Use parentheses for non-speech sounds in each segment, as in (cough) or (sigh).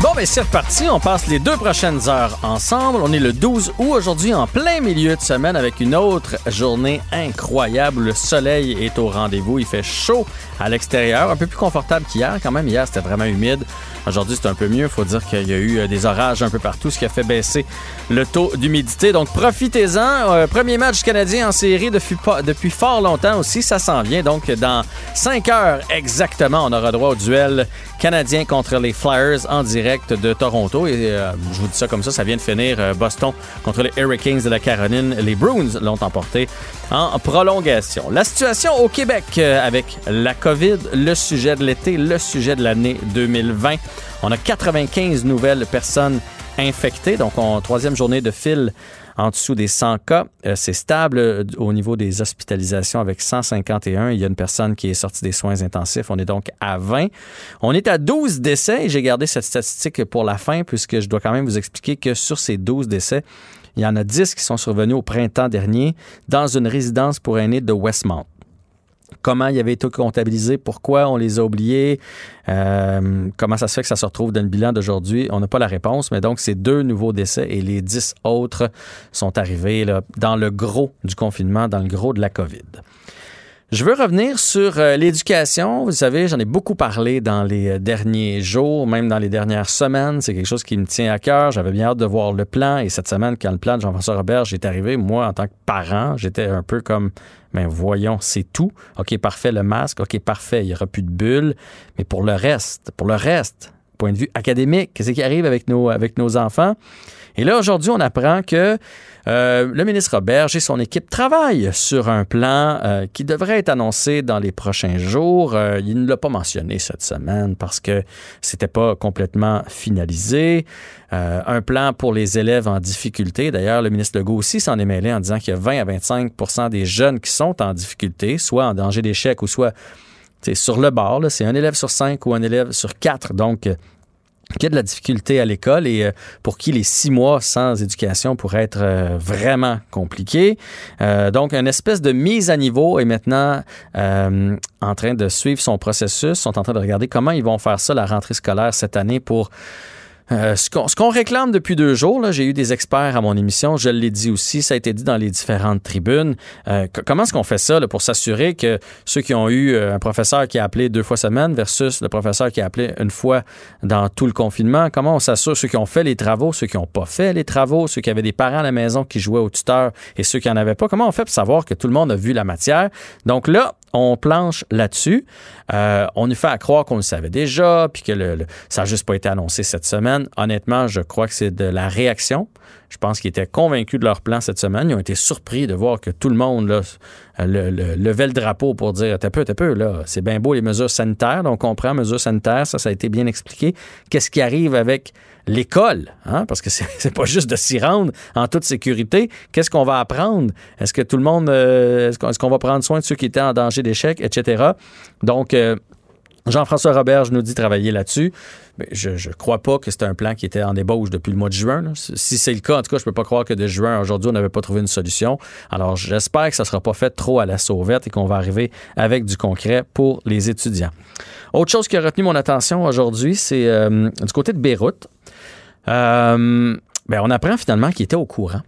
Bon, ben c'est reparti. On passe les deux prochaines heures ensemble. On est le 12 août aujourd'hui en plein milieu de semaine avec une autre journée incroyable. Le soleil est au rendez-vous. Il fait chaud à l'extérieur, un peu plus confortable qu'hier. Quand même, hier, c'était vraiment humide. Aujourd'hui, c'est un peu mieux. Il faut dire qu'il y a eu euh, des orages un peu partout, ce qui a fait baisser le taux d'humidité. Donc, profitez-en. Euh, premier match canadien en série depuis, fort longtemps aussi. Ça s'en vient. Donc, dans 5 heures exactement, on aura droit au duel canadien contre les Flyers en direct de Toronto. Et euh, je vous dis ça comme ça, ça vient de finir Boston contre les Hurricanes de la Caroline. Les Bruins l'ont emporté en prolongation. La situation au Québec euh, avec la COVID, le sujet de l'été, le sujet de l'année 2020. On a 95 nouvelles personnes infectées, donc en troisième journée de fil en dessous des 100 cas. Euh, c'est stable euh, au niveau des hospitalisations avec 151. Il y a une personne qui est sortie des soins intensifs. On est donc à 20. On est à 12 décès j'ai gardé cette statistique pour la fin puisque je dois quand même vous expliquer que sur ces 12 décès, il y en a 10 qui sont survenus au printemps dernier dans une résidence pour aînés de Westmount comment il avait été comptabilisé, pourquoi on les a oubliés, euh, comment ça se fait que ça se retrouve dans le bilan d'aujourd'hui? On n'a pas la réponse, mais donc c'est deux nouveaux décès et les dix autres sont arrivés dans le gros du confinement, dans le gros de la COVID. Je veux revenir sur euh, l'éducation. Vous savez, j'en ai beaucoup parlé dans les euh, derniers jours, même dans les dernières semaines. C'est quelque chose qui me tient à cœur. J'avais bien hâte de voir le plan. Et cette semaine, quand le plan de Jean-François Robert est arrivé, moi, en tant que parent, j'étais un peu comme, ben voyons, c'est tout. OK, parfait, le masque. OK, parfait, il n'y aura plus de bulles. Mais pour le reste, pour le reste, point de vue académique, qu'est-ce qui arrive avec nos, avec nos enfants? Et là, aujourd'hui, on apprend que euh, le ministre Roberge et son équipe travaillent sur un plan euh, qui devrait être annoncé dans les prochains jours. Euh, il ne l'a pas mentionné cette semaine parce que c'était pas complètement finalisé. Un plan pour les élèves en difficulté. D'ailleurs, le ministre Legault aussi s'en est mêlé en disant qu'il y a 20 à 25% des jeunes qui sont en difficulté, soit en danger d'échec ou soit sur le bord. C'est un élève sur cinq ou un élève sur quatre. Donc, qui a de la difficulté à l'école et euh, pour qui les six mois sans éducation pourraient être euh, vraiment compliqués. Euh, donc, une espèce de mise à niveau est maintenant en train de suivre son processus, sont en train de regarder comment ils vont faire ça la rentrée scolaire cette année pour euh, ce qu'on réclame depuis deux jours, j'ai eu des experts à mon émission, je l'ai dit aussi, ça a été dit dans les différentes tribunes. Euh, comment est-ce qu'on fait ça là, pour s'assurer que ceux qui ont eu euh, un professeur qui a appelé deux fois semaine versus le professeur qui a appelé une fois dans tout le confinement, comment on s'assure ceux qui ont fait les travaux, ceux qui n'ont pas fait les travaux, ceux qui avaient des parents à la maison qui jouaient au tuteur et ceux qui n'en avaient pas, comment on fait pour savoir que tout le monde a vu la matière? Donc là, on planche là-dessus. Euh, on nous fait à croire qu'on le savait déjà, puis que le- le- ça n'a juste pas été annoncé cette semaine. Honnêtement, je crois que c'est de la réaction. Je pense qu'ils étaient convaincus de leur plan cette semaine. Ils ont été surpris de voir que tout le monde là, le, le- levait le drapeau pour dire T'as peu, t'as peu, là, c'est bien beau les mesures sanitaires. Donc, on comprend mesures sanitaires, ça, ça a été bien expliqué. Qu'est-ce qui arrive avec l'école? Hein? Parce que (laughs) c'est pas juste de s'y rendre en toute sécurité. Qu'est-ce qu'on va apprendre? Est-ce que tout le monde, euh, est-ce qu'on est-ce qu'on va prendre soin de ceux qui étaient en danger d'échec, etc.? Donc, euh, Jean-François Roberge nous dit travailler là-dessus. Mais je ne crois pas que c'était un plan qui était en ébauche depuis le mois de juin. Si c'est le cas, en tout cas, je ne peux pas croire que de juin à aujourd'hui, on n'avait pas trouvé une solution. Alors, j'espère que ça ne sera pas fait trop à la sauvette et qu'on va arriver avec du concret pour les étudiants. Autre chose qui a retenu mon attention aujourd'hui, c'est euh, du côté de Beyrouth. Euh, ben, on apprend finalement qu'il était au courant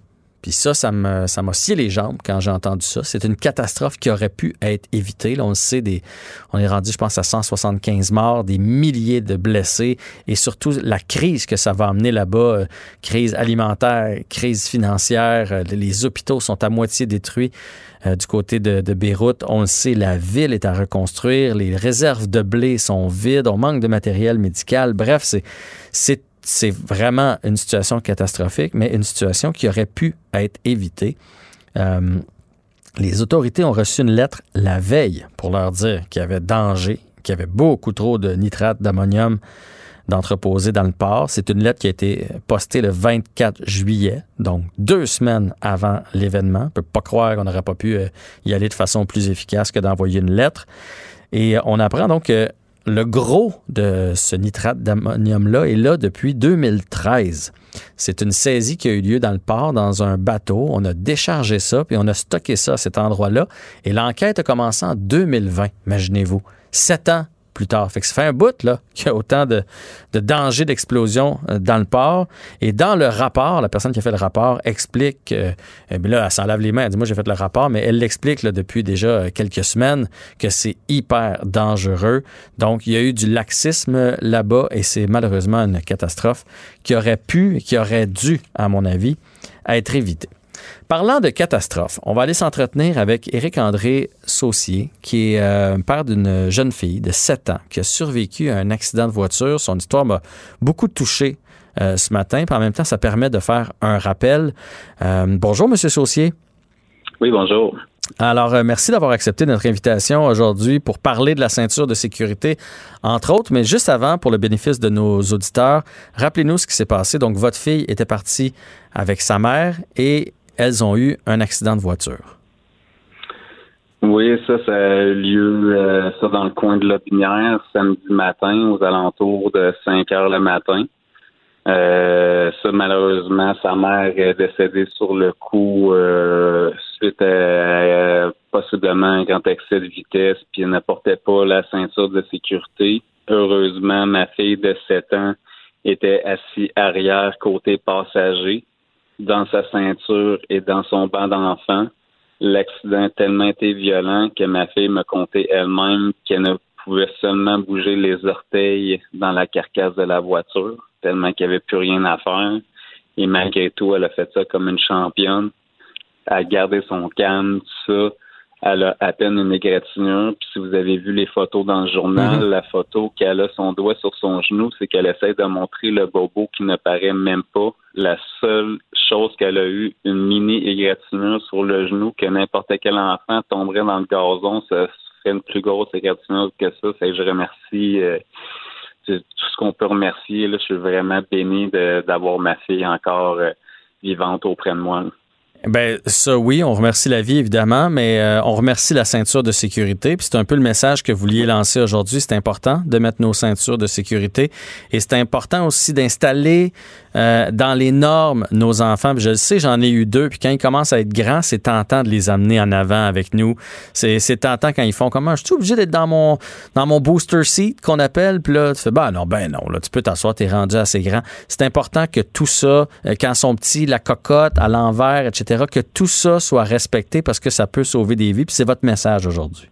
Puis ça, ça m'a ça scié les jambes quand j'ai entendu ça. C'est une catastrophe qui aurait pu être évitée. On le sait, des, on est rendu, je pense, à 175 morts, des milliers de blessés et surtout la crise que ça va amener là-bas, euh, crise alimentaire, crise financière. Euh, les hôpitaux sont à moitié détruits. Euh, du côté de, de, Beyrouth. On le sait, la ville est à reconstruire, les réserves de blé sont vides, on manque de matériel médical. Bref, c'est, c'est vraiment une situation catastrophique, mais une situation qui aurait pu être évitée. Euh, les autorités ont reçu une lettre la veille pour leur dire qu'il y avait danger, qu'il y avait beaucoup trop de nitrate d'ammonium d'entreposer dans le port. C'est une lettre qui a été postée le 24 juillet, donc deux semaines avant l'événement. On ne peut pas croire qu'on n'aurait pas pu euh, y aller de façon plus efficace que d'envoyer une lettre. Et on apprend donc que le gros de ce nitrate d'ammonium-là est là depuis 2013. C'est une saisie qui a eu lieu dans le port, dans un bateau. On a déchargé ça, puis on a stocké ça à cet endroit-là. Et l'enquête a commencé en 2020, imaginez-vous. Sept ans plus tard. Fait que ça fait un bout là qu'il y a autant de, de dangers d'explosion euh, dans le port. Et dans le rapport, la personne qui a fait le rapport explique, euh, eh là, elle s'en lave les mains, elle dit, moi j'ai fait le rapport, mais elle l'explique depuis déjà euh, quelques semaines que c'est hyper dangereux. Donc, il y a eu du laxisme là-bas et c'est malheureusement une catastrophe qui aurait pu, qui aurait dû, à mon avis, être évitée. Parlant de catastrophe, on va aller s'entretenir avec Éric-André Saucier, qui est euh, père d'une jeune fille de 7 ans qui a survécu à un accident de voiture. Son histoire m'a beaucoup touché euh, ce matin. Puis en même temps, ça permet de faire un rappel. Euh, bonjour, Monsieur Saucier. Oui, bonjour. Alors, merci d'avoir accepté notre invitation aujourd'hui pour parler de la ceinture de sécurité, entre autres. Mais juste avant, pour le bénéfice de nos auditeurs, rappelez-nous ce qui s'est passé. Donc, votre fille était partie avec sa mère et elles ont eu un accident de voiture. Oui, ça, ça a eu lieu euh, ça dans le coin de l'Opinière, samedi matin, aux alentours de 5 heures le matin. Euh, ça, malheureusement, sa mère est décédée sur le coup euh, suite à, possiblement un grand excès de vitesse, puis elle n'apportait pas la ceinture de sécurité. Heureusement, ma fille de 7 ans était assise arrière côté passager dans sa ceinture et dans son banc d'enfant. L'accident a tellement été violent que ma fille me contait elle-même qu'elle ne pouvait seulement bouger les orteils dans la carcasse de la voiture, tellement qu'il n'y avait plus rien à faire. Et malgré tout, elle a fait ça comme une championne. Elle a gardé son calme, tout ça. Elle a à peine une égratignure. Puis si vous avez vu les photos dans le journal, mhm. la photo qu'elle a son doigt sur son genou, c'est qu'elle essaie de montrer le bobo qui ne paraît même pas. La seule chose qu'elle a eu, une mini égratignure sur le genou, que n'importe quel enfant tomberait dans le gazon, ça serait une plus grosse égratignure que ça. Que je remercie euh, tout ce qu'on peut remercier. Là, je suis vraiment béni d'avoir ma fille encore euh, vivante auprès de moi. Ben ça oui, on remercie la vie évidemment, mais euh, on remercie la ceinture de sécurité. Puis c'est un peu le message que vous vouliez lancer aujourd'hui. C'est important de mettre nos ceintures de sécurité et c'est important aussi d'installer euh, dans les normes nos enfants. je le sais, j'en ai eu deux. Puis quand ils commencent à être grands, c'est tentant de les amener en avant avec nous. C'est, c'est tentant quand ils font comment Je suis obligé d'être dans mon dans mon booster seat qu'on appelle. Puis là, tu fais bah non ben non là tu peux t'asseoir, t'es rendu assez grand. C'est important que tout ça, euh, quand ils sont petits, la cocotte à l'envers, etc. Que tout ça soit respecté parce que ça peut sauver des vies. Puis c'est votre message aujourd'hui.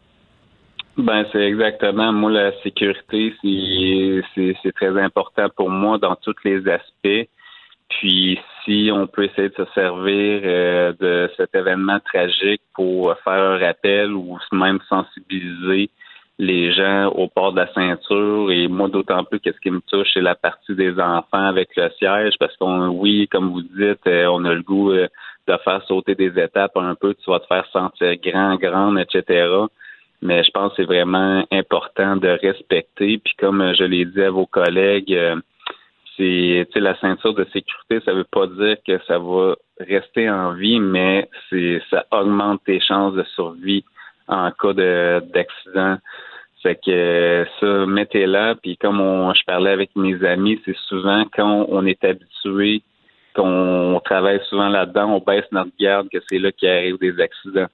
Ben, c'est exactement. Moi, la sécurité, c'est très important pour moi dans tous les aspects. Puis, si on peut essayer de se servir euh, de cet événement tragique pour faire un rappel ou même sensibiliser les gens au port de la ceinture et moi d'autant plus qu'est-ce qui me touche c'est la partie des enfants avec le siège parce qu'on oui comme vous dites euh, on a le goût euh, de faire sauter des étapes un peu tu vas te faire sentir grand grande etc mais je pense que c'est vraiment important de respecter. Puis comme je l'ai dit à vos collègues, euh, c'est la ceinture de sécurité, ça veut pas dire que ça va rester en vie, mais ça augmente tes chances de survie en cas d'accident. C'est que ça, mettez-la, puis comme je parlais avec mes amis, c'est souvent quand on est habitué, qu'on travaille souvent là-dedans, on baisse notre garde que c'est là qu'il arrive des accidents.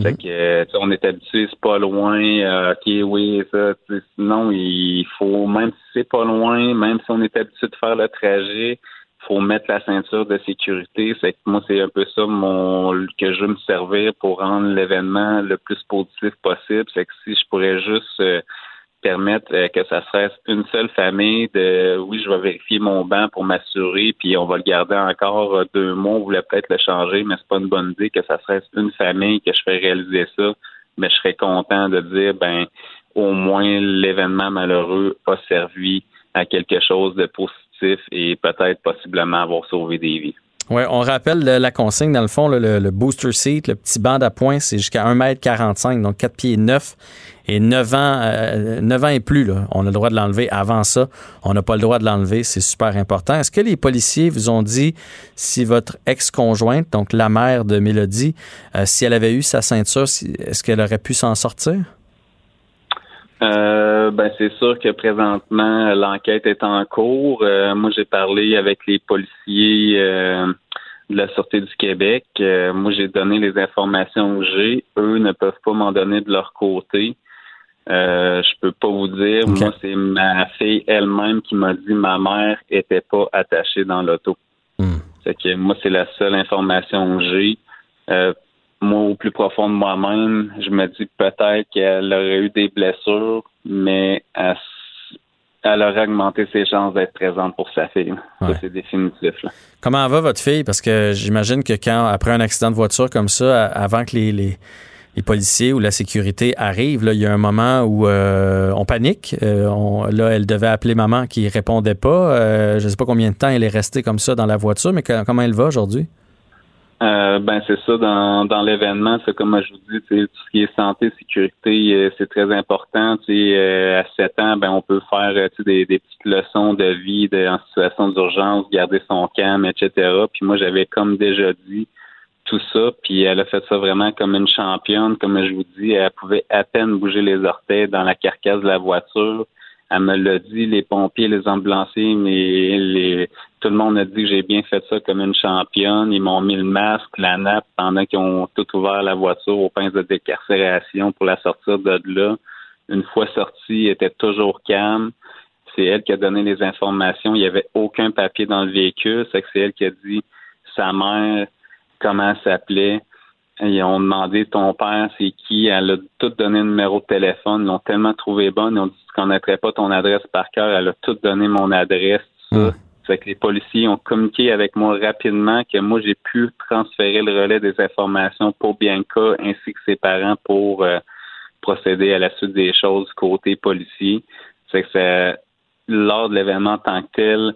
Fait mhm. que, on est habitué, c'est pas loin, euh, ok, oui, ça, sinon, il faut, même si c'est pas loin, même si on est habitué de faire le trajet, faut mettre la ceinture de sécurité. C'est que moi, c'est un peu ça mon que je veux me servir pour rendre l'événement le plus positif possible. C'est que si je pourrais juste euh, permettre euh, que ça serait une seule famille de oui, je vais vérifier mon banc pour m'assurer, puis on va le garder encore euh, deux mois, on voulait peut-être le changer, mais c'est pas une bonne idée que ça serait une famille que je fais réaliser ça. Mais je serais content de dire ben au moins l'événement malheureux a servi à quelque chose de positif et peut-être possiblement avoir sauvé des vies. Oui, on rappelle la consigne, dans le fond, le, booster seat, le petit banc d'appoint, c'est jusqu'à 1m45, donc 4 pieds 9 et 9 ans, 9 euh, ans et plus. On a le droit de l'enlever. Avant ça, on n'a pas le droit de l'enlever. C'est super important. Est-ce que les policiers vous ont dit si votre ex-conjointe, donc la mère de Mélodie, euh, si elle avait eu sa ceinture, est-ce qu'elle aurait pu s'en sortir? Euh, ben c'est sûr que présentement l'enquête est en cours. Euh, moi j'ai parlé avec les policiers euh, de la Sûreté du Québec. moi j'ai donné les informations que j'ai. Eux ne peuvent pas m'en donner de leur côté. je peux pas vous dire. Moi c'est ma fille elle-même qui m'a dit ma mère était pas attachée dans l'auto. C'est que moi c'est la seule information que j'ai moi, au plus profond de moi-même, je me dis peut-être qu'elle aurait eu des blessures, mais elle, aurait augmenté ses chances d'être présente pour sa fille. Ça, c'est définitif. Comment va votre fille? Parce que j'imagine que quand, après un accident de voiture comme ça, avant que les, les, policiers ou la sécurité arrivent, là, il y a un moment où euh, on panique. Euh, là, elle devait appeler maman qui répondait pas. Euh, je ne sais pas combien de temps elle est restée comme ça dans la voiture, mais comment elle va aujourd'hui? Euh, ben c'est ça dans, dans l'événement, c'est comme je vous dis, tout ce qui est santé, sécurité, euh, c'est très important. Euh, à 7 ans, ben on peut faire des, des petites leçons de vie de, en situation d'urgence, garder son calme, etc. Puis moi j'avais comme déjà dit tout ça, puis elle a fait ça vraiment comme une championne, comme je vous dis, elle pouvait à peine bouger les orteils dans la carcasse de la voiture. Elle me l'a dit, les pompiers, les ambulanciers, mais les, tout le monde a dit que j'ai bien fait ça comme une championne. Ils m'ont mis le masque, la nappe pendant qu'ils ont tout ouvert la voiture au pince de décarcération pour la sortir de là. Une fois sortie, elle était toujours calme. C'est elle qui a donné les informations. Il n'y avait aucun papier dans le véhicule. C'est que c'est elle qui a dit sa mère, comment elle s'appelait. Ils ont demandé ton père, c'est qui? Elle a tout donné le numéro de téléphone. Ils l'ont tellement trouvé bonne. Ils ont dit tu connaîtrais pas ton adresse par cœur. Elle a tout donné mon adresse. Hmm. Fait que les policiers ont communiqué avec moi rapidement que moi j'ai pu transférer le relais des informations pour Bianca ainsi que ses parents pour euh, procéder à la suite des choses côté policier. Fait que c'est lors de l'événement en tant que tel,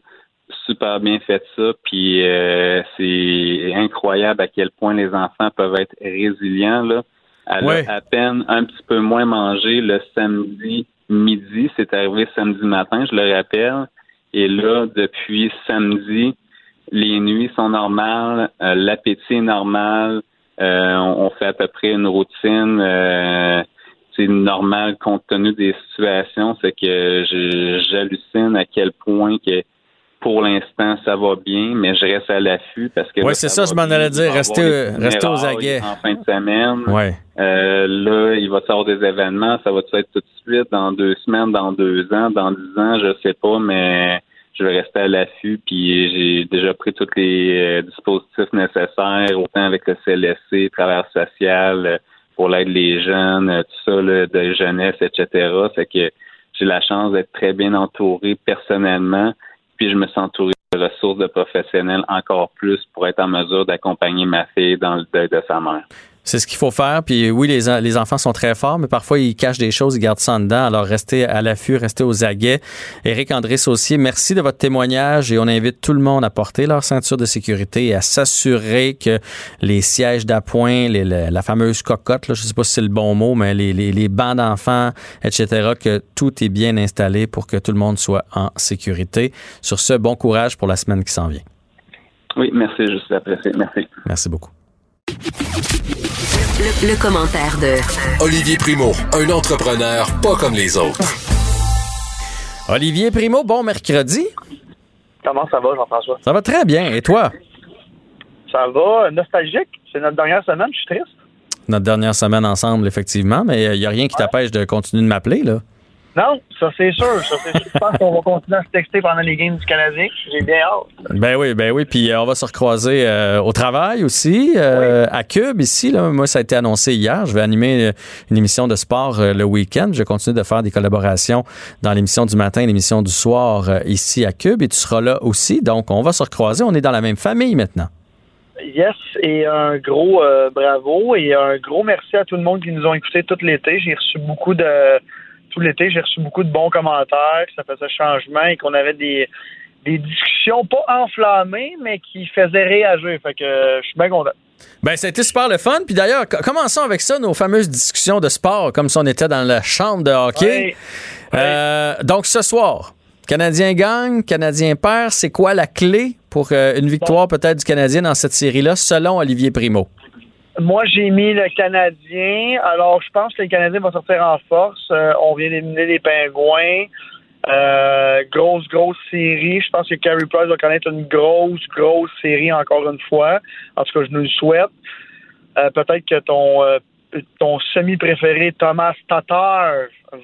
super bien fait ça, puis euh, c'est incroyable à quel point les enfants peuvent être résilients là. Elle a à peine un petit peu moins mangé le samedi midi, c'est arrivé samedi matin, je le rappelle. Et là, depuis samedi, les nuits sont normales, euh, l'appétit est normal, euh, on, fait à peu près une routine. Euh, c'est normal compte tenu des situations. C'est que j'hallucine à quel point que pour l'instant, ça va bien, mais je reste à l'affût parce que. Oui, c'est ça, je m'en allais dire. Restez, restez aux aguets. En fin de semaine. Ouais. Euh, là, il va y avoir des événements. Ça va être tout de suite, dans deux semaines, dans deux ans, dans dix ans, je sais pas, mais je vais rester à l'affût. Puis j'ai déjà pris tous les euh, dispositifs nécessaires, autant avec le CLSC, travail social, euh, pour l'aide des jeunes, tout ça, là, de jeunesse, etc. Fait que j'ai la chance d'être très bien entouré personnellement puis je me sens entouré de ressources de professionnels encore plus pour être en mesure d'accompagner ma fille dans le deuil de sa mère. C'est ce qu'il faut faire. Puis oui, les, les enfants sont très forts, mais parfois ils cachent des choses, ils gardent ça en dedans. Alors restez à l'affût, restez aux aguets. Éric André Saucier, merci de votre témoignage et on invite tout le monde à porter leur ceinture de sécurité et à s'assurer que les sièges d'appoint, la, fameuse cocotte, là, je ne sais pas si c'est le bon mot, mais les, les, les bancs d'enfants, etc., que tout est bien installé pour que tout le monde soit en sécurité. Sur ce, bon courage pour la semaine qui s'en vient. Oui, merci, je suis apprécié. Merci. Merci beaucoup. Le, commentaire de Olivier Primo, un entrepreneur pas comme les autres. Olivier Primo, bon mercredi. Comment ça va, Jean-François? Ça va très bien. Et toi? Ça va, nostalgique. C'est notre dernière semaine, je suis triste. Notre dernière semaine ensemble, effectivement, mais il n'y a rien qui t'empêche de continuer de m'appeler, là. Non, ça c'est sûr. Ça, c'est sûr. Je pense qu'on va continuer à se texter pendant les games du Canadien. J'ai bien hâte. Ben oui, ben oui. Puis euh, on va se recroiser euh, au travail aussi, euh, à Cube ici. Là. Moi, ça a été annoncé hier. Je vais animer une émission de sport le week-end. Je continue de faire des collaborations dans l'émission du matin et l'émission du soir ici à Cube. Et tu seras là aussi. Donc, on va se recroiser. On est dans la même famille maintenant. Yes, et un gros bravo et un gros merci à tout le monde qui nous ont écoutés tout l'été. J'ai reçu beaucoup de tout l'été, j'ai reçu beaucoup de bons commentaires, que ça faisait changement et qu'on avait des des discussions pas enflammées, mais qui faisaient réagir. Fait que euh, je suis bien content. Ben, ça a été super le fun. Puis d'ailleurs, co- commençons avec ça, nos fameuses discussions de sport, comme si on était dans la chambre de hockey. Euh, donc, ce soir, Canadien gagne, Canadien perd. C'est quoi la clé pour euh, une victoire peut-être du Canadien dans cette série-là, selon Olivier Primo? Moi, j'ai mis le Canadien. Alors, je pense que le Canadien va sortir en force. Euh, on vient d'éliminer les Pingouins. Euh, grosse, grosse série. Je pense que Carey Price va connaître une grosse, grosse série encore une fois. En tout cas, je nous le souhaite. Euh, Peut-être que ton, euh, ton semi-préféré, Thomas Tatar,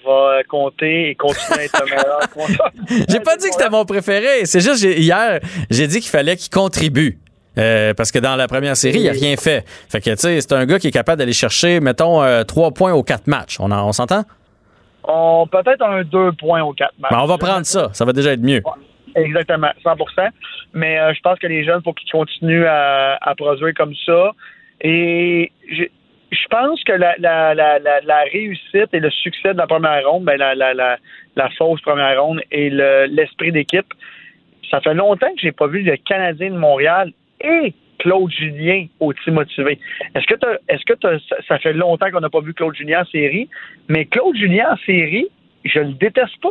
va compter et continuer à être le meilleur. (laughs) J'ai pas dit que c'était mon préféré. C'est juste, hier, j'ai dit qu'il fallait qu'il contribue. Euh, parce que dans la première série, il a rien fait. Fait que, tu sais, c'est un gars qui est capable d'aller chercher, mettons, euh, trois points aux quatre matchs. On, en- on s'entend? On Peut-être un deux points aux quatre matchs. Ben, on va prendre ça. Ça va déjà être mieux. Exactement, 100% Mais euh, je pense que les jeunes, faut qu'ils continuent à, à produire comme ça. Et je, je pense que la, la, la, réussite et le succès de la première ronde, ben la, la, la, la fausse première ronde et le- l'esprit d'équipe, ça fait longtemps que j'ai pas vu le Canadien de Montréal et Claude Julien aussi motivé. Est-ce que est-ce que ça, fait longtemps qu'on n'a pas vu Claude Julien en série? Mais Claude Julien en série, je le déteste pas.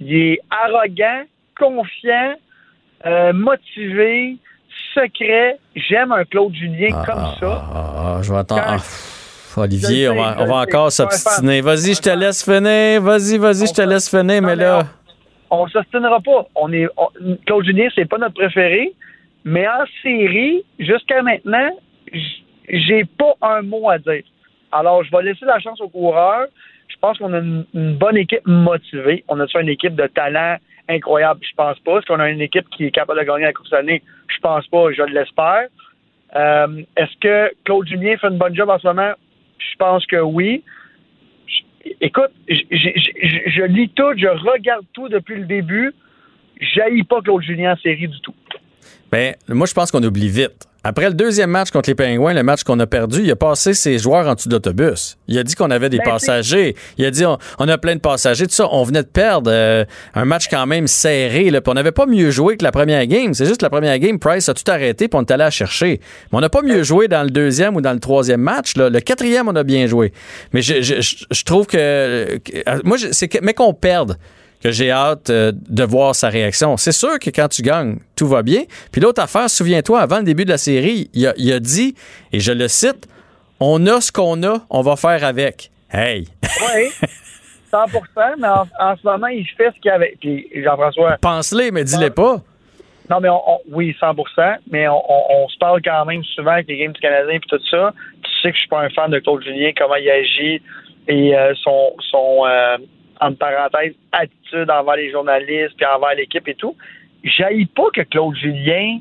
Il est arrogant, confiant, euh, motivé, secret. J'aime un Claude Julien comme ça. Ah, ah, je vais attendre. Ah, Olivier, on va, on va encore s'obstiner. Vas-y, je te laisse finir. Vas-y, vas-y, je te laisse finir. Mais là, On s'ostinera pas. On est on- Claude Julien, c'est pas notre préféré, mais en série, jusqu'à maintenant, j'ai pas un mot à dire. Alors, je vais laisser la chance aux coureurs. Je pense qu'on a une, bonne équipe motivée. On a une équipe de talent incroyable? Je pense pas. Est-ce qu'on a une équipe qui est capable de gagner la Coupe année? Je pense pas. Je l'espère. Euh, Est-ce que Claude Julien fait une bonne job en ce moment? Je pense que oui. Écoute, je- je lis tout, je regarde tout depuis le début. J'haïs pas Claude Julien en série du tout. Ben, moi, je pense qu'on oublie vite. Après le deuxième match contre les Pingouins, le match qu'on a perdu, il a passé ses joueurs en dessous de l'autobus. Il a dit qu'on avait des Ben, passagers. Il a dit on, on a plein de passagers. Tout ça, on venait de perdre euh, un match quand même serré. Là, on n'avait pas mieux joué que la première game. C'est juste que la première game, Price a tout arrêté puis on est allé la chercher. Mais on n'a pas mieux joué dans le deuxième ou dans le troisième match. Là. Le quatrième, on a bien joué. Mais je, je, je- je trouve que, que- moi, c'est mais qu'on perde que j'ai hâte euh, de voir sa réaction. C'est sûr que quand tu gagnes, tout va bien. Puis l'autre affaire, souviens-toi, avant le début de la série, il a, il a dit, et je le cite, on a ce qu'on a, on va faire avec. Hey, Oui, (laughs) 100% mais en, en ce moment, il fait ce qu'il avait. Puis Jean-François, pense-les, mais dis-les pas. non, mais on, on- oui, 100% mais on, se parle quand même souvent avec les games du Canadien et tout ça. Tu sais que je suis pas un fan de Claude Julien, comment il agit et euh, son, son euh, entre parenthèses, attitude envers les journalistes puis envers l'équipe et tout. J'haïs pas que Claude Julien,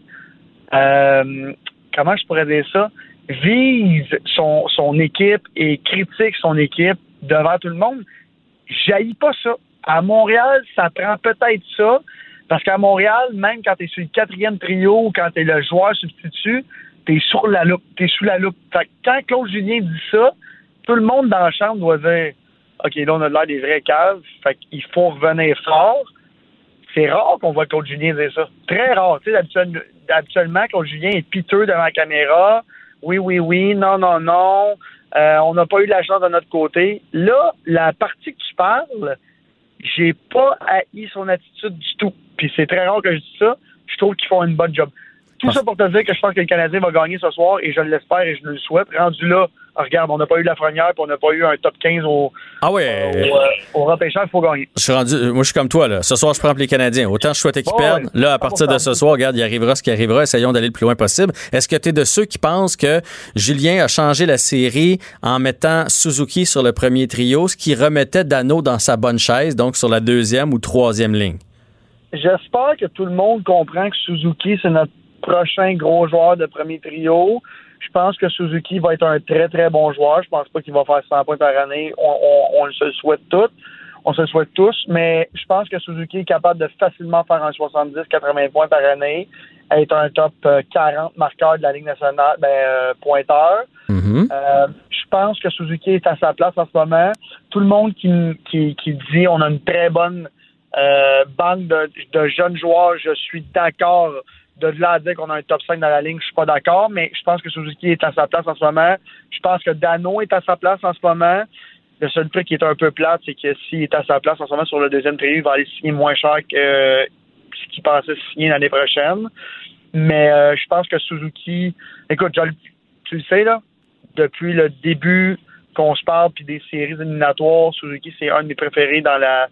euh, comment je pourrais dire ça, vise son, équipe et critique son équipe devant tout le monde. J'haïs pas ça. À Montréal, ça prend peut-être ça, parce qu'à Montréal, même quand tu es sur le quatrième trio ou quand tu es le joueur substitut, tu es sur la loupe. Tu sous la loupe. Fait que quand Claude Julien dit ça, tout le monde dans la chambre doit dire OK, là, on a l'air des vrais caves. Fait qu'il faut revenir fort. C'est rare qu'on voit Claude Julien dire ça. Très rare. Tu sais, habituellement, Claude Julien est piteux devant la caméra. Oui, oui, oui. Non, non, non. Euh, on n'a pas eu de la chance de notre côté. Là, la partie que tu parles, j'ai pas haï son attitude du tout. Puis c'est très rare que je dise ça. Je trouve qu'ils font une bonne job. Tout ça pour te dire que je pense que le Canadien va gagner ce soir et je l'espère et je le souhaite. Rendu là, regarde, on n'a pas eu la première, puis on n'a pas eu un top 15 au, Ah ouais. au, euh, au repêchage, il faut gagner. Je suis rendu, moi, je suis comme toi, là. Ce soir, je prends pour les Canadiens. Autant je souhaitais qu'ils Bon, perdent. ouais. Là, à partir de ce soir, regarde, il arrivera ce qui arrivera. Essayons d'aller le plus loin possible. Est-ce que tu es de ceux qui pensent que Julien a changé la série en mettant Suzuki sur le premier trio, ce qui remettait Dano dans sa bonne chaise, donc sur la deuxième ou troisième ligne? J'espère que tout le monde comprend que Suzuki, c'est notre prochain gros joueur de premier trio. Je pense que Suzuki va être un très, très bon joueur. Je pense pas qu'il va faire 100 points par année. On, on, on se le souhaite tous. On se le souhaite tous, mais je pense que Suzuki est capable de facilement faire un 70-80 points par année, être un top euh, 40 marqueur de la Ligue nationale, ben, euh, pointeur. Mhm. Euh, je pense que Suzuki est à sa place en ce moment. Tout le monde qui, qui, qui dit on a une très bonne euh, banque de, de jeunes joueurs, je suis d'accord. De là à dire qu'on a un top 5 dans la ligne, je suis pas d'accord, mais je pense que Suzuki est à sa place en ce moment. Je pense que Dano est à sa place en ce moment. Le seul truc qui est un peu plate, c'est que s'il est à sa place en ce moment sur le deuxième trio, il va aller signer moins cher que euh, ce qu'il pensait signer l'année prochaine. Mais euh, je pense que Suzuki, écoute, tu le sais là, depuis le début qu'on se parle puis des séries éliminatoires, Suzuki c'est un de mes préférés dans la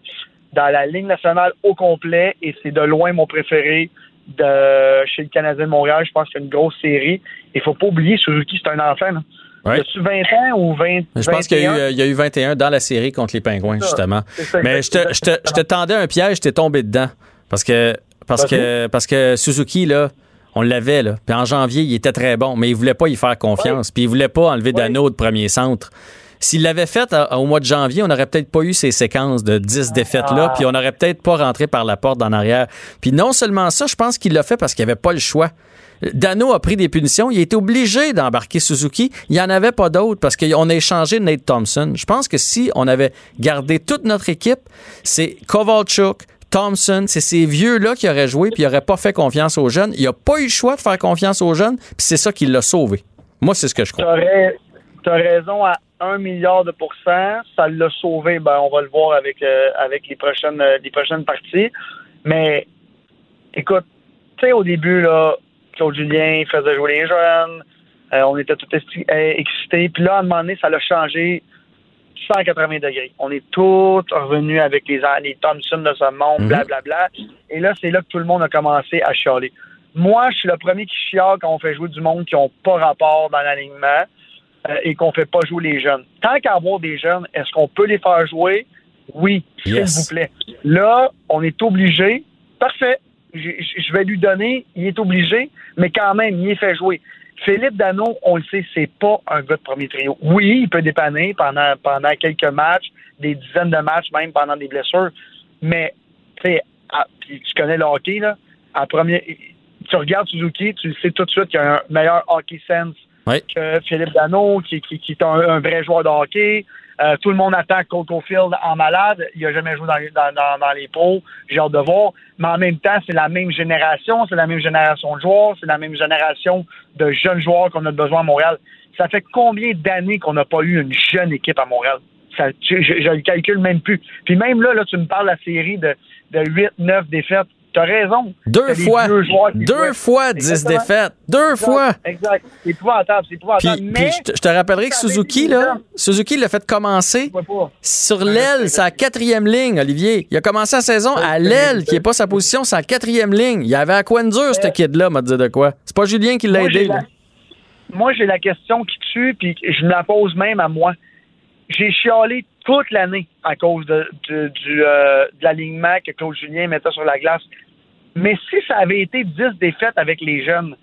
dans la ligne nationale au complet et c'est de loin mon préféré de chez le Canadien de Montréal. Je pense qu'il y a une grosse série. Il faut pas oublier Suzuki, c'est un enfant. Là. Ouais. As-tu 20 ans ou 20 Je pense qu'il y, a 21? eu, euh, il y a eu 21 dans la série contre les Pingouins, justement. Ça, Mais je te, je, te, je te tendais un piège, t'es tombé dedans. Parce que, parce que, parce que Suzuki, là, on l'avait, là. Puis en janvier, il était très bon, mais il voulait pas y faire confiance. Puis il voulait pas enlever Dano de premier centre. S'il l'avait fait euh, au mois de janvier, on n'aurait peut-être pas eu ces séquences de 10 défaites-là, Ah. puis on n'aurait peut-être pas rentré par la porte en arrière. Puis non seulement ça, je pense qu'il l'a fait parce qu'il avait pas le choix. Dano a pris des punitions. Il a été obligé d'embarquer Suzuki. Il n'y en avait pas d'autres parce qu'on a échangé Nate Thompson. Je pense que si on avait gardé toute notre équipe, c'est Kovalchuk, Thompson, c'est ces vieux-là qui auraient joué puis ils n'auraient pas fait confiance aux jeunes. Il n'a pas eu le choix de faire confiance aux jeunes puis c'est ça qui l'a sauvé. Moi, c'est ce que je crois. Tu as raison à 1 milliard de pourcents. Ça l'a sauvé. Ben, on va le voir avec, euh, avec les, prochaines, euh, les prochaines parties. Mais écoute, tu sais, au début, là, Claude Julien faisait jouer les jeunes. Euh, on était euh, excités. Puis là, à un moment donné, ça l'a changé 180 degrés. On est tous revenus avec les, les Thompson de ce monde, Mhm. blablabla. Et là, c'est là que tout le monde a commencé à chialer. Moi, je suis le premier qui chiale quand on fait jouer du monde qui n'ont pas rapport dans l'alignement euh, et qu'on fait pas jouer les jeunes. Tant qu'à avoir des jeunes, est-ce qu'on peut les faire jouer? Oui, Yes. s'il vous plaît. Là, on est obligé. Parfait. Je, vais lui donner. Il est obligé, mais quand même, il est fait jouer. Philippe Dano, on le sait, c'est pas un gars de premier trio. Oui, il peut dépanner pendant, pendant quelques matchs, des dizaines de matchs, même pendant des blessures. Mais, à- tu connais le hockey, là. À premier, tu regardes Suzuki, tu sais tout de suite qu'il y a un meilleur hockey sense Oui. que Philippe Dano, qui, qui, qui est un, vrai joueur de hockey. Euh, tout le monde attend Field en malade. Il n'a jamais joué dans, dans, dans, les pros. J'ai hâte de voir. Mais en même temps, c'est la même génération. C'est la même génération de joueurs. C'est la même génération de jeunes joueurs qu'on a besoin à Montréal. Ça fait combien d'années qu'on n'a pas eu une jeune équipe à Montréal? Ça, je, je, je le calcule même plus. Puis même là, là tu me parles de la série de, de 8, 9 défaites. T'as raison. Deux fois. Deux fois 10 Exactement. défaites. Deux Exact, fois. Exact. C'est épouvantable. C'est Puis, épouvantable. puis mais, je, te, je te rappellerai que Suzuki, là. Suzuki l'a fait commencer sur l'aile, sa quatrième ligne, Olivier. Il a commencé la saison à l'aile, qui n'est pas sa position, sa quatrième ligne. Il y avait à coin dur, ce kid-là, m'a dit de quoi. C'est pas Julien qui l'a Moi, aidé. la- Moi, j'ai la question qui tue, puis je me la pose même à moi. J'ai chialé toute l'année à cause de, de- du, euh, de l'alignement que Claude Julien mettait sur la glace. Mais si ça avait été 10 défaites avec les jeunes,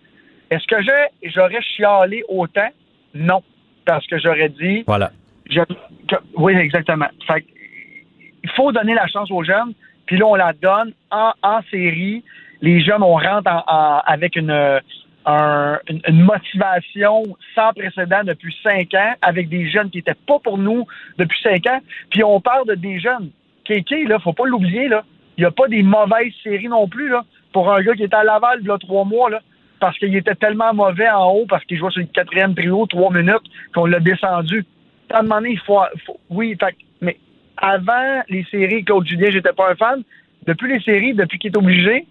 est-ce que j'aurais chialé autant? Non. Parce que j'aurais dit, Voilà. je- que- oui, exactement. Fait il faut donner la chance aux jeunes, puis là, on la donne en, en série. Les jeunes, on rentre en- en- avec une, un- une, motivation sans précédent depuis cinq ans, avec des jeunes qui n'étaient pas pour nous depuis cinq ans. Puis on parle de des jeunes. Kéké, là, faut pas l'oublier, là. Il n'y a pas des mauvaises séries non plus, là, pour un gars qui était à Laval, a trois mois, là parce qu'il était tellement mauvais en haut, parce qu'il jouait sur le quatrième trio, trois minutes, qu'on l'a descendu. À un moment donné, il faut, oui, fait, mais avant les séries, Claude Julien, j'étais pas un fan. Depuis les séries, depuis qu'il est obligé,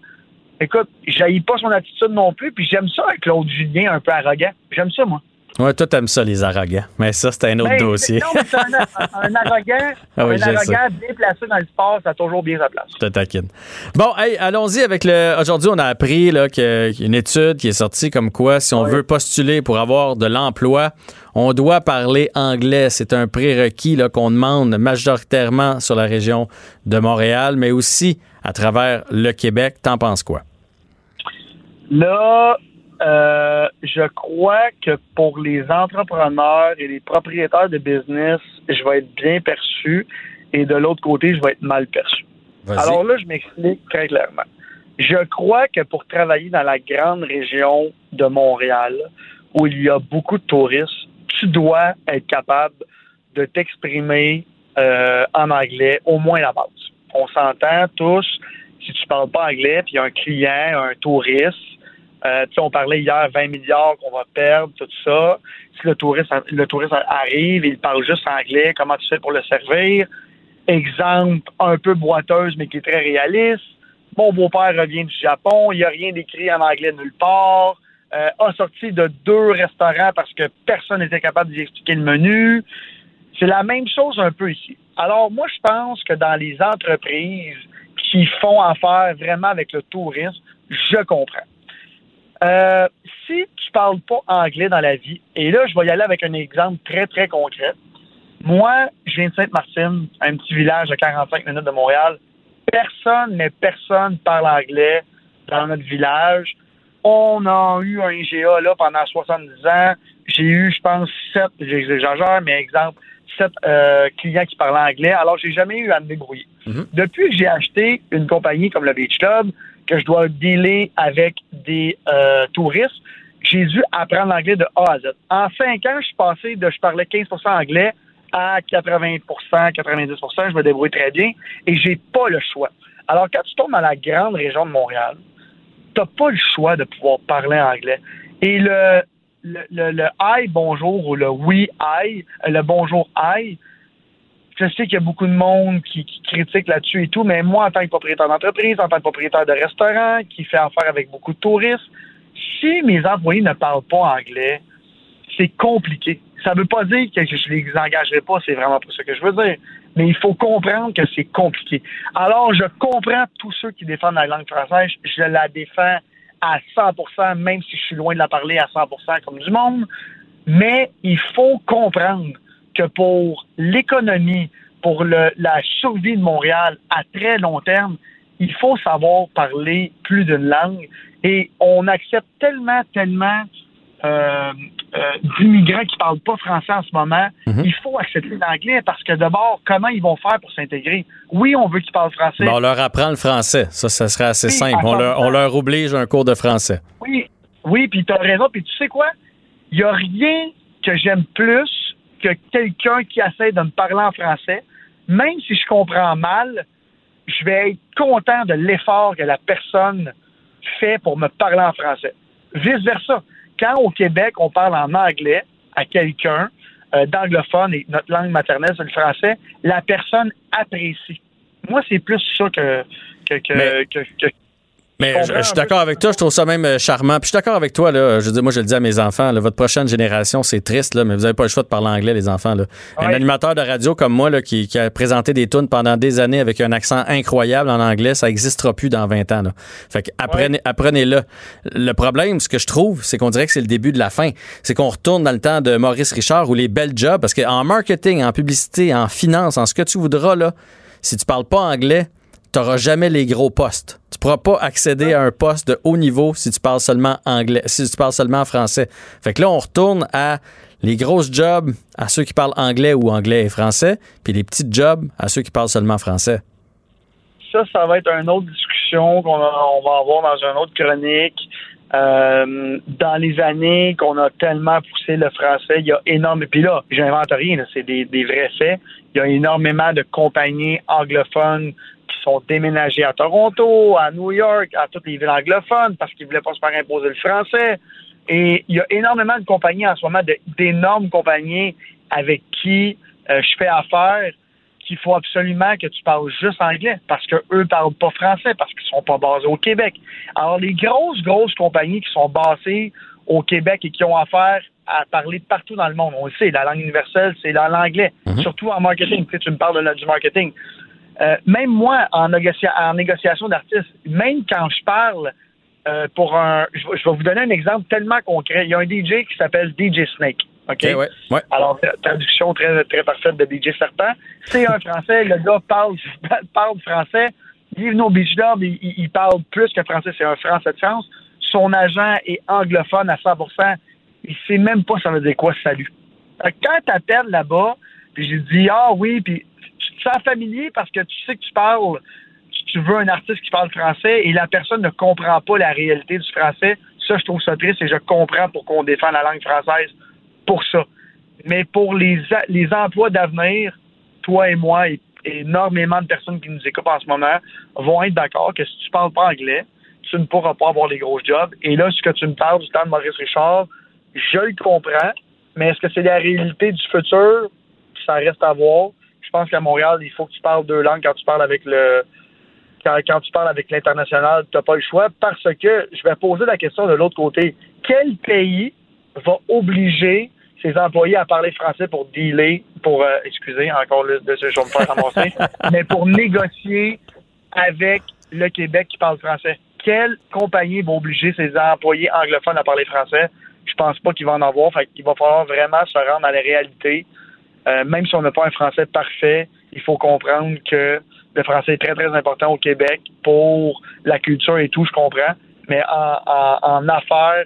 écoute, j'haïs pas son attitude non plus, puis j'aime ça, Claude Julien, un peu arrogant. J'aime ça, moi. Ouais, toi, t'aimes ça, les arrogants. Mais ça, c'est un autre Ben, dossier. Non, mais c'est un, un- un arrogant, (laughs) Ah oui, un arrogant bien placé dans le sport, ça a toujours bien sa place. Je te taquine. Bon, hey, allons-y avec le. Aujourd'hui, on a appris là, qu'il y a une étude qui est sortie comme quoi, si on veut postuler pour avoir de l'emploi, on doit parler anglais. C'est un prérequis là, qu'on demande majoritairement sur la région de Montréal, mais aussi à travers le Québec. T'en penses quoi? Là, euh, je crois que pour les entrepreneurs et les propriétaires de business, je vais être bien perçu et de l'autre côté, je vais être mal perçu. Alors là, je m'explique très clairement. Je crois que pour travailler dans la grande région de Montréal, où il y a beaucoup de touristes, tu dois être capable de t'exprimer euh, en anglais, au moins la base. On s'entend tous, si tu parles pas anglais, puis il y a un client, un touriste, euh, on parlait hier 20 milliards qu'on va perdre, tout ça. Si le touriste, le touriste arrive il parle juste anglais, comment tu fais pour le servir? Exemple un peu boiteuse, mais qui est très réaliste. Mon beau-père revient du Japon, il n'y a rien d'écrit en anglais nulle part. Euh, a sorti de deux restaurants parce que personne n'était capable d'y expliquer le menu. C'est la même chose un peu ici. Alors, moi, je pense que dans les entreprises qui font affaire vraiment avec le tourisme, je comprends. Euh, si tu parles pas anglais dans la vie, et là, je vais y aller avec un exemple très, très concret. Moi, je viens de Sainte-Martine, un petit village à 45 minutes de Montréal. Personne, mais personne parle anglais dans notre village. On a eu un IGA là pendant 70 ans. J'ai eu, je pense, sept, j'exagère, mais exemple, sept euh, clients qui parlaient anglais. Alors, j'ai jamais eu à me débrouiller. Depuis que j'ai acheté une compagnie comme le Beach Club, que je dois dealer avec des euh, touristes, j'ai dû apprendre l'anglais de A à Z. En cinq ans, je suis passé de je parlais 15% anglais à 80% 90% je me débrouille très bien et j'ai pas le choix. Alors, quand tu tombes dans la grande région de Montréal, t'as pas le choix de pouvoir parler anglais. Et le, le, le, le hi bonjour ou le oui hi, euh, le bonjour hi, je sais qu'il y a beaucoup de monde qui, critique là-dessus et tout, mais moi, en tant que propriétaire d'entreprise, en tant que propriétaire de restaurant, qui fait affaire avec beaucoup de touristes, si mes employés ne parlent pas anglais, c'est compliqué. Ça ne veut pas dire que je les engagerai pas, c'est vraiment pas ce que je veux dire. Mais il faut comprendre que c'est compliqué. Alors, je comprends tous ceux qui défendent la langue française. Je la défends à 100% même si je suis loin de la parler à 100% comme du monde. Mais il faut comprendre que pour l'économie, pour le, la survie de Montréal à très long terme, il faut savoir parler plus d'une langue. Et on accepte tellement, tellement euh, euh, d'immigrants qui parlent pas français en ce moment. Il faut accepter l'anglais parce que d'abord, comment ils vont faire pour s'intégrer? Oui, on veut qu'ils parlent français. Bon, on leur apprend le français. Ça, ça serait assez Oui, simple. On leur, on leur oblige un cours de français. Oui, oui, puis tu as raison. Puis tu sais quoi? Il n'y a rien que j'aime plus que quelqu'un qui essaie de me parler en français. Même si je comprends mal, je vais être content de l'effort que la personne fait pour me parler en français. Vice-versa. Quand au Québec, on parle en anglais à quelqu'un euh, d'anglophone et notre langue maternelle, c'est le français, la personne apprécie. Moi, c'est plus ça que, que, que, Mais- que- que- Mais je, je suis d'accord avec toi, je trouve ça même euh, charmant. Puis je suis d'accord avec toi, là. Je veux dire, moi, je le dis à mes enfants, là, votre prochaine génération, c'est triste, là, mais vous n'avez pas le choix de parler anglais, les enfants. Là. Un animateur de radio comme moi, là, qui, qui a présenté des tunes pendant des années avec un accent incroyable en anglais, ça n'existera plus dans 20 ans. Là. Fait que apprenez, apprenez-le. Le problème, ce que je trouve, c'est qu'on dirait que c'est le début de la fin. C'est qu'on retourne dans le temps de Maurice Richard ou les belles jobs, parce qu'en marketing, en publicité, en finance, en ce que tu voudras, là, si tu parles pas anglais, tu n'auras jamais les gros postes. Tu pourras pas accéder à un poste de haut niveau si tu parles seulement anglais, si tu parles seulement français. Fait que là, on retourne à les grosses jobs à ceux qui parlent anglais ou anglais et français, puis les petites jobs à ceux qui parlent seulement français. ça, ça va être une autre discussion qu'on va avoir dans une autre chronique. Euh, dans les années qu'on a tellement poussé le français, il y a énormément. Puis là, j'invente rien, c'est des vrais faits. Il y a énormément de compagnies anglophones qui sont déménagées à Toronto, à New York, à toutes les villes anglophones parce qu'ils voulaient pas se faire imposer le français. Et il y a énormément de compagnies en ce moment, d'énormes compagnies avec qui euh, je fais affaire qu'il faut absolument que tu parles juste anglais parce que eux parlent pas français parce qu'ils sont pas basés au Québec. Alors les grosses grosses compagnies qui sont basées au Québec et qui ont affaire à parler partout dans le monde. On le sait, la langue universelle, c'est dans l'anglais, surtout en marketing. Tu, sais, tu me parles de, du marketing. Euh, même moi, en, négocia en négociation d'artistes, même quand je parle euh, pour un... Je, vais- je vais vous donner un exemple tellement concret. Il y a un DJ qui s'appelle DJ Snake. OK? Ok, ouais, ouais. Alors, tra- traduction très, très parfaite de DJ Serpent. C'est un Français, le gars parle, (laughs) parle français. Il est venu au Beach Club, il, parle plus que français, c'est un Français de France. Son agent est anglophone à 100% Il sait même pas ça veut dire quoi salut. Quand t'appelles là-bas, puis j'ai dit ah oui, puis te sens familier parce que tu sais que tu parles, tu- veux un artiste qui parle français et la personne ne comprend pas la réalité du français. Ça, je trouve ça triste et je comprends pour qu'on défende la langue française pour ça. Mais pour les, les emplois d'avenir, toi et moi et énormément de personnes qui nous écoutent en ce moment vont être d'accord que si tu parles pas anglais, tu ne pourras pas avoir les gros jobs. Et là, ce que tu me parles du temps de Maurice Richard, je le comprends, mais est-ce que c'est la réalité du futur? Ça reste à voir. Je pense qu'à Montréal, il faut que tu parles deux langues quand tu parles avec le quand, quand tu parles avec l'international, tu n'as pas le choix parce que je vais poser la question de l'autre côté. Quel pays va obliger ses employés à parler français pour dealer, pour, euh, excusez, encore là, de ce je vais me faire ramasser, (laughs) mais pour négocier avec le Québec qui parle français? Quelle compagnie va obliger ses employés anglophones à parler français? Je pense pas qu'il va en avoir. Fait qu'il va falloir vraiment se rendre à la réalité. Euh, même si on n'a pas un français parfait, il faut comprendre que le français est très, très important au Québec pour la culture et tout, je comprends. Mais en, affaires,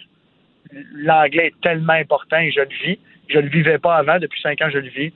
l'anglais est tellement important et je le vis. Je le vivais pas avant, depuis cinq ans, je le vis.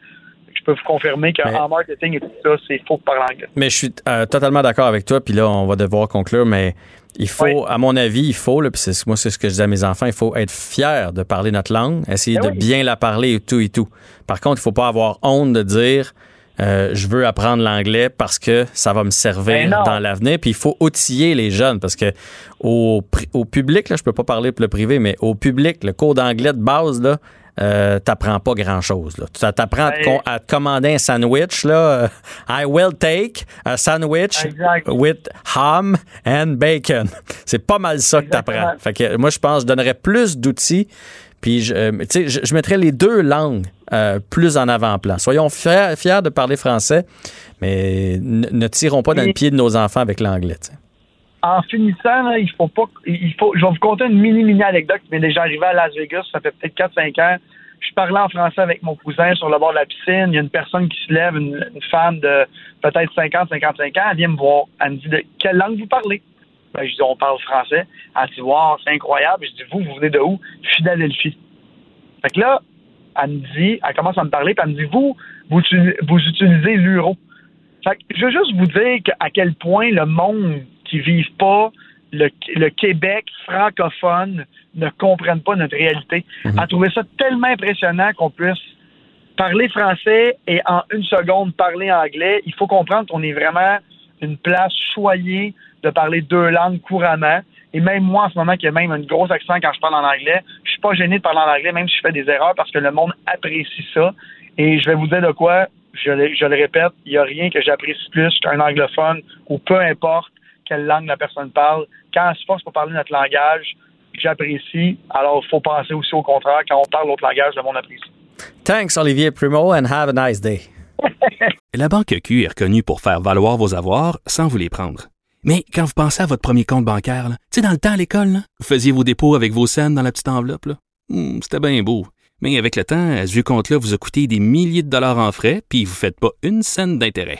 Peux vous confirmer qu'en Mais- marketing et tout ça, c'est faux de parler anglais. Mais je suis euh, totalement d'accord avec toi. Puis là, on va devoir conclure. Mais il faut, Oui. à mon avis, il faut, là, puis c'est, moi, c'est ce que je dis à mes enfants, il faut être fier de parler notre langue, essayer Ben de oui. bien la parler et tout et tout. Par contre, il faut pas avoir honte de dire euh, je veux apprendre l'anglais parce que ça va me servir Ben dans l'avenir. Puis il faut outiller les jeunes parce que au public, là, je peux pas parler pour le privé, mais au public, le cours d'anglais de base, là, euh, t'apprends pas grand chose. Là. Tu t'apprends à, te Ben- à te commander un sandwich. Là. I will take a sandwich Exact. with ham and bacon. C'est pas mal ça que t'apprends. Fait que moi, je pense que je donnerais plus d'outils. Puis, je, euh, tu sais, je, je mettrais les deux langues euh, plus en avant-plan. Soyons fiers, fiers de parler français, mais ne tirons pas dans le pied de nos enfants avec l'anglais. En finissant, il faut pas. Il faut, je vais vous conter une mini mini anecdote qui m'est déjà arrivée à Las Vegas. Ça fait peut-être 4-5 ans. Je parlais en français avec mon cousin sur le bord de la piscine. Il y a une personne qui se lève, une, femme de peut-être 50-55 ans. Elle vient me voir. Elle me dit de quelle langue vous parlez? Ben, je dis on parle français. Elle dit wow, c'est incroyable. Je dis vous, vous venez de où? Philadelphie. Fait que là, elle me dit, elle commence à me parler, puis elle me dit vous, vous, vous utilisez l'euro. Fait que je veux juste vous dire à quel point le monde qui vit pas le, le Québec francophone ne comprennent pas notre réalité. Mhm. Elle trouvait ça tellement impressionnant qu'on puisse parler français et en une seconde parler anglais. Il faut comprendre qu'on est vraiment une place choyée de parler deux langues couramment. Et même moi, en ce moment, qui ai même un gros accent quand je parle en anglais, je suis pas gêné de parler en anglais, même si je fais des erreurs, parce que le monde apprécie ça. Et je vais vous dire de quoi, je le, je le répète, il n'y a rien que j'apprécie plus qu'un anglophone, ou peu importe quelle langue la personne parle. Quand on se force pour parler notre langage, j'apprécie. Alors, il faut penser aussi au contraire. Quand on parle l'autre langage, le monde apprécie. Thanks, Olivier Primo, and have a nice day. (laughs) La Banque Q est reconnue pour faire valoir vos avoirs sans vous les prendre. Mais quand vous pensez à votre premier compte bancaire, tu sais, dans le temps à l'école, là, vous faisiez vos dépôts avec vos scènes dans la petite enveloppe. là. Hmm, C'était bien beau. Mais avec le temps, à ce vieux compte-là vous a coûté des milliers de dollars en frais, puis vous ne faites pas une scène d'intérêt.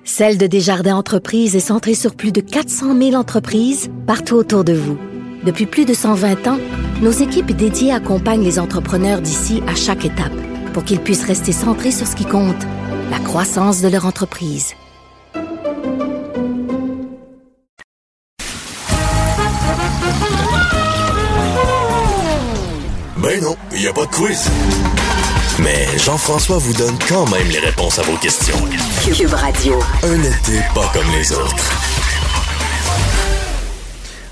Celle de Desjardins Entreprises est centrée sur plus de 400 000 entreprises partout autour de vous. Depuis plus de 120 ans, nos équipes dédiées accompagnent les entrepreneurs d'ici à chaque étape pour qu'ils puissent rester centrés sur ce qui compte, la croissance de leur entreprise. Ben non, il n'y a pas de quiz. Mais Jean-François vous donne quand même les réponses à vos questions. Cube Radio. Un été pas comme les autres.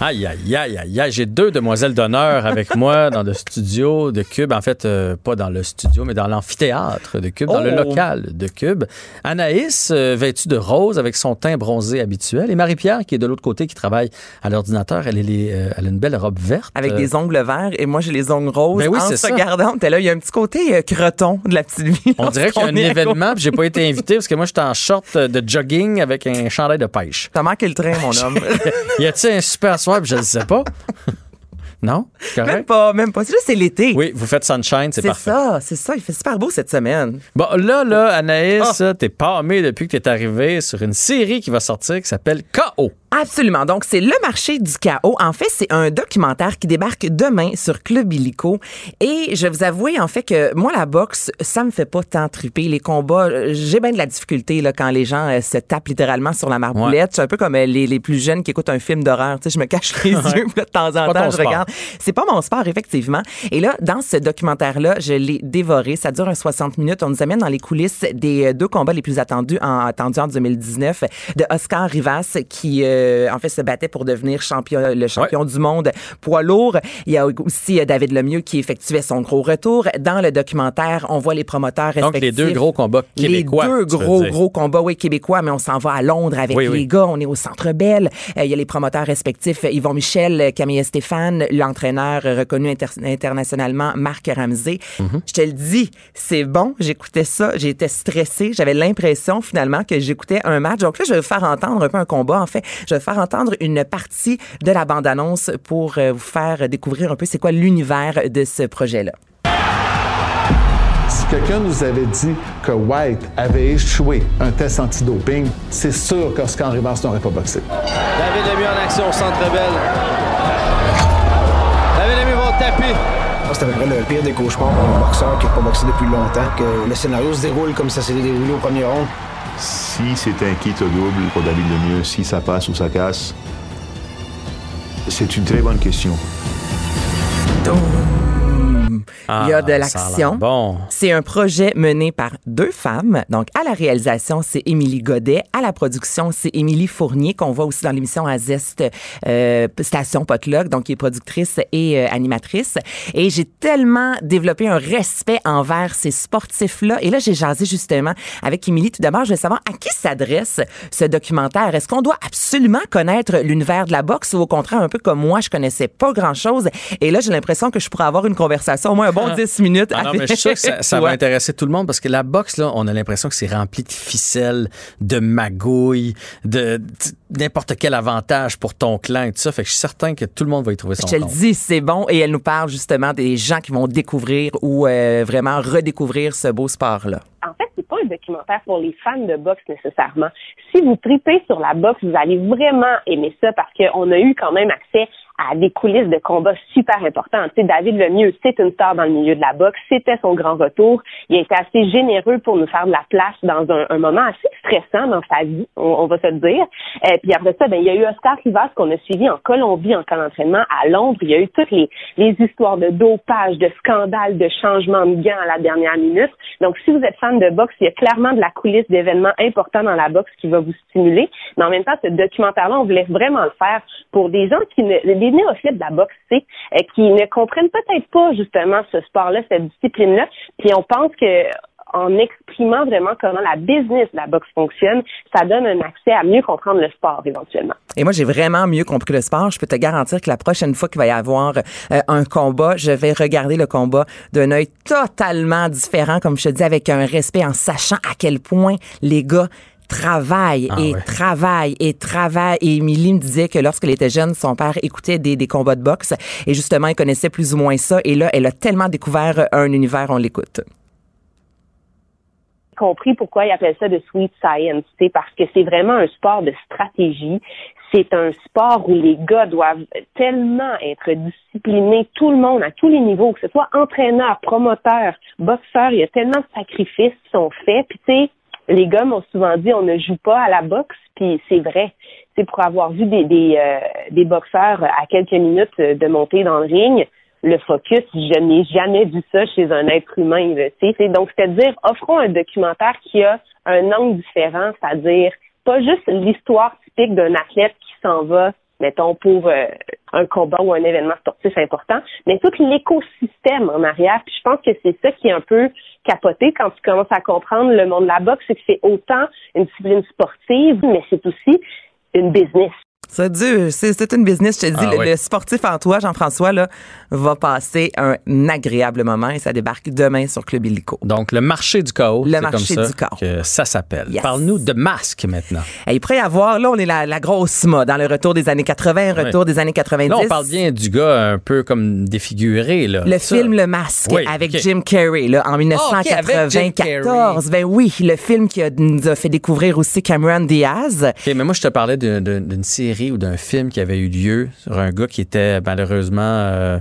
Aïe, aïe, aïe, aïe, aïe. J'ai deux demoiselles d'honneur avec moi (laughs) dans le studio de Cube. En fait, euh, pas dans le studio, mais dans l'amphithéâtre de Cube, dans le Oh! local de Cube. Anaïs, euh, vêtue de rose avec son teint bronzé habituel. Et Marie-Pierre, qui est de l'autre côté, qui travaille à l'ordinateur. Elle, est euh, elle a une belle robe verte. Avec Euh, des ongles verts et moi j'ai les ongles roses. Ben oui, en se regardant, t'es là, il y a un petit côté creton de la petite vie. On dirait qu'il y a un événement, puis j'ai pas été invité parce que moi, j'étais en short de jogging avec un chandail de pêche. T'as manqué le train, mon (laughs) homme. y a-t-il un super soir, puis je ne sais pas? Non? C'est même pas, même pas. C'est juste c'est l'été. Oui, vous faites sunshine, c'est c'est parfait. ça, c'est ça. Il fait super beau cette semaine. Bon, là, là, Anaïs, Ah. t'es pâmée depuis que t'es arrivé sur une série qui va sortir qui s'appelle K.O. Absolument. Donc, c'est Le marché du chaos. En fait, c'est un documentaire qui débarque demain sur Club Illico. Et je vais vous avouer, en fait, que moi, la boxe, ça me fait pas tant triper. Les combats, euh, j'ai bien de la difficulté là, quand les gens euh, se tapent littéralement sur la marboulette. C'est un peu comme euh, les, les plus jeunes qui écoutent un film d'horreur. Tu sais, je me cache les (laughs) Ouais. yeux, de temps en temps, je sport. regarde. C'est pas mon sport, effectivement. Et là, dans ce documentaire-là, je l'ai dévoré. Ça dure un 60 minutes. On nous amène dans les coulisses des euh, deux combats les plus attendus en, attendus en 2019 de Oscar Rivas, qui, euh, en fait, se battait pour devenir champion, le champion du monde poids lourd. Il y a aussi euh, David Lemieux qui effectuait son gros retour. Dans le documentaire, on voit les promoteurs Donc, les respectifs. deux gros combats québécois. Les deux gros, gros combats, oui, québécois, mais on s'en va à Londres avec Oui, les oui. gars. On est au Centre Bell. Euh, Il y a les promoteurs respectifs, Yvon Michel, Camille Stéphane, l'entraîneur reconnu inter- internationalement, Marc Ramsey. Mhm. Je te le dis, c'est bon. J'écoutais ça. J'étais stressée. J'avais l'impression, finalement, que j'écoutais un match. Donc là, je vais vous faire entendre un peu un combat. En fait, je vais vous faire entendre une partie de la bande-annonce pour euh, vous faire découvrir un peu c'est quoi l'univers de ce projet-là. Si quelqu'un nous avait dit que White avait échoué un test antidoping, c'est sûr qu'Oscar Rivas n'aurait pas boxé. David Lemieux en action au centre belle. Au tapis. C'est à peu près le pire des cauchemars pour un boxeur qui n'a pas boxé depuis longtemps, que le scénario se déroule comme ça s'est déroulé au premier round. Si c'est un kit au double pour David Lemieux, si ça passe ou ça casse, c'est une très bonne question. Il y a de Ah, l'action. Bon. C'est un projet mené par deux femmes. Donc, à la réalisation, c'est Émilie Godet. À la production, c'est Émilie Fournier, qu'on voit aussi dans l'émission à Zest euh, Station Potluck, donc qui est productrice et euh, animatrice. Et j'ai tellement développé un respect envers ces sportifs-là. Et là, j'ai jasé justement avec Émilie. Tout d'abord, je veux savoir à qui s'adresse ce documentaire. Est-ce qu'on doit absolument connaître l'univers de la boxe ou au contraire, un peu comme moi, je connaissais pas grand-chose? Et là, j'ai l'impression que je pourrais avoir une conversation, au moins un bon 10 minutes. Ah non, mais je suis sûr que ça, ça va intéresser tout le monde parce que la boxe, là, on a l'impression que c'est rempli de ficelles, de magouilles, de, de- n'importe quel avantage pour ton clan et tout ça. Fait que je suis certain que tout le monde va y trouver son Je te le dis, c'est bon. Et elle nous parle justement des gens qui vont découvrir ou euh, vraiment redécouvrir ce beau sport-là. en fait, c'est pas un documentaire pour les fans de boxe nécessairement. Si vous tripez sur la boxe, vous allez vraiment aimer ça parce qu'on a eu quand même accès à des coulisses de combats super importants. Tu sais, David Lemieux, c'est une star dans le milieu de la boxe. C'était son grand retour. Il a été assez généreux pour nous faire de la place dans un, un moment assez stressant dans sa vie, on, on va se le dire. Euh, puis après ça, ben, il y a eu Oscar Rivas qu'on a suivi en Colombie en camp d'entraînement à Londres. Il y a eu toutes les, les histoires de dopage, de scandales, de changements de gants à la dernière minute. Donc, si vous êtes fan de boxe, il y a clairement de la coulisse d'événements importants dans la boxe qui va vous stimuler. Mais en même temps, ce documentaire-là, on voulait vraiment le faire pour des gens qui ne, des néophytes de la boxe, sais, euh, qui ne comprennent peut-être pas justement ce sport-là, cette discipline-là. Puis on pense que en exprimant vraiment comment la business de la boxe fonctionne, ça donne un accès à mieux comprendre le sport éventuellement. Et moi, j'ai vraiment mieux compris le sport. Je peux te garantir que la prochaine fois qu'il va y avoir euh, un combat, je vais regarder le combat d'un œil totalement différent, comme je te dis, avec un respect en sachant à quel point les gars travaillent Ah et ouais. travaillent et travaillent. Et Émilie me disait que lorsqu'elle était jeune, son père écoutait des, des combats de boxe et justement, il connaissait plus ou moins ça. Et là, elle a tellement découvert un univers, on l'écoute. compris pourquoi ils appellent ça de sweet science, c'est parce que c'est vraiment un sport de stratégie. C'est un sport où les gars doivent tellement être disciplinés, tout le monde à tous les niveaux, que ce soit entraîneur, promoteur, boxeur, il y a tellement de sacrifices qui sont faits. Puis tu sais, les gars m'ont souvent dit on ne joue pas à la boxe, puis c'est vrai. C'est pour avoir vu des des, euh, des boxeurs à quelques minutes de monter dans le ring le focus. Je n'ai jamais vu ça chez un être humain. C'est- donc, c'est-à-dire, offrons un documentaire qui a un angle différent, c'est-à-dire pas juste l'histoire typique d'un athlète qui s'en va, mettons, pour euh, un combat ou un événement sportif important, mais tout l'écosystème en arrière. Puis je pense que c'est ça qui est un peu capoté quand tu commences à comprendre le monde de la boxe, c'est que c'est autant une discipline sportive, mais c'est aussi une business. C'est dur. C'est une business, je te dis. Ah le, oui. le sportif en toi, Jean-François, là, va passer un agréable moment et ça débarque demain sur Club Illico. Donc, le marché du chaos. Le marché comme ça du chaos. que ça s'appelle. Yes. Parle-nous de masque maintenant. Et il pourrait y avoir, là, on est la, la grosse mode dans le retour des années 80, retour des années 90. Là, on parle bien du gars un peu comme défiguré. Là. Le Ça. film Le Masque Oui, avec. Jim Carrey là, en Ah, ok, avec Jim 1994. ben oui, le film qui a- nous a fait découvrir aussi Cameron Diaz. OK, mais moi, je te parlais d'une série ou d'un film qui avait eu lieu sur un gars qui était malheureusement euh,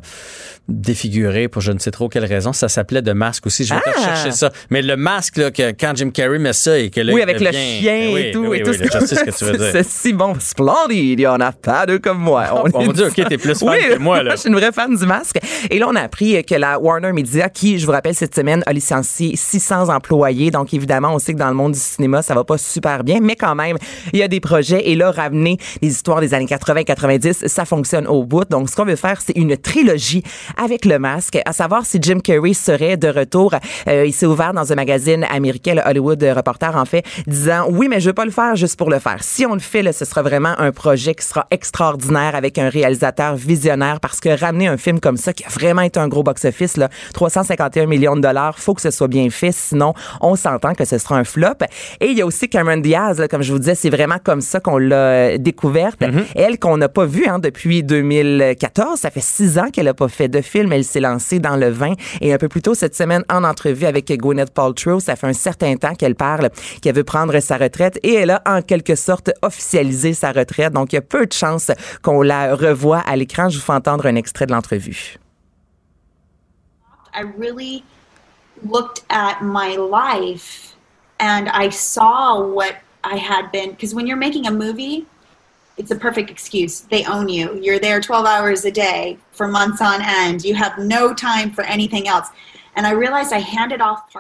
défiguré pour je ne sais trop quelle raison. Ça s'appelait de masque aussi. Je vais Ah! chercher ça. Mais le masque, là, que, quand Jim Carrey met ça et que là, oui, avec le chien Oui, et tout. oui, et tout oui, sais ce que tu veux (laughs) dire. C'est si bon, splendide. Il y en a pas deux comme moi. Oh, mon est- Dieu, OK, t'es plus fan oui, que moi, (laughs) là. je suis une vraie fan du masque. Et là, on a appris que la Warner Media, qui, je vous rappelle, cette semaine, a licencié 600 employés. Donc, évidemment, on sait que dans le monde du cinéma, ça va pas super bien. Mais quand même, il y a des projets. Et là, ramener des histoires des années 80-90, ça fonctionne au bout. Donc, ce qu'on veut faire, c'est une trilogie avec le masque, à savoir si Jim Carrey serait de retour. Euh, il s'est ouvert dans un magazine américain, le Hollywood Reporter, en fait, disant oui, mais je veux pas le faire juste pour le faire. Si on le fait, là, ce sera vraiment un projet qui sera extraordinaire avec un réalisateur visionnaire parce que ramener un film comme ça qui a vraiment été un gros box-office, là, 351 millions de dollars, faut que ce soit bien fait, sinon on s'entend que ce sera un flop. Et il y a aussi Cameron Diaz, là, comme je vous disais, c'est vraiment comme ça qu'on l'a découverte. Elle qu'on n'a pas vue hein, depuis 2014, ça fait six ans qu'elle n'a pas fait de film. Elle s'est lancée dans le vin et un peu plus tôt cette semaine en entrevue avec Gwyneth Paltrow, ça fait un certain temps qu'elle parle qu'elle veut prendre sa retraite et elle a en quelque sorte officialisé sa retraite. Donc il y a peu de chances qu'on la revoie à l'écran. Je vous fais entendre un extrait de l'entrevue. I really looked at my life and I saw what I had been. Because when you're making a movie, it's a perfect excuse. They own you. You're there 12 hours a day for months on end. You have no time for anything else.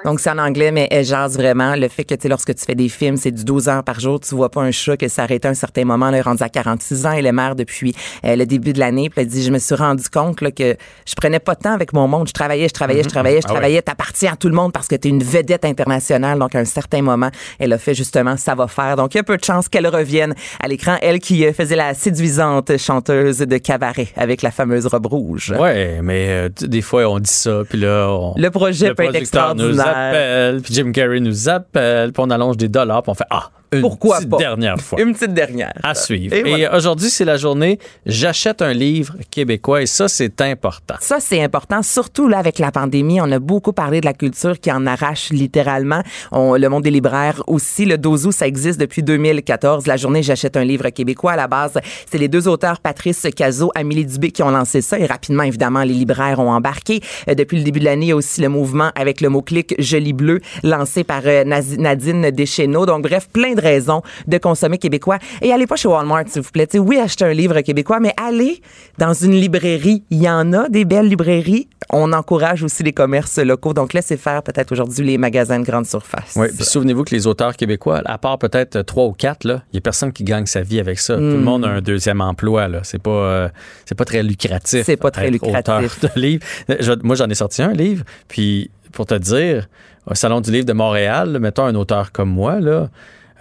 Donc, c'est en anglais, mais elle jase vraiment. Le fait que, tu sais, lorsque tu fais des films, c'est du 12 heures par jour. Tu vois pas un chat que ça arrête à un certain moment. Là, elle est rendue à 46 ans. Elle est mère depuis euh, le début de l'année. Puis elle dit, je me suis rendu compte là, que je prenais pas de temps avec mon monde. Je travaillais, je travaillais, je travaillais, je Ah ouais. travaillais. T'appartiens à tout le monde parce que tu es une vedette internationale. Donc, à un certain moment, elle a fait justement ça va faire. Donc, il y a peu de chances qu'elle revienne à l'écran. Elle qui euh, faisait la séduisante chanteuse de cabaret avec la fameuse robe rouge. Ouais, mais euh, des fois, on dit ça, puis là, on- Le projet peut être producteur nous extraordinaire. appelle, puis Jim Carrey nous appelle, puis on allonge des dollars, puis on fait Ah, une Pourquoi petite pas? dernière fois. Une petite dernière. À suivre. Et aujourd'hui, c'est la journée J'achète un livre québécois, et ça, c'est important. Ça, c'est important, surtout là avec la pandémie. On a beaucoup parlé de la culture qui en arrache littéralement. On- le monde des libraires aussi. Le 12 août, ça existe depuis 2014. La journée J'achète un livre québécois. À la base, c'est les deux auteurs, Patrice Cazot, Amélie Dubé, qui ont lancé ça. Et rapidement, évidemment, les libraires ont embarqué. Euh, depuis le début de l'année, il y a aussi le mouvement avec le mot-clic Joli Bleu, lancé par euh, Nadine Deschenaux. Donc, bref, plein de raisons de consommer québécois. Et allez pas chez Walmart, s'il vous plaît. Oui, achetez un livre québécois, mais allez dans une librairie. Il y en a des belles librairies. On encourage aussi les commerces locaux. Donc, laissez faire peut-être aujourd'hui les magasins de grande surface. Oui, puis souvenez-vous que les auteurs québécois, à part peut-être trois ou quatre, il n'y a personne qui gagne sa vie avec ça. Tout le monde a un deuxième emploi. Là. C'est pas, euh, c'est pas très lucratif. C'est pas très lucratif. de livre. Je- moi, j'en ai sorti un livre, puis pour te dire, au Salon du livre de Montréal, mettons un auteur comme moi, là,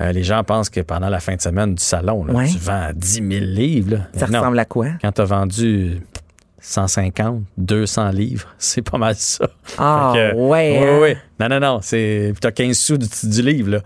euh, les gens pensent que pendant la fin de semaine du salon, là, Ouais. tu vends 10 000 livres. là. Ça Non. ressemble à quoi? Quand tu as vendu 150, 200 livres, (laughs) c'est pas mal ça. Ah, que- ouais, Oui, hein? oui. Non, non, non. C'est, t'as 15 sous du, du livre, là.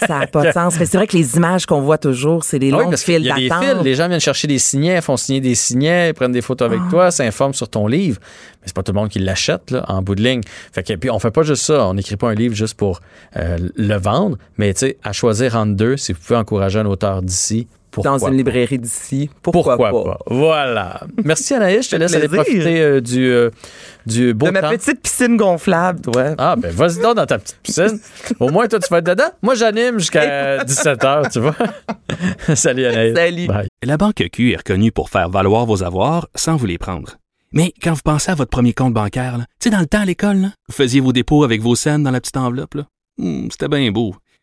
Ça n'a (laughs) pas de sens. Mais c'est vrai que les images qu'on voit toujours, c'est des Ah oui, longues qu'il files y a des d'attente. fils. Les gens viennent chercher des signets, font signer des signets, prennent des photos avec Ah. toi, s'informent sur ton livre. Mais c'est pas tout le monde qui l'achète, là, en bout de ligne. Fait que, puis on fait pas juste ça. On n'écrit pas un livre juste pour euh, le vendre. Mais, tu sais, à choisir entre deux, si vous pouvez encourager un auteur d'ici, pourquoi dans une pas? librairie d'ici. Pourquoi, Pourquoi, pas? Voilà. Merci Anaïs, je te laisse aller profiter euh, du, euh, du beau De ma temps. petite piscine gonflable, toi. Ah, ben vas-y donc dans ta petite piscine. Au moins, toi, tu vas être dedans. Moi, j'anime jusqu'à (laughs) 17h, tu vois. (laughs) Salut Anaïs. Salut. Bye. La Banque Q est reconnue pour faire valoir vos avoirs sans vous les prendre. Mais quand vous pensez à votre premier compte bancaire, tu sais, dans le temps à l'école, vous faisiez vos dépôts avec vos scènes dans la petite enveloppe, là. Hmm, c'était bien beau.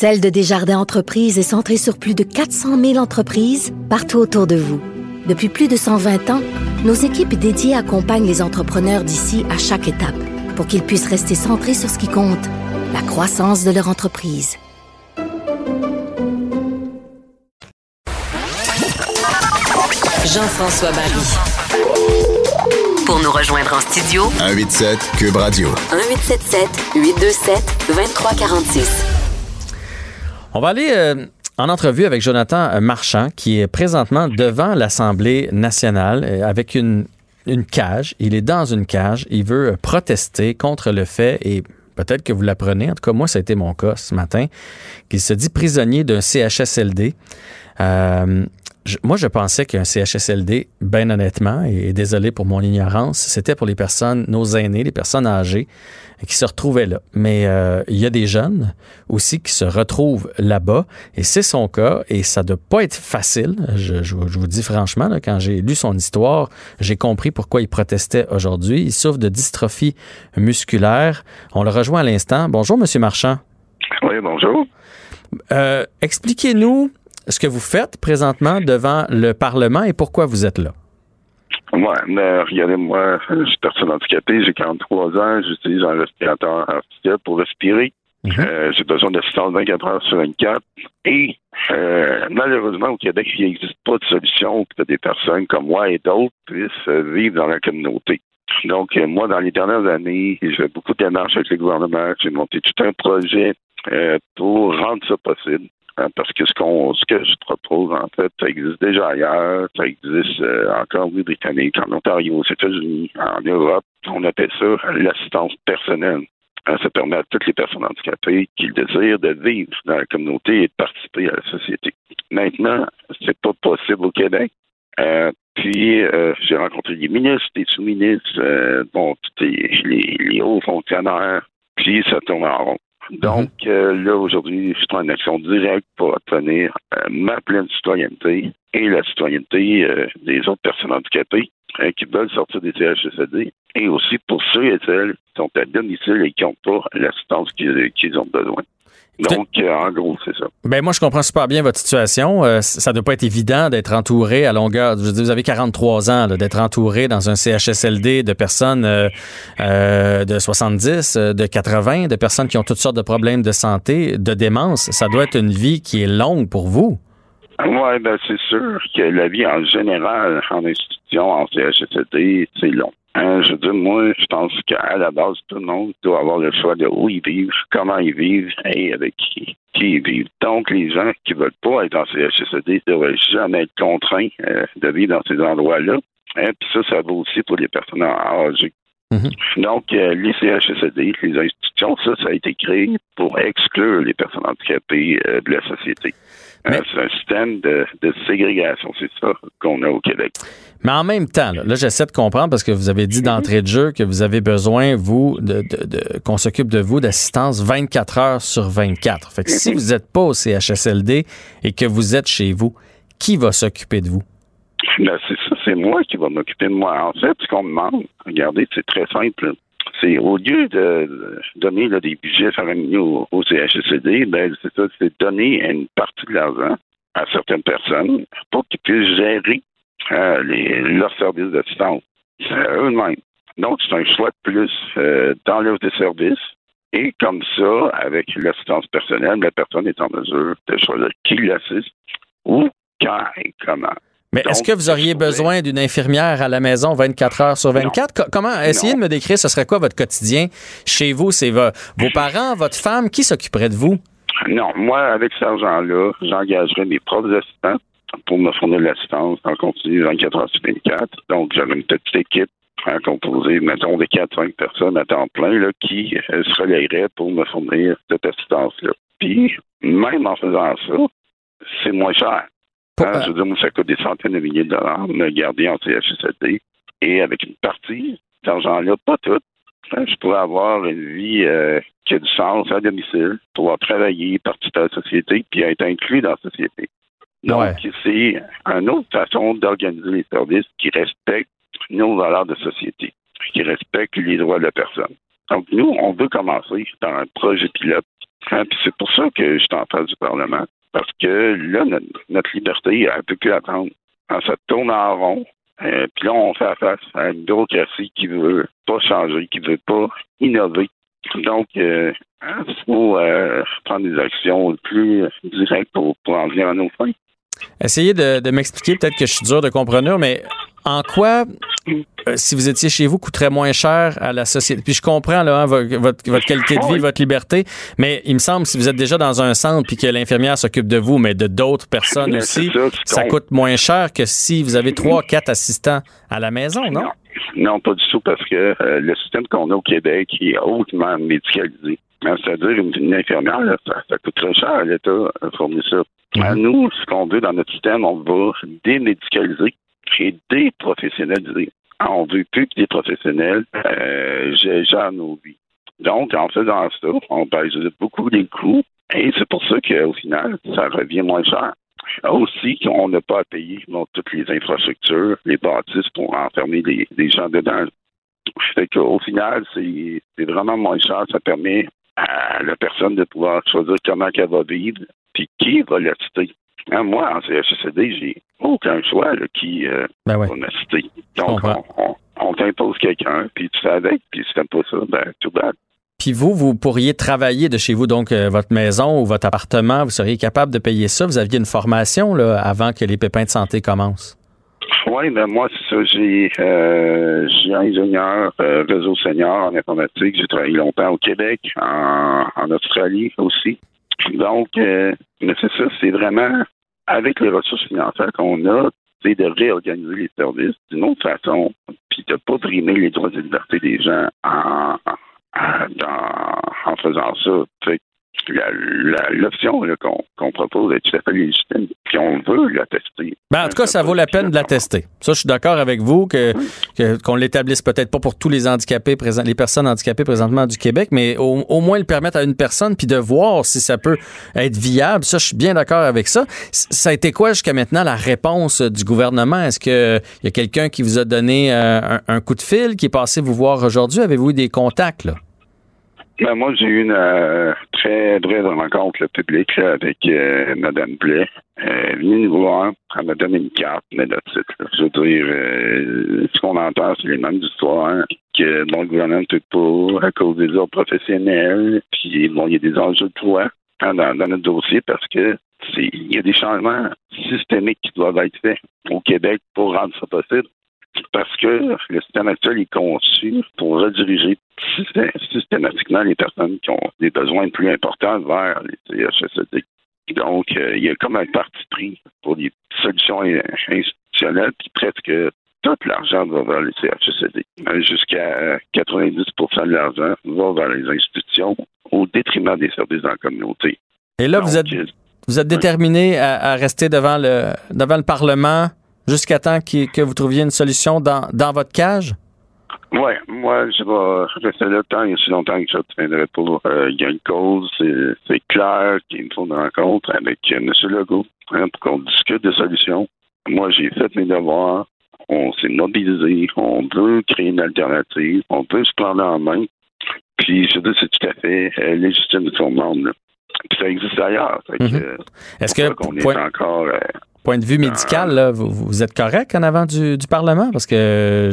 Celle de Desjardins Entreprises est centrée sur plus de 400 000 entreprises partout autour de vous. Depuis plus de 120 ans, nos équipes dédiées accompagnent les entrepreneurs d'ici à chaque étape pour qu'ils puissent rester centrés sur ce qui compte, la croissance de leur entreprise. Jean-François Barry. Pour nous rejoindre en studio, 187 Cube Radio. 1877 827 2346. On va aller euh, en entrevue avec Jonathan euh, Marchand, qui est présentement devant l'Assemblée nationale euh, avec une, cage. Il est dans une cage. Il veut protester contre le fait, et peut-être que vous l'apprenez, en tout cas moi ça a été mon cas ce matin, qu'il se dit prisonnier d'un CHSLD. Moi, je pensais qu'un CHSLD, bien honnêtement, et, désolé pour mon ignorance, c'était pour les personnes, nos aînés, les personnes âgées qui se retrouvaient là. Mais euh, il y a des jeunes aussi qui se retrouvent là-bas, et c'est son cas, et ça ne doit pas être facile. Je, vous dis franchement, quand j'ai lu son histoire, j'ai compris pourquoi il protestait aujourd'hui. Il souffre de dystrophie musculaire. On le rejoint à l'instant. Bonjour, Monsieur Marchand. Oui, bonjour. Euh, expliquez-nous ce que vous faites présentement devant le Parlement et pourquoi vous êtes là? Mais regardez, moi, je suis personne handicapée, j'ai 43 ans, j'utilise un respirateur artificiel pour respirer. Mhm. Euh, j'ai besoin d'assistance 24 heures sur 24. Et euh, malheureusement, au Québec, il n'existe pas de solution pour que des personnes comme moi et d'autres puissent vivre dans la communauté. Donc, euh, moi, dans les dernières années, j'ai fait beaucoup de démarches avec le gouvernement. J'ai monté tout un projet pour rendre ça possible. Hein, parce que ce ce que je propose, en fait, ça existe déjà ailleurs, ça existe euh, en britannique, en Ontario, aux États-Unis, en Europe. On appelle ça l'assistance personnelle. Hein, ça permet à toutes les personnes handicapées qui le désirent de vivre dans la communauté et de participer à la société. Maintenant, c'est pas possible au Québec. Euh, puis euh, j'ai rencontré des ministres, des sous-ministres, bon, les, les hauts fonctionnaires, puis ça tourne en rond. Donc, euh, là, aujourd'hui, je suis en action directe pour obtenir euh, ma pleine citoyenneté et la citoyenneté euh, des autres personnes handicapées qui veulent sortir des CHSLD et aussi pour ceux et celles qui sont à domicile et qui n'ont pas l'assistance qu'ils ont besoin. Donc, euh, en gros, c'est ça. Ben moi, je comprends super bien votre situation. Euh, ça ne doit pas être évident d'être entouré à longueur. vous avez 43 ans, d'être entouré dans un CHSLD de personnes euh, de 70, de 80, de personnes qui ont toutes sortes de problèmes de santé, de démence. Ça doit être une vie qui est longue pour vous. Oui, ben c'est sûr que la vie en général en institution, en CHSLD, c'est long. Hein, je veux dire, moi, je pense qu'à la base, tout le monde doit avoir le choix de où ils vivent, comment ils vivent et avec qui, qui ils vivent. Donc, les gens qui veulent pas être en CHSLD ne devraient jamais être contraints euh, de vivre dans ces endroits-là. Hein, puis ça, ça vaut aussi pour les personnes âgées. Mm-hmm. Donc, euh, les CHSLD, les institutions, ça, ça a été créé pour exclure les personnes handicapées euh, de la société. Euh, c'est un système de, ségrégation, c'est ça qu'on a au Québec. Mais en même temps, là, j'essaie de comprendre parce que vous avez dit d'entrée de jeu que vous avez besoin, vous, de, qu'on s'occupe de vous d'assistance 24 heures sur 24. Fait que si vous n'êtes pas au CHSLD et que vous êtes chez vous, qui va s'occuper de vous? Ben, c'est ça, c'est moi qui va m'occuper de moi. En fait, ce qu'on me demande, regardez, c'est très simple c'est au lieu de donner des budgets faramineux au, CHSCD, ben, c'est ça, c'est donner une partie de l'argent à certaines personnes pour qu'ils puissent gérer euh, les, leurs services d'assistance eux-mêmes. Donc, c'est un choix de plus euh, dans l'offre de services. Et comme ça, avec l'assistance personnelle, la personne est en mesure de choisir qui l'assiste, où, quand et comment. Mais est-ce que vous auriez besoin d'une infirmière à la maison 24 heures sur 24? Comment, essayez de me décrire, ce serait quoi votre quotidien chez vous? C'est vos parents, votre femme, qui s'occuperait de vous? Non, moi, avec cet argent-là, j'engagerais mes propres assistants pour me fournir l'assistance en continu 24 heures sur 24. Donc, j'avais une petite équipe à composer, mettons, de 4-5 personnes à temps plein là, qui euh, se relaieraient pour me fournir cette assistance-là. Puis, même en faisant ça, c'est moins cher. Hein, je veux dire, moi, ça coûte des centaines de milliers de dollars de me garder en CHSLD. Et avec une partie cet argent-là, pas tout, hein, je pourrais avoir une vie euh, qui a du sens à domicile, pouvoir travailler, participer à la société, puis être inclus dans la société. Donc, c'est une autre façon d'organiser les services qui respectent nos valeurs de société, qui respectent les droits de la personne. Donc, nous, on veut commencer dans un projet pilote. Hein, puis c'est pour ça que je suis en face du Parlement. Parce que là, notre, liberté, elle ne peut plus attendre. Quand ça tourne en rond, euh, puis là, on fait face à une bureaucratie qui veut pas changer, qui veut pas innover. Donc, euh, hein, il faut euh, prendre des actions plus directes pour, pour en venir à nos fins. Essayez de, de m'expliquer, peut-être que je suis dur de comprendre, mais en quoi, euh, si vous étiez chez vous, coûterait moins cher à la société? Puis je comprends là, hein, votre, votre, qualité de vie, votre liberté, mais il me semble si vous êtes déjà dans un centre puis que l'infirmière s'occupe de vous, mais de d'autres personnes aussi, ça, coûte moins cher que si vous avez trois, quatre assistants à la maison, non? Non, pas du tout, parce que euh, le système qu'on a au Québec est hautement médicalisé. C'est-à-dire une, infirmière, ça, coûte très cher à l'État de fournir ça. À mhm. nous, ce qu'on veut dans notre système, on va démédicaliser et déprofessionnaliser. On veut plus que des professionnels euh, gèrent nos vies. Donc, en faisant ça, on baisse beaucoup les coûts et c'est pour ça qu'au final, ça revient moins cher. Aussi qu'on n'a pas à payer toutes les infrastructures, les bâtisses pour enfermer les, gens dedans. Fait qu'au final, c'est vraiment moins cher. Ça permet à la personne de pouvoir choisir comment elle va vivre, puis qui va l'assister. Hein, moi, en CHSD, j'ai aucun choix qui euh, ben va m'assister. Donc, on, t'impose quelqu'un, puis tu fais avec, puis si t'aimes pas ça, ben, tout bad. Puis vous, vous pourriez travailler de chez vous, donc euh, votre maison ou votre appartement, vous seriez capable de payer ça? Vous aviez une formation là, avant que les pépins de santé commencent? Oui, ben moi, c'est ça. J'ai euh, ingénieur euh, réseau senior en informatique. J'ai travaillé longtemps au Québec, en, Australie aussi. Donc, euh, mais c'est ça, c'est vraiment avec les ressources financières qu'on a, c'est de réorganiser les services d'une autre façon, puis de pas brimer les droits et libertés des gens en, en, en faisant ça. L'option qu'on propose est tout à fait légitime, puis on veut la tester. Ben, en tout cas, ça vaut la peine de la tester. Ça, je suis d'accord avec vous que qu'on l'établisse peut-être pas pour tous les handicapés présents, les personnes handicapées présentement du Québec, mais au, moins le permettre à une personne puis de voir si ça peut être viable. Ça, je suis bien d'accord avec ça. Ça a été quoi jusqu'à maintenant la réponse du gouvernement? Est-ce que il y a quelqu'un qui vous a donné euh, un, un, coup de fil, qui est passé vous voir aujourd'hui? Avez-vous eu des contacts là? Ben, moi, j'ai eu une euh, très brève rencontre publique avec euh, Mme Blais. Elle est venue nous voir, elle m'a donné une carte, mais titre. Je veux dire, euh, ce qu'on entend, c'est les mêmes histoires, que bon, le gouvernement ne peut pas à cause des ordres professionnels, puis bon, il y a des enjeux de poids hein, dans, dans, notre dossier parce que il y a des changements systémiques qui doivent être faits au Québec pour rendre ça possible parce que le système actuel est conçu pour rediriger systématiquement les personnes qui ont des besoins plus importants vers les CHSLD. Donc, euh, il y a comme un parti pris pour des solutions institutionnelles, puis presque tout l'argent va vers les CHSLD. Jusqu'à 90% de l'argent va vers les institutions au détriment des services dans la communauté. Et là, vous êtes, vous êtes déterminé à, rester devant le, devant le Parlement jusqu'à temps que vous trouviez une solution dans, dans votre cage? Oui, moi, je vais rester là tant et aussi longtemps que je tiendrai pour. Euh, il y a une cause, c'est clair qu'il me faut une rencontre avec euh, M. Legault hein, pour qu'on discute de solutions. Moi, j'ai fait mes devoirs. On s'est mobilisé. On veut créer une alternative. On veut se prendre en main. Puis, je dis, c'est tout à fait euh, légitime de son monde. Puis, ça existe ailleurs. Mm-hmm. Est-ce que. qu'on est encore point de vue médical, vous, êtes correct en avant du, Parlement? Parce que,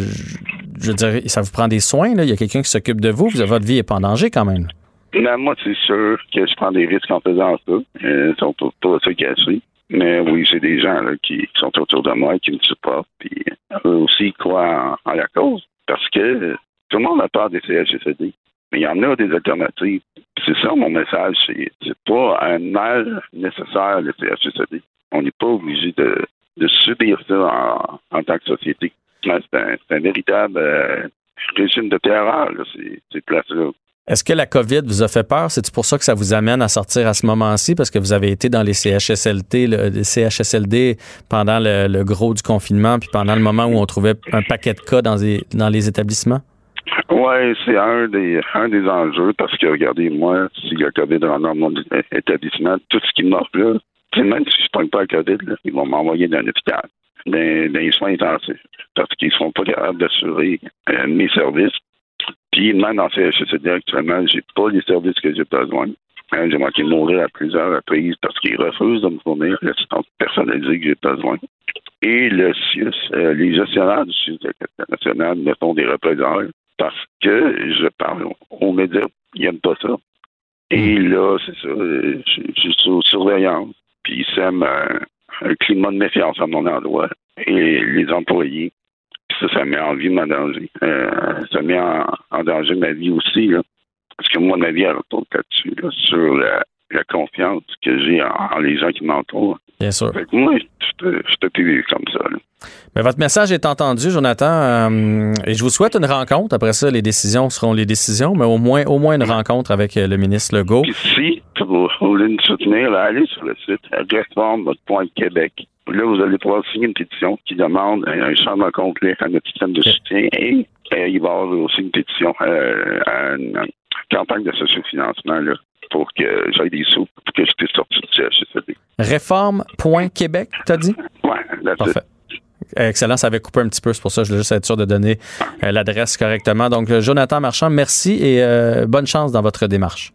je, dire, ça vous prend des soins. Il y a quelqu'un qui s'occupe de vous. Votre vie n'est pas en danger quand même. Ben, moi, c'est sûr que je prends des risques en faisant ça. Ils sont pas, se cacher. Mais oui, j'ai des gens qui sont autour de moi et qui me supportent. Puis eux aussi croient en, la cause. Parce que tout le monde a peur des CHSLD. Mais il y en a des alternatives. C'est ça mon message. C'est pas un mal nécessaire, le CHSLD on n'est pas obligé de, de subir ça en, en tant que société. Ouais, C'est un, c'est un véritable euh, régime de terreur, là, ces, ces places-là. Est-ce que la COVID vous a fait peur? C'est pour ça que ça vous amène à sortir à ce moment-ci? Parce que vous avez été dans les CHSLD, le, les CHSLD pendant le, le gros du confinement, puis pendant le moment où on trouvait un paquet de cas dans les, dans les établissements? Oui, c'est un des un des enjeux parce que regardez, moi, s'il y a COVID dans mon (laughs) établissement, tout ce qui m'offre là, même si je ne pogne pas le COVID, là, ils vont m'envoyer dans l'hôpital, dans, dans les soins intensifs, parce qu'ils ne sont pas capables d'assurer euh, mes services. Puis même dans CHSLD actuellement, j'ai pas les services que j'ai besoin. Hein, j'ai manqué de mourir à plusieurs reprises parce qu'ils refusent de me fournir l'assistance personnalisée que j'ai besoin. Et le CIUS, euh, les gestionnaires du CIUS de la nationale me font des représailles parce que je parle aux médias, ils n'aiment pas ça. Et là, c'est ça, euh, je je suis sous surveillance, puis ils sèment un, un climat de méfiance à mon endroit. Et les employés, puis ça, ça met en vie ma danger. Euh, ça met en, en danger ma vie aussi, là. Parce que moi, ma vie, elle retourne là-dessus, là, sur la, la confiance que j'ai en, en les gens qui m'entourent. Bien sûr. Fait que moi, je comme ça, là. Mais votre message est entendu, Jonathan, euh, et je vous souhaite une rencontre. Après ça, les décisions seront les décisions, mais au moins, au moins une rencontre avec euh, le ministre Legault. Puis si vous voulez nous soutenir, là, allez sur le site réforme.québec. Là, vous allez pouvoir signer une pétition qui demande un, changement complet à notre système de soutien et, euh, il va y avoir aussi une pétition euh, à une, une campagne de sociofinancement là, pour que j'aille des sous pour que je puisse sortir du CHSLD. Réforme.québec, t'as dit? Ouais, that's Parfait. Excellent, ça avait coupé un petit peu, c'est pour ça que je voulais juste être sûr de donner euh, l'adresse correctement. Donc, euh, Jonathan Marchand, merci et euh, bonne chance dans votre démarche.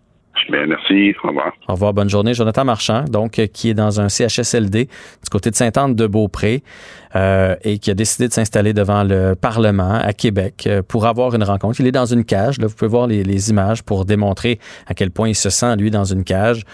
Bien, merci. Au revoir. Au revoir, bonne journée. Jonathan Marchand, donc, qui est dans un CHSLD du côté de Sainte-Anne-de-Beaupré euh, et qui a décidé de s'installer devant le Parlement à Québec euh, pour avoir une rencontre. Il est dans une cage. Là, vous pouvez voir les, images pour démontrer à quel point il se sent, lui, dans une cage.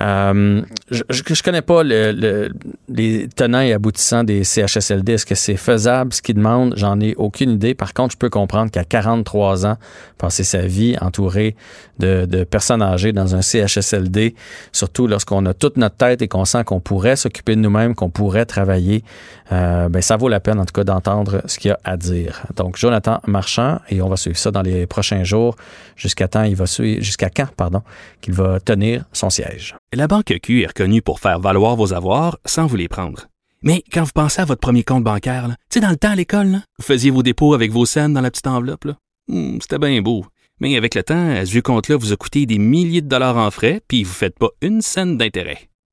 Euh, je, je connais pas le, le- les tenants et aboutissants des CHSLD. Est-ce que c'est faisable? Ce qu'ils demandent? J'en ai aucune idée. Par contre, je peux comprendre qu'à 43 ans, passer sa vie entouré de, personnes âgées dans un CHSLD, surtout lorsqu'on a toute notre tête et qu'on sent qu'on pourrait s'occuper de nous-mêmes, qu'on pourrait travailler, ben ça vaut la peine en tout cas d'entendre ce qu'il y a à dire. Donc Jonathan Marchand et on va suivre ça dans les prochains jours jusqu'à temps il va suivre jusqu'à quand pardon qu'il va tenir son siège. La Banque Q est reconnue pour faire valoir vos avoirs sans vous les prendre. Mais quand vous pensez à votre premier compte bancaire, tu dans le temps à l'école, vous faisiez vos dépôts avec vos scènes dans la petite enveloppe. Hmm, C'était bien beau. Mais avec le temps, à ce compte-là vous a coûté des milliers de dollars en frais, puis vous ne faites pas une scène d'intérêt.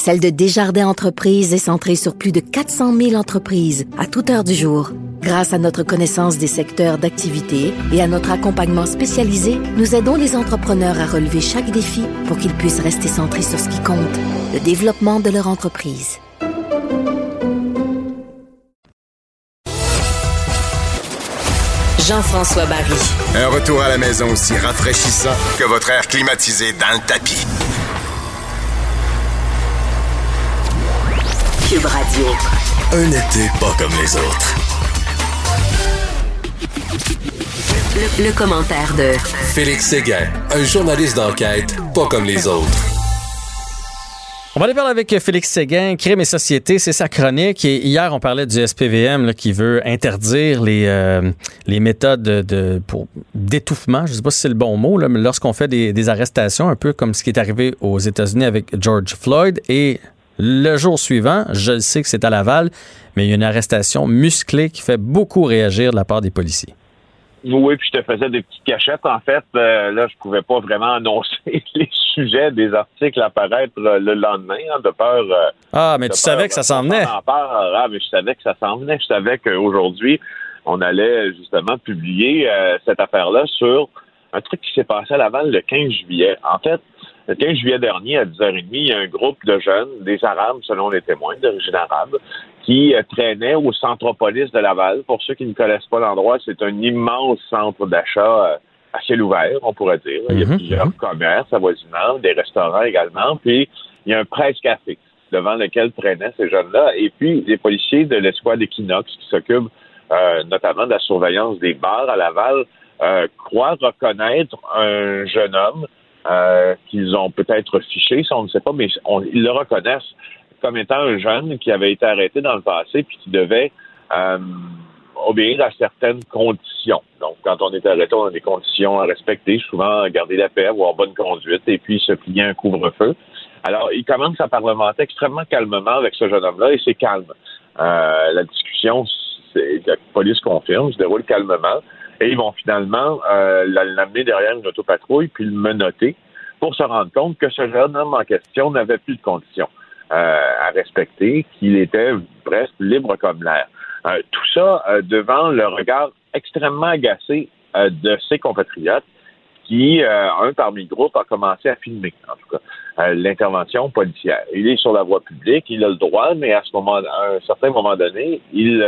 celle de Desjardins Entreprises est centrée sur plus de 400 000 entreprises à toute heure du jour. Grâce à notre connaissance des secteurs d'activité et à notre accompagnement spécialisé, nous aidons les entrepreneurs à relever chaque défi pour qu'ils puissent rester centrés sur ce qui compte, le développement de leur entreprise. Jean-François Barry. Un retour à la maison aussi rafraîchissant que votre air climatisé dans le tapis. Cube Radio. Un été pas comme les autres. Le, le commentaire de Félix Séguin, un journaliste d'enquête pas comme les autres. On va aller parler avec Félix Séguin, Crime et Société, c'est sa chronique. Et hier, on parlait du SPVM là, qui veut interdire les, euh, les méthodes de, pour d'étouffement. Je ne sais pas si c'est le bon mot, là, mais lorsqu'on fait des, des arrestations, un peu comme ce qui est arrivé aux États-Unis avec George Floyd. Et le jour suivant, je le sais que c'est à Laval, mais il y a une arrestation musclée qui fait beaucoup réagir de la part des policiers. Oui, puis je te faisais des petites cachettes. En fait, euh, là, je pouvais pas vraiment annoncer (laughs) les sujets des articles à apparaître euh, le lendemain, hein, de peur. euh, Ah, mais tu peur savais que ça s'en venait. en peur. Ah, mais je savais que ça s'en venait. Je savais qu'aujourd'hui, on allait justement publier cette affaire-là sur un truc qui s'est passé à Laval le 15 juillet. En fait, le 15 juillet dernier, à 10h30, il y a un groupe de jeunes, des Arabes, selon les témoins d'origine arabe, qui euh, traînait au Centropolis de Laval. Pour ceux qui ne connaissent pas l'endroit, c'est un immense centre d'achat euh, à ciel ouvert, on pourrait dire. Il y a Mhm, plusieurs commerces avoisinants, des restaurants également, puis il y a un presse-café devant lequel traînaient ces jeunes-là. Et puis, les policiers de l'escouade Equinox qui s'occupent euh, notamment de la surveillance des bars à Laval euh, croient reconnaître un jeune homme euh, qu'ils ont peut-être fiché, ça on ne sait pas, mais on- ils le reconnaissent comme étant un jeune qui avait été arrêté dans le passé puis qui devait euh, obéir à certaines conditions. Donc, quand on est arrêté, on a des conditions à respecter, souvent garder la paix, avoir bonne conduite et puis se plier un couvre-feu. Alors, il commence à parlementer extrêmement calmement avec ce jeune homme-là et c'est calme. Euh, la discussion, la police confirme, se déroule calmement et ils vont finalement euh, l'amener derrière une autopatrouille puis le menotter pour se rendre compte que ce jeune homme en question n'avait plus de conditions euh, à respecter, qu'il était presque libre comme l'air. Euh, tout ça euh, devant le regard extrêmement agacé euh, de ses compatriotes qui, euh, un parmi le groupe, a commencé à filmer, en tout cas, l'intervention policière. Il est sur la voie publique, il a le droit, mais à ce moment, à un certain moment donné, il,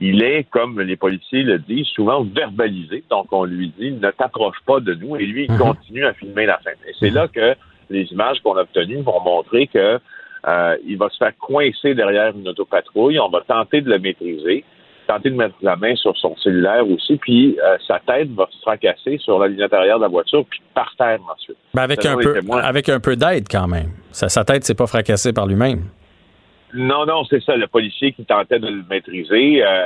il est, comme les policiers le disent, souvent verbalisé. Donc, on lui dit, ne t'approche pas de nous, et lui, il continue à filmer la scène. Et c'est là que les images qu'on a obtenues vont montrer que euh, il va se faire coincer derrière une autopatrouille. On va tenter de le maîtriser, tenter de mettre la main sur son cellulaire aussi, puis euh, sa tête va se fracasser sur la ligne intérieure de la voiture, puis par terre ensuite. Ben, avec, un peu, avec un peu d'aide quand même. Sa, sa tête s'est pas fracassée par lui-même. Non, non, c'est ça. Le policier qui tentait de le maîtriser euh,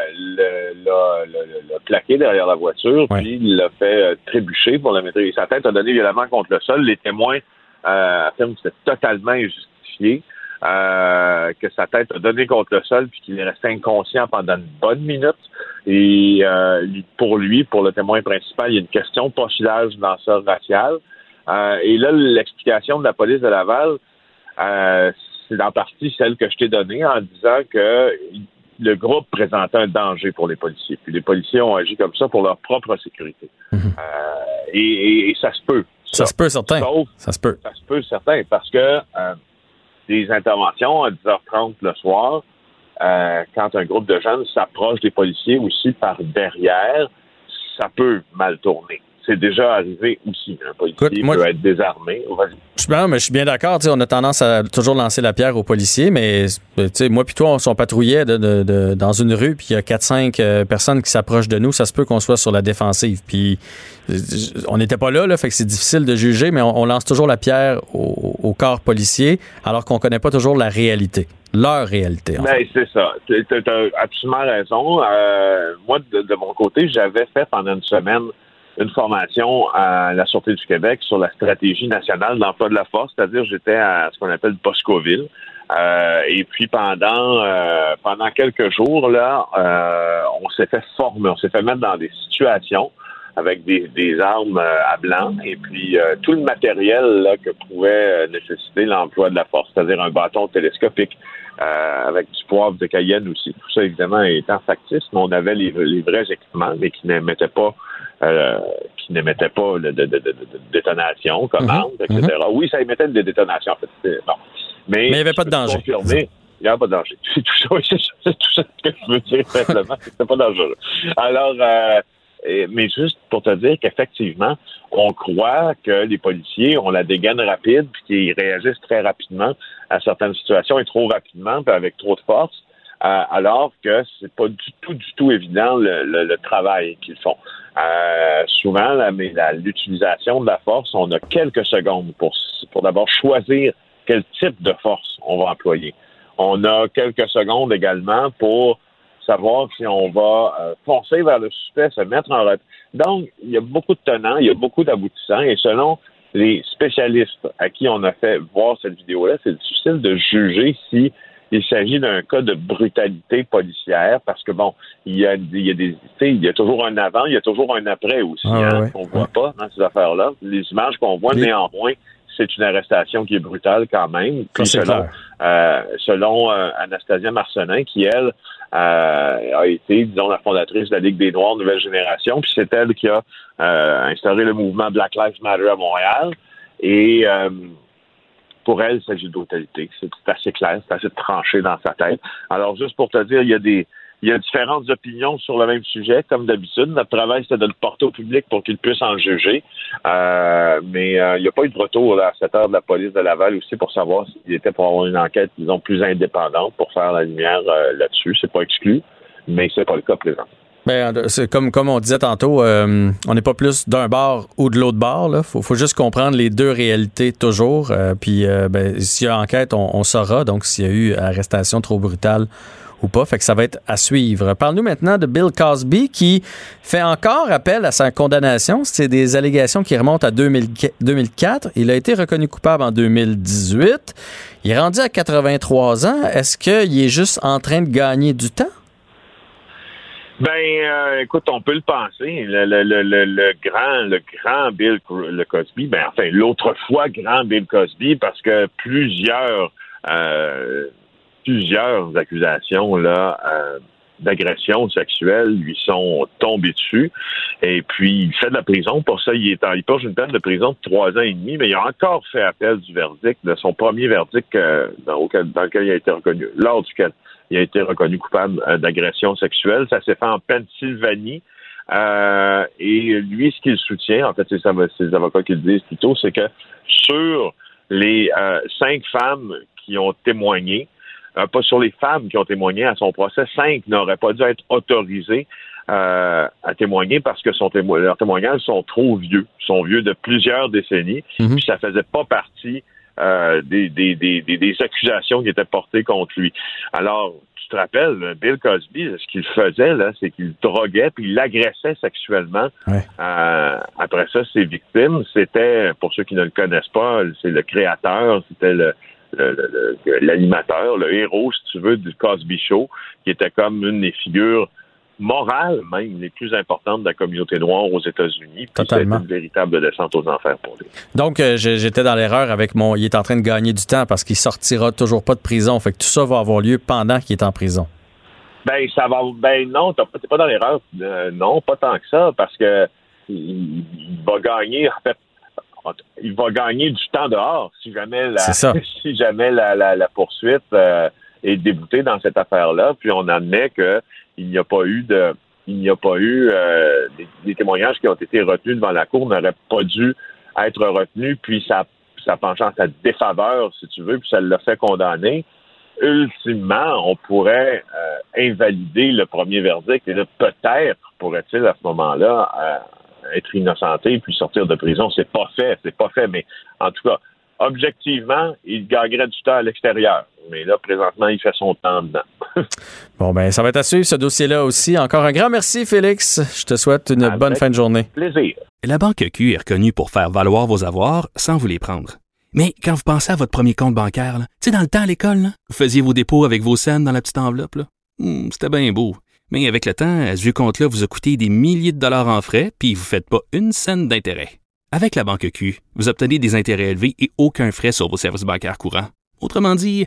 l'a plaqué derrière la voiture, puis il l'a fait euh, trébucher pour le maîtriser. Sa tête a donné violemment contre le sol. Les témoins euh, affirment que c'était totalement injustifié, euh, que sa tête a donné contre le sol, puis qu'il est resté inconscient pendant une bonne minute. Et euh, pour lui, pour le témoin principal, il y a une question de profilage danseur racial. Euh, et là, l'explication de la police de Laval, euh, c'est en partie celle que je t'ai donnée en disant que le groupe présentait un danger pour les policiers. Puis les policiers ont agi comme ça pour leur propre sécurité. Euh, et, et- et ça se peut. Ça se peut, certain. Sauf- Ça se peut. ça se peut, certain, parce que euh, des interventions à 10h30 le soir, euh, quand un groupe de jeunes s'approche des policiers aussi par derrière, ça peut mal tourner. C'est déjà arrivé aussi. Un policier Écoute, moi, peut être désarmé. Vas-y. Je, mais je suis bien d'accord. On a tendance à toujours lancer la pierre aux policiers, mais euh, moi puis toi, on s'en patrouillait de- de- de- dans une rue, puis il y a 4-5 euh, personnes qui s'approchent de nous. Ça se peut qu'on soit sur la défensive. Puis euh, on n'était pas là, là, fait que c'est difficile de juger, mais on, on lance toujours la pierre au, au corps policier, alors qu'on connaît pas toujours la réalité, leur réalité. en fait. Ben, c'est ça. Tu as absolument raison. Euh, moi, de, de mon côté, j'avais fait pendant une semaine une formation à la Sûreté du Québec sur la stratégie nationale d'emploi de la force, c'est-à-dire j'étais à ce qu'on appelle Boscoville. Euh, et puis pendant euh, pendant quelques jours là, euh, on s'est fait former, on s'est fait mettre dans des situations avec des, des armes euh, à blanc et puis euh, tout le matériel là, que pouvait euh, nécessiter l'emploi de la force, c'est-à-dire un bâton télescopique avec du poivre de Cayenne aussi. Tout ça évidemment étant factice, mais on avait les, les vrais équipements, mais qui n'émettaient pas euh, qui n'émettaient pas de, de, de, de- de détonation, commande, Mhm, etc. Oui, ça émettait des détonations en fait. Bon. Mais, Mais il n'y avait pas de danger. confirmer, il n'y a pas de danger. C'est tout (laughs) tout ça que je veux dire simplement. (laughs) C'est pas dangereux. Alors, euh, mais juste pour te dire qu'effectivement, on croit que les policiers ont la dégaine rapide puis qu'ils réagissent très rapidement à certaines situations et trop rapidement puis avec trop de force, euh, alors que c'est pas du tout, du tout évident le, le- le travail qu'ils font. Euh, souvent, l'utilisation de la force, on a quelques secondes pour, pour d'abord choisir quel type de force on va employer. On a quelques secondes également pour savoir si on va euh, foncer vers le suspect, se mettre en retrait. Donc, il y a beaucoup de tenants, il y a beaucoup d'aboutissants, et selon les spécialistes à qui on a fait voir cette vidéo-là, c'est difficile de juger si il s'agit d'un cas de brutalité policière parce que bon, il y a, il y a des, il y a toujours un avant, il y a toujours un après aussi, Ah, hein, ouais. qu'on voit pas dans ces affaires-là. Les images qu'on voit, Les- néanmoins, c'est une arrestation qui est brutale quand même. Puis selon, euh, selon euh, Anastasia Marcenin, qui elle euh, a été, disons, la fondatrice de la Ligue des Noirs Nouvelle Génération, puis c'est elle qui a euh, instauré le mouvement Black Lives Matter à Montréal. Et euh, pour elle, il s'agit de brutalité. C'est assez clair, c'est assez tranché dans sa tête. Alors, juste pour te dire, il y a des il y a différentes opinions sur le même sujet, comme d'habitude. Notre travail, c'est de le porter au public pour qu'il puisse en juger. Euh, mais euh, il n'y a pas eu de retour à cette heure de la police de Laval aussi pour savoir s'il était pour avoir une enquête, disons, plus indépendante pour faire la lumière euh, là-dessus. C'est pas exclu, mais c'est pas le cas présent. Ben, c'est comme, comme on disait tantôt, euh, on n'est pas plus d'un bar ou de l'autre bar. Il faut, faut, juste comprendre les deux réalités toujours. Euh, puis euh, ben, s'il y a enquête, on, on saura. Donc s'il y a eu arrestation trop brutale ou pas. Fait que ça va être à suivre. Parle-nous maintenant de Bill Cosby qui fait encore appel à sa condamnation. C'est des allégations qui remontent à 2004. Il a été reconnu coupable en 2018. Il est rendu à 83 ans. Est-ce qu'il est juste en train de gagner du temps? Ben, euh, écoute, on peut le penser. Le, le, le, le, grand, le grand Bill le Cosby, ben enfin l'autrefois grand Bill Cosby, parce que plusieurs, euh, plusieurs accusations là. Euh, d'agression sexuelle lui sont tombées dessus. Et puis, il fait de la prison. Pour ça, il est en, il purge une peine de prison de trois ans et demi, mais il a encore fait appel du verdict, de son premier verdict euh, dans, dans, lequel il a été reconnu, lors duquel il a été reconnu coupable euh, d'agression sexuelle. Ça s'est fait en Pennsylvanie. Euh, et lui, ce qu'il soutient, en fait, c'est ses avocats qui le disent plutôt, c'est que sur les euh, cinq femmes qui ont témoigné, euh, pas sur les femmes qui ont témoigné à son procès, cinq n'auraient pas dû être autorisées euh, à témoigner parce que son témo leurs témoignages sont trop vieux, sont vieux de plusieurs décennies, Mhm. puis ça faisait pas partie euh, des, des, des, des, accusations qui étaient portées contre lui. Alors, tu te rappelles, Bill Cosby, ce qu'il faisait, là, c'est qu'il droguait puis il agressait sexuellement. Euh, après ça, ses victimes, c'était, pour ceux qui ne le connaissent pas, c'est le créateur, c'était le le- le- le- l'animateur, le, héros, si tu veux, du Cosby Show, qui était comme une des figures morales, même, les plus importantes de la communauté noire aux États-Unis. Puis Totalement. C'était une véritable descente aux enfers pour lui. Donc, euh, j'étais dans l'erreur avec mon. Il est en train de gagner du temps parce qu'il sortira toujours pas de prison. Fait que tout ça va avoir lieu pendant qu'il est en prison. Ben, ça va. Ben, non, t'es pas dans l'erreur. Euh, non, pas tant que ça, parce que il, il va gagner, en fait, il va gagner du temps dehors si jamais la, C'est (laughs) si jamais la, la, la poursuite euh, est déboutée dans cette affaire-là. Puis on admet que il n'y a pas eu de, il n'y a pas eu euh, des, témoignages qui ont été retenus devant la cour n'auraient pas dû être retenus. Puis ça, ça penchant en sa défaveur, si tu veux, puis ça l'a fait condamner ultimement, on pourrait euh, invalider le premier verdict et peut-être pourrait-il à ce moment-là euh, être innocenté puis sortir de prison. C'est pas fait, c'est pas fait, mais en tout cas, objectivement, il gagnerait du temps à l'extérieur. Mais là, présentement, il fait son temps dedans. (laughs) Bon, ben, ça va être à suivre ce dossier-là aussi. Encore un grand merci, Félix. Je te souhaite une bonne fin de journée. Plaisir. La Banque Q est reconnue pour faire valoir vos avoirs sans vous les prendre. Mais quand vous pensez à votre premier compte bancaire, là, tu sais, dans le temps à l'école, là, vous faisiez vos dépôts avec vos scènes dans la petite enveloppe. là. Hmm, C'était bien beau. Mais avec le temps, à ce vieux compte-là vous a coûté des milliers de dollars en frais, puis vous ne faites pas une scène d'intérêt. Avec la Banque Q, vous obtenez des intérêts élevés et aucun frais sur vos services bancaires courants. Autrement dit,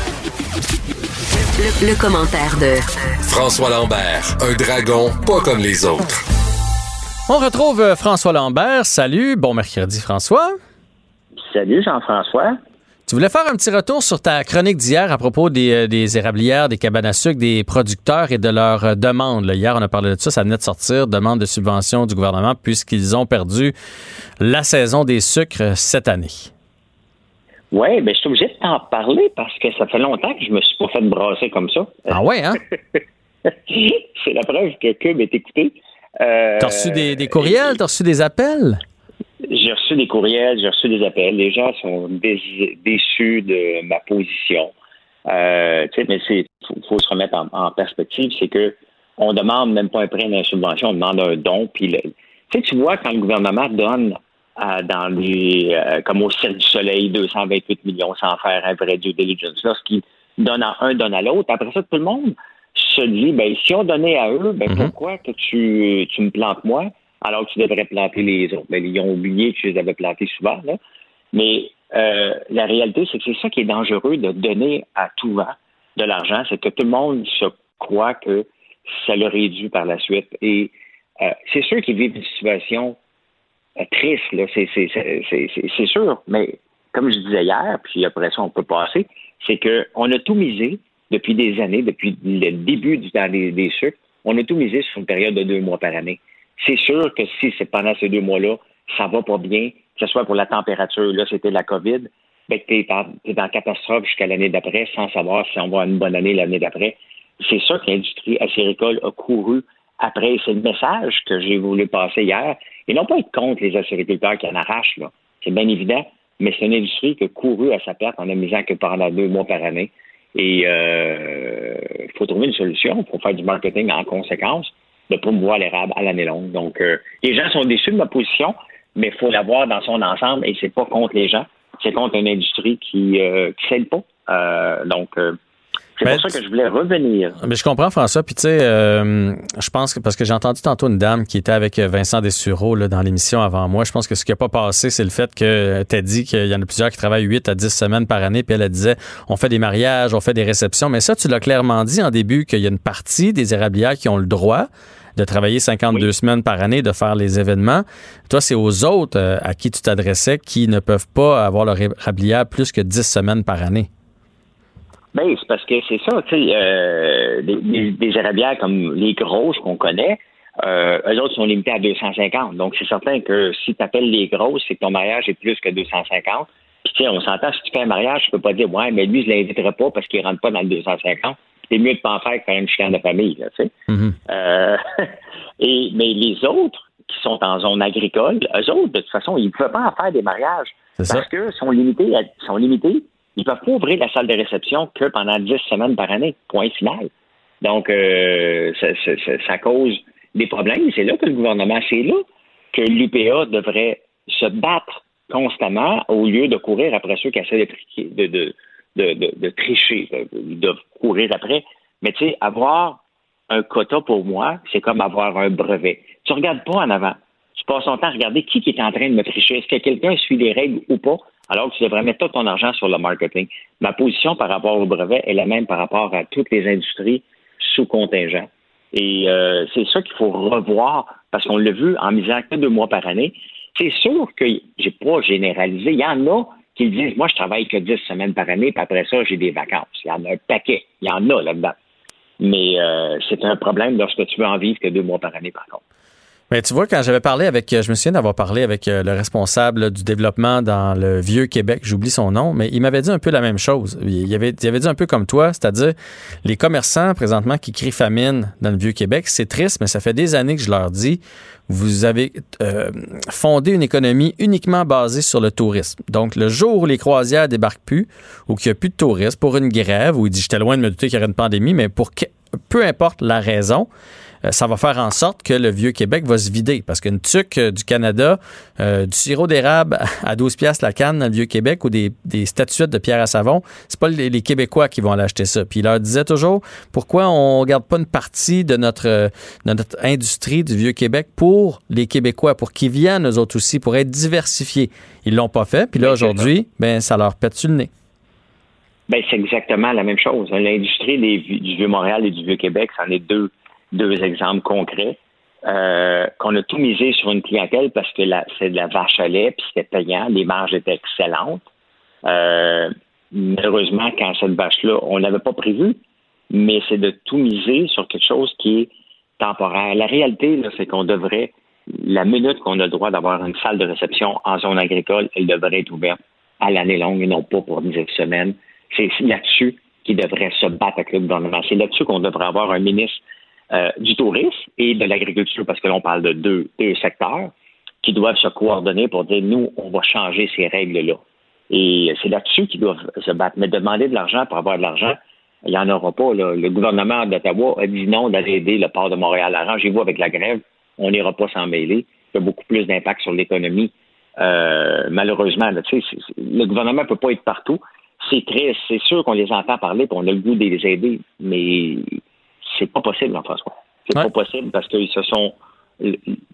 Le, le commentaire de François Lambert, un dragon pas comme les autres. On retrouve euh, François Lambert. Salut. Bon mercredi, François. Salut Jean-François. Tu voulais faire un petit retour sur ta chronique d'hier à propos des, euh, des érablières, des cabanes à sucre, des producteurs et de leurs euh, demandes. là. Hier, on a parlé de ça, ça venait de sortir, demande de subvention du gouvernement puisqu'ils ont perdu la saison des sucres cette année. Oui, ben, je suis obligé de t'en parler parce que ça fait longtemps que je me suis pas fait brasser comme ça. Ah ouais, hein? (laughs) C'est la preuve que Cube est écouté. Euh, T'as reçu des, des courriels, t'as reçu des appels? J'ai reçu des courriels, j'ai reçu des appels. Les gens sont déçus de ma position. Euh, tu sais, mais c'est faut, faut se remettre en, en perspective, c'est que on demande même pas un prêt d'une subvention, on demande un don. Puis le- tu vois quand le gouvernement donne dans les euh, comme au Cirque du Soleil 228 millions sans faire un vrai due diligence, lorsqu'ils donnent à un, donne à l'autre. Après ça, tout le monde se dit, ben si on donnait à eux, ben pourquoi que tu, tu me plantes moi? Alors que tu devrais planter les autres? Ben, ils ont oublié que je les avais plantés souvent, là. Mais euh, la réalité, c'est que c'est ça qui est dangereux de donner à tout va de l'argent, c'est que tout le monde se croit que ça leur est dû par la suite. Et euh, c'est sûr qu'ils vivent une situation euh, triste, là, c'est, sûr, mais comme je disais hier, puis après ça, on peut passer, c'est qu'on a tout misé depuis des années, depuis le début du temps des, des sucres, on a tout misé sur une période de deux mois par année. C'est sûr que si c'est pendant ces deux mois-là, ça va pas bien, que ce soit pour la température, là, c'était la COVID, ben, t'es en, t'es en catastrophe jusqu'à l'année d'après, sans savoir si on va avoir une bonne année l'année d'après. C'est ça que l'industrie acéricole a couru après. C'est le message que j'ai voulu passer hier. Et non pas être contre les acériculteurs qui en arrachent, là. C'est bien évident, mais c'est une industrie qui a couru à sa perte en ne misant que pendant deux mois par année. Et euh, il faut trouver une solution. Il faut faire du marketing en conséquence de promouvoir l'érable à l'année longue. Donc, euh, les gens sont déçus de ma position, mais il faut la voir dans son ensemble et c'est pas contre les gens, c'est contre une industrie qui ne s'aide pas. Euh, donc, euh, c'est Ben, pour ça que je voulais revenir. Mais je comprends, François. Puis, tu sais, euh, je pense que parce que j'ai entendu tantôt une dame qui était avec Vincent Dessureau là, dans l'émission avant moi. Je pense que ce qui n'a pas passé, c'est le fait que tu as dit qu'il y en a plusieurs qui travaillent 8 à 10 semaines par année. Puis elle, elle disait on fait des mariages, on fait des réceptions. Mais ça, tu l'as clairement dit en début qu'il y a une partie des érablières qui ont le droit de travailler 52 semaines par année, de faire les événements. Toi, c'est aux autres euh, à qui tu t'adressais qui ne peuvent pas avoir leur érablière plus que 10 semaines par année. Ben, c'est parce que c'est ça, tu sais, euh, des, des, érablières comme les grosses qu'on connaît, euh, eux autres sont limités à 250. Donc, c'est certain que si tu appelles les grosses, c'est que ton mariage est plus que 250. Puis, tu sais, on s'entend, si tu fais un mariage, tu peux pas dire, ouais, mais lui, je l'inviterai pas parce qu'il rentre pas dans le 250. C'est mieux de pas en faire que faire une chicane de famille, tu sais. Euh, (laughs) et, mais les autres qui sont en zone agricole, eux autres, de toute façon, ils ne peuvent pas en faire des mariages parce que sont limités, à- sont limités. Ils peuvent pas ouvrir la salle de réception que pendant 10 semaines par année. Point final. Donc, euh, ça, ça- ça- cause des problèmes. C'est là que le gouvernement, c'est là que l'UPA devrait se battre constamment au lieu de courir après ceux qui essaient de, de, de, de, tricher, de, courir après. Mais tu sais, avoir un quota pour moi, c'est comme avoir un brevet. Tu regardes pas en avant. Tu passes ton temps à regarder qui est en train de me tricher. Est-ce que quelqu'un suit les règles ou pas? Alors que tu devrais mettre tout ton argent sur le marketing. Ma position par rapport au brevet est la même par rapport à toutes les industries sous contingent. Et euh, c'est ça qu'il faut revoir parce qu'on l'a vu en misant que deux mois par année. C'est sûr que j'ai pas généralisé. Il y en a qui disent moi je travaille que 10 semaines par année, puis après ça, j'ai des vacances. Il y en a un paquet. Il y en a là-dedans. Mais euh, c'est un problème lorsque tu veux en vivre que deux mois par année, par contre. Mais tu vois, quand j'avais parlé avec, euh, je me souviens d'avoir parlé avec euh, le responsable du développement dans le vieux Québec, j'oublie son nom, mais il m'avait dit un peu la même chose. Il avait, dit un peu comme toi, c'est-à-dire les commerçants présentement qui crient famine dans le vieux Québec, c'est triste, mais ça fait des années que je leur dis, vous avez euh, fondé une économie uniquement basée sur le tourisme. Donc, le jour où les croisières débarquent plus, ou qu'il n'y a plus de touristes, pour une grève, où il dit, j'étais loin de me douter qu'il y aurait une pandémie, mais pour que, peu importe la raison, ça va faire en sorte que le vieux Québec va se vider. Parce qu'une tuque euh, du Canada, euh, du sirop d'érable (laughs) à 12 piastres la canne dans le vieux Québec ou des, des statuettes de pierre à savon, c'est pas les, les Québécois qui vont aller acheter ça. Puis il leur disait toujours pourquoi on garde pas une partie de notre, euh, de notre industrie du vieux Québec pour les Québécois, pour qu'ils viennent eux autres aussi, pour être diversifiés? Ils l'ont pas fait. Puis là, aujourd'hui, ben, ça leur pète sur le nez. Ben, c'est exactement la même chose. L'industrie du Vieux-Montréal et du Vieux-Québec, c'en est deux, deux exemples concrets. Euh, qu'on a tout misé sur une clientèle parce que c'est de la vache à lait, puis c'était payant, les marges étaient excellentes. Euh, malheureusement, quand cette vache-là, on l'avait pas prévu, mais c'est de tout miser sur quelque chose qui est temporaire. La réalité, c'est qu'on devrait, la minute qu'on a le droit d'avoir une salle de réception en zone agricole, elle devrait être ouverte à l'année longue et non pas pour 10 semaines. C'est là-dessus qu'il devrait se battre avec le gouvernement. C'est là-dessus qu'on devrait avoir un ministre du tourisme et de l'agriculture, parce que l'on parle de deux, deux secteurs qui doivent se coordonner pour dire, nous, on va changer ces règles-là. Et c'est là-dessus qu'ils doivent se battre. Mais demander de l'argent pour avoir de l'argent, il n'y en aura pas. là. Le gouvernement d'Ottawa a dit non d'aller aider le port de Montréal. Arrangez-vous avec la grève. On n'ira pas s'en mêler. Ça a beaucoup plus d'impact sur l'économie. Euh, malheureusement, là, c'est- le gouvernement ne peut pas être partout. C'est triste. C'est sûr qu'on les entend parler et on a le goût de les aider. Mais c'est pas possible, Jean-François. C'est pas possible parce qu'ils se sont.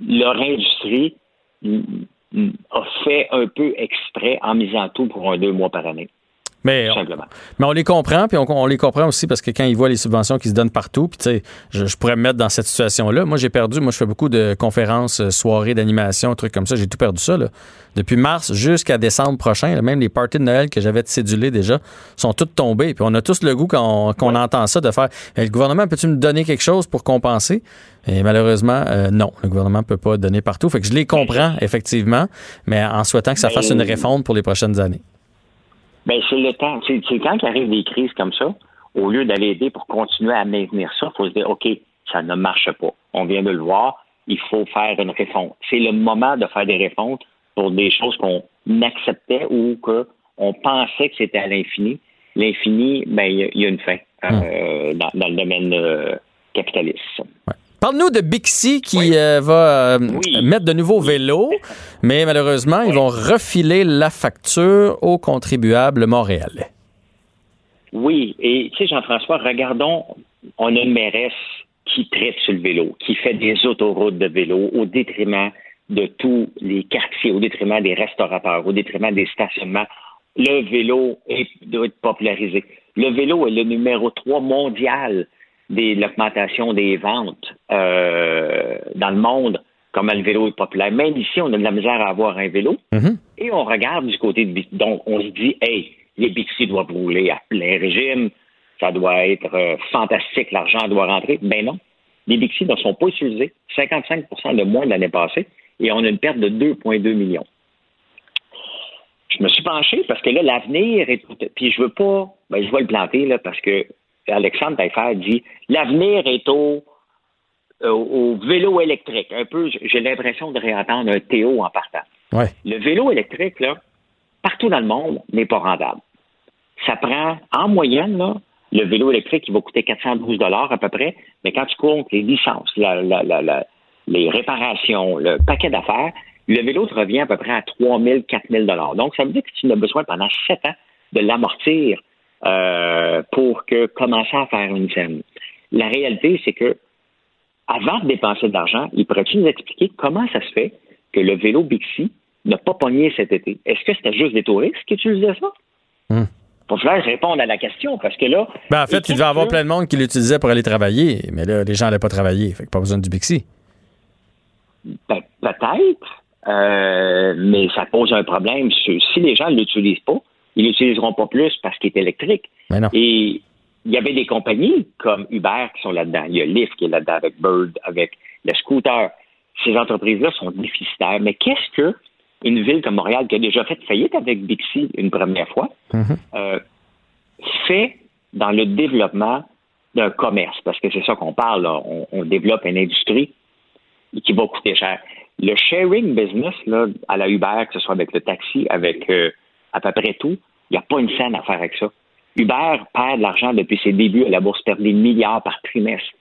Leur industrie a fait un peu exprès en misant tout pour un deux mois par année. Mais on, mais on les comprend, puis on, on les comprend aussi parce que quand ils voient les subventions qui se donnent partout, puis tu sais, je, je pourrais me mettre dans cette situation-là. Moi, j'ai perdu, moi, je fais beaucoup de conférences, euh, soirées d'animation, trucs comme ça. J'ai tout perdu ça, là. Depuis mars jusqu'à décembre prochain, là, même les parties de Noël que j'avais cédulées déjà sont toutes tombées. Puis on a tous le goût quand on, entend ça de faire Eh, le gouvernement, peux-tu me donner quelque chose pour compenser? Et malheureusement, euh, non, le gouvernement ne peut pas donner partout. Fait que je les comprends, effectivement, mais en souhaitant que ça fasse une réforme pour les prochaines années. Ben, c'est le temps. C'est quand il arrive des crises comme ça, au lieu d'aller aider pour continuer à maintenir ça, il faut se dire, OK, ça ne marche pas. On vient de le voir, il faut faire une réforme. C'est le moment de faire des réformes pour des choses qu'on acceptait ou qu'on pensait que c'était à l'infini. L'infini, ben, il y a- il y, a une fin euh, dans, dans le domaine euh, capitaliste. Parle-nous de Bixi qui euh, va euh, mettre de nouveaux vélos, mais malheureusement, ils vont refiler la facture aux contribuables montréalais. Oui, et tu sais, Jean-François, regardons, on a une mairesse qui traite sur le vélo, qui fait des autoroutes de vélo au détriment de tous les quartiers, au détriment des restaurateurs, au détriment des stationnements. Le vélo est, doit être popularisé. Le vélo est le numéro 3 mondial de l'augmentation des ventes euh, dans le monde, comment le vélo est populaire. Même ici, on a de la misère à avoir un vélo. Et on regarde du côté de Bixi. Donc, on se dit, hey, les Bixi doivent rouler à plein régime. Ça doit être euh, fantastique. L'argent doit rentrer. Ben non. Les Bixi ne sont pas utilisés. 55% de moins de l'année passée. Et on a une perte de 2,2 millions. Je me suis penché parce que là, l'avenir est. Puis je veux pas. Ben, je vais le planter, là, parce que Alexandre Taillefer dit l'avenir est au, au, au vélo électrique. Un peu, j'ai l'impression de réentendre un Théo en partant. Ouais. Le vélo électrique, là, partout dans le monde, n'est pas rentable. Ça prend, en moyenne, là, le vélo électrique, il va coûter 412 à peu près, mais quand tu comptes les licences, la- la- la- la- les réparations, le paquet d'affaires, le vélo te revient à peu près à 3 000, 4 000 Donc, ça veut dire que tu as besoin pendant 7 ans de l'amortir euh, pour que commencer à faire une scène. La réalité, c'est que avant de dépenser de l'argent, il pourrait-tu nous expliquer comment ça se fait que le vélo Bixi n'a pas pogné cet été? Est-ce que c'était juste des touristes qui utilisaient ça? Hmm. Pour falloir répondre à la question, parce que là. Ben, en fait, il devait y avoir plein de monde qui l'utilisait pour aller travailler, mais là, les gens n'allaient pas travailler. Fait que pas besoin du Bixi. Ben, peut-être, euh, mais ça pose un problème. Si les gens ne l'utilisent pas, ils l'utiliseront pas plus parce qu'il est électrique. Mais non. Et il y avait des compagnies comme Uber qui sont là-dedans. Il y a Lyft qui est là-dedans avec Bird, avec le scooter. Ces entreprises-là sont déficitaires. Mais qu'est-ce que une ville comme Montréal, qui a déjà fait faillite avec Bixi une première fois, euh, fait dans le développement d'un commerce? Parce que c'est ça qu'on parle. là. On, on développe une industrie qui va coûter cher. Le sharing business là, à la Uber, que ce soit avec le taxi, avec euh, à peu près tout, il n'y a pas une scène à faire avec ça. Uber perd de l'argent depuis ses débuts la bourse, perd des milliards par trimestre.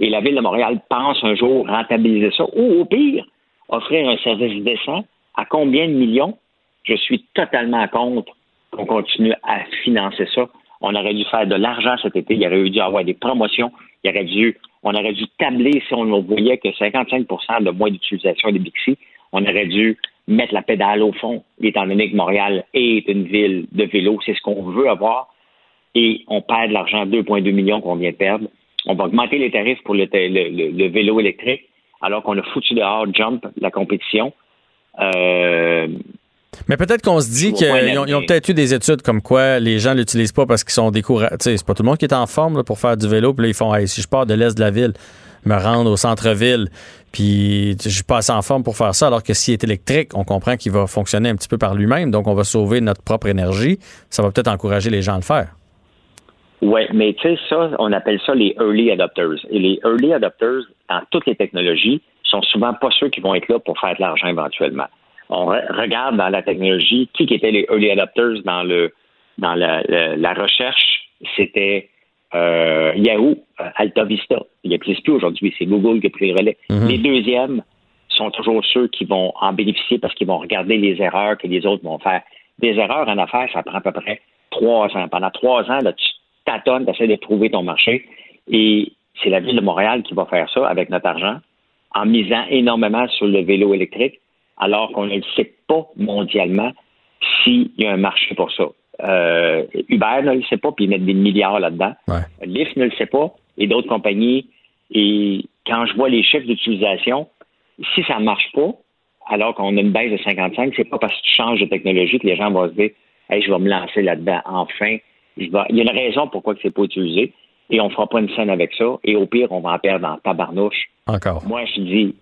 Et la Ville de Montréal pense un jour rentabiliser ça, ou au pire, offrir un service décent à combien de millions? Je suis totalement contre qu'on continue à financer ça. On aurait dû faire de l'argent cet été, il aurait dû avoir des promotions, il aurait dû, on aurait dû tabler si on voyait que 55% de moins d'utilisation des Bixi, on aurait dû mettre la pédale au fond, étant donné que Montréal est une ville de vélo, c'est ce qu'on veut avoir, et on perd de l'argent, 2,2 millions qu'on vient de perdre. On va augmenter les tarifs pour le, le- le- le vélo électrique, alors qu'on a foutu dehors Jump, la compétition. Euh, Mais peut-être qu'on se dit qu'ils ont, peut-être eu des études comme quoi les gens l'utilisent pas parce qu'ils sont découragés. C'est pas tout le monde qui est en forme là, pour faire du vélo. Puis là, ils font Hey, si je pars de l'est de la ville, me rendre au centre-ville, puis je suis pas assez en forme pour faire ça. Alors que s'il est électrique, on comprend qu'il va fonctionner un petit peu par lui-même. Donc, on va sauver notre propre énergie. Ça va peut-être encourager les gens à le faire. Oui, mais tu sais, ça, on appelle ça les early adopters. Et les early adopters, dans toutes les technologies, sont souvent pas ceux qui vont être là pour faire de l'argent éventuellement. On re- regarde dans la technologie qui étaient les early adopters dans le dans la- la recherche, c'était euh, Yahoo, euh, Alta Vista. Il n'existe plus aujourd'hui, c'est Google qui a pris le relais. Mhm. Les deuxièmes sont toujours ceux qui vont en bénéficier parce qu'ils vont regarder les erreurs que les autres vont faire. Des erreurs en affaires, ça prend à peu près trois ans. Pendant trois ans, là, tu tâtonnes, tu essaies de trouver ton marché. Et c'est la ville de Montréal qui va faire ça avec notre argent, en misant énormément sur le vélo électrique, alors qu'on ne sait pas mondialement s'il y a un marché pour ça. Euh, Uber ne le sait pas, puis ils mettent des milliards là-dedans. Lyft ne le sait pas, et d'autres compagnies. Et quand je vois les chiffres d'utilisation, si ça ne marche pas, alors qu'on a une baisse de 55, c'est pas parce que tu changes de technologie que les gens vont se dire Hey, je vais me lancer là-dedans. Enfin, je vais- il y a une raison pourquoi que c'est pas utilisé, et on fera pas une scène avec ça, et au pire, on va en perdre en tabarnouche. Encore. Moi, je dis,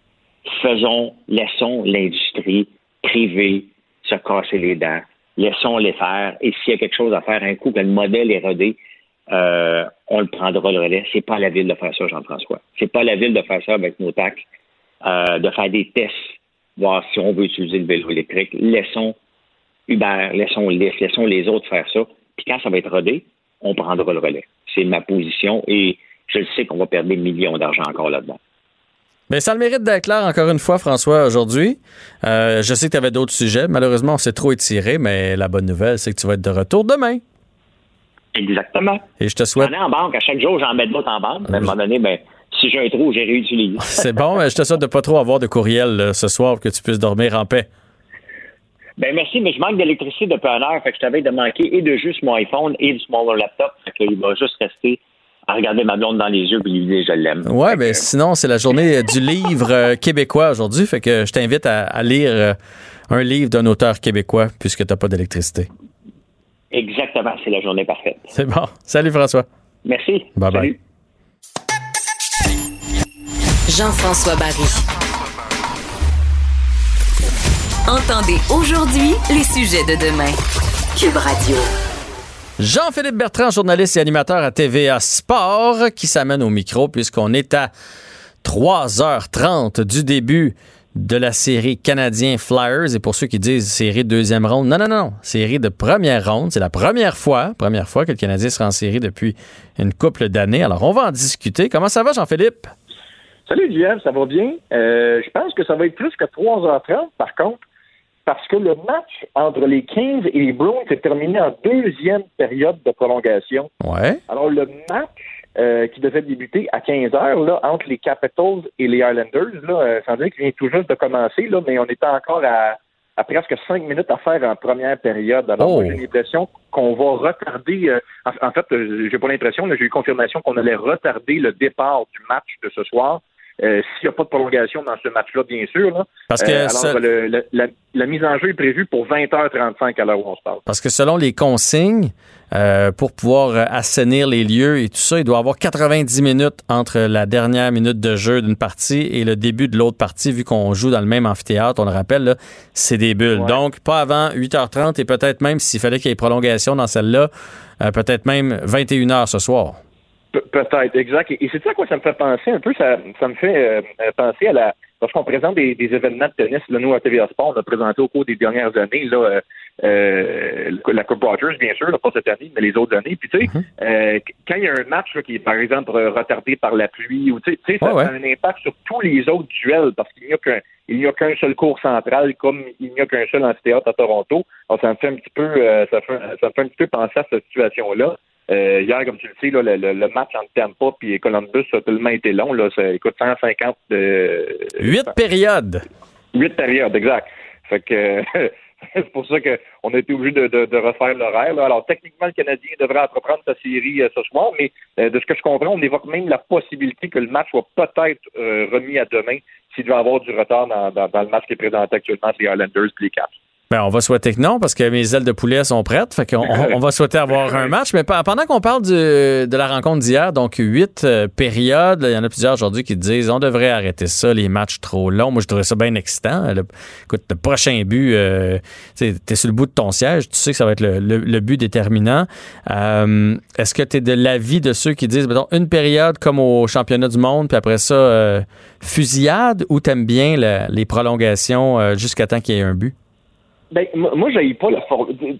faisons, laissons l'industrie privée se casser les dents. Laissons-les faire. Et s'il y a quelque chose à faire, un coup que le modèle est rodé, euh, on le prendra le relais. C'est pas à la ville de faire ça, Jean-François. C'est pas à la ville de faire ça avec nos taxes, euh, de faire des tests, voir si on veut utiliser le vélo électrique. Laissons Uber, laissons Lyft, laissons les autres faire ça. Puis quand ça va être rodé, on prendra le relais. C'est ma position et je le sais qu'on va perdre des millions d'argent encore là-dedans. Mais ça a le mérite d'être clair encore une fois, François, aujourd'hui. Euh, je sais que tu avais d'autres sujets. Malheureusement, on s'est trop étiré, mais la bonne nouvelle, c'est que tu vas être de retour demain. Exactement. Et je te souhaite. J'en ai en banque. À chaque jour, j'en mets d'autres en banque. Mais à un moment donné, ben, si j'ai un trou, j'ai réutilise. (laughs) C'est bon, mais je te souhaite de pas trop avoir de courriel là, ce soir pour que tu puisses dormir en paix. Ben merci, mais je manque d'électricité depuis une heure. Fait que je t'avais de manquer et de juste mon iPhone et du smaller laptop. Fait qu'il va juste rester à regarder ma blonde dans les yeux et lui dire je l'aime. Ouais, mais sinon, c'est la journée du livre euh, québécois aujourd'hui. Fait que je t'invite à, à lire euh, un livre d'un auteur québécois puisque tu n'as pas d'électricité. Exactement, c'est la journée parfaite. C'est bon. Salut, François. Merci. Bye bye. Salut. Jean-François Barry. Entendez aujourd'hui les sujets de demain. Cube Radio. Jean-Philippe Bertrand, journaliste et animateur à TVA Sport, qui s'amène au micro puisqu'on est à 3h30 du début de la série Canadien Flyers. Et pour ceux qui disent série de deuxième ronde, non, non, non, série de première ronde. C'est la première fois, première fois que le Canadien sera en série depuis une couple d'années. Alors, on va en discuter. Comment ça va, Jean-Philippe? Salut, Jeff, ça va bien? Euh, je pense que ça va être plus que 3h30, par contre, parce que le match entre les Kings et les Bruins s'est terminé en deuxième période de prolongation. Ouais. Alors, le match euh, qui devait débuter à 15 heures là, entre les Capitals et les Islanders, là, euh, sans dire qu'il vient tout juste de commencer, là, mais on était encore à, à presque cinq minutes à faire en première période. Alors, Oh. j'ai l'impression qu'on va retarder. euh, en, en fait, euh, j'ai pas l'impression, là, j'ai eu confirmation qu'on allait retarder le départ du match de ce soir. Euh, S'il n'y a pas de prolongation dans ce match-là, bien sûr. Là. Parce que alors, ce- le- le- la, la mise en jeu est prévue pour 20h35 à l'heure où on se parle. Parce que selon les consignes, euh, pour pouvoir euh, assainir les lieux et tout ça, il doit y avoir 90 minutes entre la dernière minute de jeu d'une partie et le début de l'autre partie, vu qu'on joue dans le même amphithéâtre, on le rappelle, c'est des bulles. Donc, pas avant 8h30 et peut-être même s'il fallait qu'il y ait prolongation dans celle-là, euh, peut-être même 21h ce soir. Pe- Peut-être, exact. Et, et c'est ça à quoi ça me fait penser un peu? Ça, ça me fait euh, penser à la. Lorsqu'on présente des, des événements de tennis, là, nous, à TVA Sport, on a présenté au cours des dernières années là, euh, euh, la Coupe Rogers, bien sûr, là, pas cette année, mais les autres années. Puis, tu sais, euh, quand il y a un match là, qui est, par exemple, retardé par la pluie, ou tu sais, ouais. ça a un impact sur tous les autres duels parce qu'il n'y a qu'un il n'y a qu'un seul cours central comme il n'y a qu'un seul amphithéâtre à Toronto. Alors, ça me fait un petit peu euh, ça, fait, ça me fait un petit peu penser à cette situation-là. Euh, hier, comme tu le sais, là, le, le- le match entre Tampa et Columbus a tellement été long. Là, ça écoute 150 de Huit périodes. Huit périodes, exact. Fait que (laughs) c'est pour ça qu'on a été obligé de, de- de refaire l'horaire. là. Alors, techniquement, le Canadien devrait entreprendre sa série euh, ce soir, mais euh, de ce que je comprends, on évoque même la possibilité que le match soit peut-être euh, remis à demain s'il doit y avoir du retard dans, dans- dans le match qui est présenté actuellement entre les Islanders et les Caps. Ben, on va souhaiter que non, parce que mes ailes de poulet sont prêtes. Fait qu'on on, va souhaiter avoir un match. Mais pe- pendant qu'on parle du- de la rencontre d'hier, donc huit euh, périodes, il y en a plusieurs aujourd'hui qui disent on devrait arrêter ça, les matchs trop longs. Moi, je trouvais ça bien excitant. Le- écoute, le prochain but, euh, tu es sur le bout de ton siège, tu sais que ça va être le, le- le but déterminant. Euh, Est-ce que tu es de l'avis de ceux qui disent, mettons, une période comme au championnat du monde, puis après ça, euh, fusillade, ou t'aimes bien les prolongations euh, jusqu'à temps qu'il y ait un but? Ben, moi, moi, j'aille pas la forme. Je,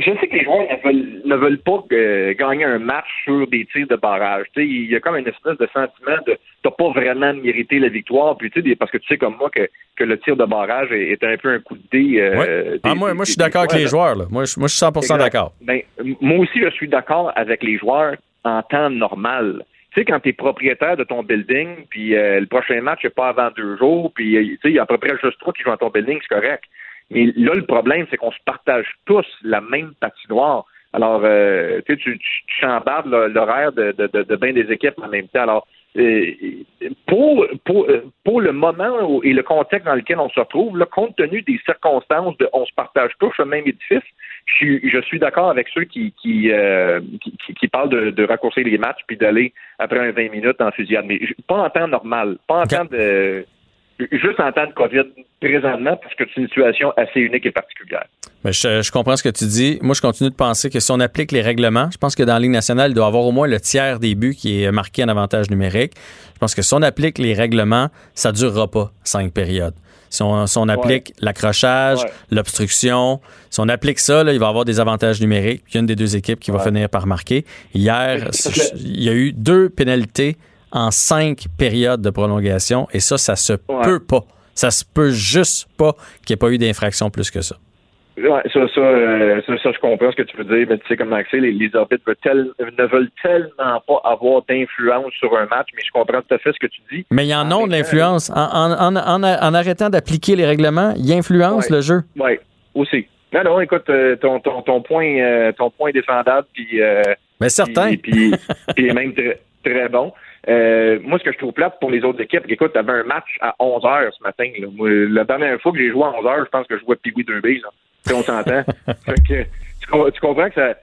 je sais que les joueurs ne veulent, ne veulent pas euh, gagner un match sur des tirs de barrage. Il y a comme une espèce de sentiment de t'as pas vraiment mérité la victoire. Puis, parce que tu sais comme moi que, que le tir de barrage est, est un peu un coup de dé. euh, Ouais. Ah, moi, des- moi, je suis d'accord avec les joueurs. Là. Moi, je, moi, je suis 100 Exact. d'accord. Ben, moi aussi, je suis d'accord avec les joueurs en temps normal. Tu sais, quand tu es propriétaire de ton building, puis euh, le prochain match n'est pas avant deux jours, puis euh, il y a à peu près juste toi qui jouent dans ton building, c'est correct. Mais là, le problème, c'est qu'on se partage tous la même patinoire. Alors, euh, tu tu, tu, l'horaire de, de, de, de bien des équipes en même temps. Alors, pour, pour, euh, pour le moment et le contexte dans lequel on se retrouve, là, compte tenu des circonstances de on se partage tous le même édifice, je suis, je suis d'accord avec ceux qui, qui, euh, qui, qui- qui parlent de, de raccourcir les matchs puis d'aller après un 20 minutes en fusillade. Mais pas en temps normal, pas en temps de. Juste en temps de COVID présentement, parce que c'est une situation assez unique et particulière. Mais je, je comprends ce que tu dis. Moi, je continue de penser que si on applique les règlements, je pense que dans la Ligue nationale, il doit y avoir au moins le tiers des buts qui est marqué en avantage numérique. Je pense que si on applique les règlements, ça ne durera pas cinq périodes. Si on, si on applique l'accrochage, Ouais. l'obstruction, si on applique ça, là, il va y avoir des avantages numériques. Puis il y a une des deux équipes qui va finir par marquer. Hier, il y a eu deux pénalités en cinq périodes de prolongation et ça, ça se peut pas. Ça se peut juste pas qu'il n'y ait pas eu d'infraction plus que ça. Ouais, ça, ça, euh, ça, ça, je comprends ce que tu veux dire, mais tu sais comment c'est, les, les arbitres veulent tel- ne veulent tellement pas avoir d'influence sur un match, mais je comprends tout à fait ce que tu dis. Mais il y en a de l'influence. En, en- en- en- arrêtant d'appliquer les règlements, il influence Ouais. le jeu. Oui, aussi. Non, non, écoute, euh, ton, ton, ton point euh, ton point est défendable, puis... Euh, Mais certain. Puis, même très, très bon. Euh, moi, ce que je trouve plate pour les autres équipes, écoute, t'avais un match à 11 h ce matin. Là. Moi, la dernière fois que j'ai joué à 11 h je pense que je jouais Pee-Wee 2B. Là. On s'entend. (laughs) tu, tu comprends que ça...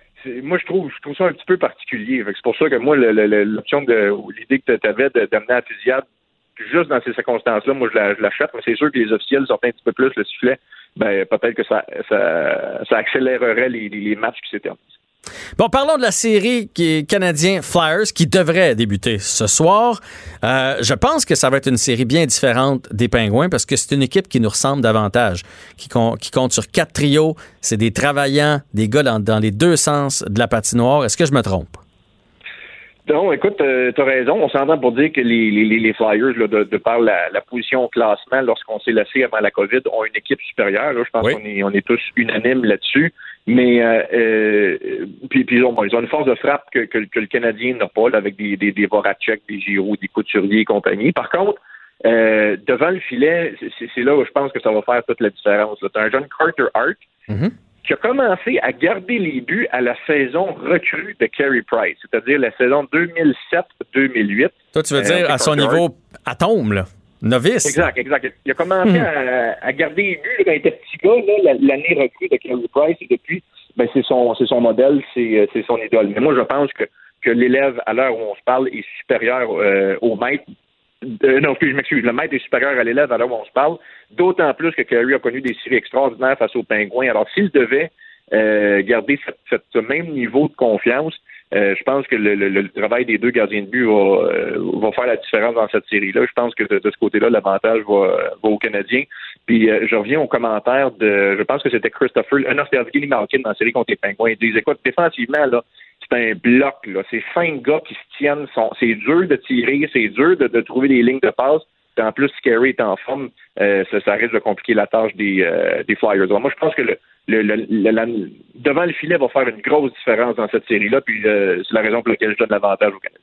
Moi, je trouve, je trouve ça un petit peu particulier. C'est pour ça que moi, l'option de ou l'idée que tu avais d'amener à la fusillade, juste dans ces circonstances-là, moi, je la- je l'achète. Mais c'est sûr que les officiels sortent un petit peu plus le sifflet. Ben, peut-être que ça, ça, ça accélérerait les, les- les matchs qui s'étaient Bon, parlons de la série qui est canadien Flyers qui devrait débuter ce soir. Euh, je pense que ça va être une série bien différente des Pingouins parce que c'est une équipe qui nous ressemble davantage, qui, compte sur quatre trios. C'est des travaillants, des gars dans, dans les deux sens de la patinoire. Est-ce que je me trompe? Non, écoute, tu as raison. On s'entend pour dire que les, les, les Flyers, là, de, de par la, la position au classement, lorsqu'on s'est laissé avant la COVID, ont une équipe supérieure. là. Je pense qu'on est, on est tous unanimes là-dessus. Mais euh, euh, puis, puis ils, ont, bon, ils ont une force de frappe que, que, que le Canadien n'a pas, là, avec des, des, des Voracek, des Giroud, des Couturier et compagnie. Par contre, euh, devant le filet, c'est, là où je pense que ça va faire toute la différence. Tu as un jeune Carter Hart qui a commencé à garder les buts à la saison recrue de Carey Price, c'est-à-dire la saison 2007-2008. Toi, tu veux Euh, dire à son Carter Hart. niveau atome, là, novice. Exact, exact. Il a commencé Hmm. à, à garder les buts quand il était petit gars, l'année recrue de Carey Price, et depuis, ben, c'est son, c'est son modèle, c'est, euh, c'est son idole. Mais moi, je pense que, que l'élève, à l'heure où on se parle, est supérieur euh, au maître. Euh, non, excuse, je m'excuse. Le maître est supérieur à l'élève à l'heure où on se parle. D'autant plus que Carey a connu des séries extraordinaires face aux Pingouins. Alors, s'il devait euh, garder cette- cette- ce même niveau de confiance, euh, je pense que le, le- le travail des deux gardiens de but va, euh, va faire la différence dans cette série-là. Je pense que de, de ce côté-là, l'avantage va, va aux Canadiens. Puis euh, je reviens aux commentaires de, je pense que c'était Christopher, un non, c'était Malkin dans la série contre les Pingouins. Il disait, écoute, défensivement, là, c'est un bloc, là. C'est cinq gars qui se tiennent. sont- C'est dur de tirer, c'est dur de, de trouver des lignes de passe. En plus, si Carey est en forme, euh, ça, risque de compliquer la tâche des, euh, des Flyers. Moi, je pense que le, le, le- devant le filet va faire une grosse différence dans cette série-là. Puis euh, c'est la raison pour laquelle je donne l'avantage au Canada.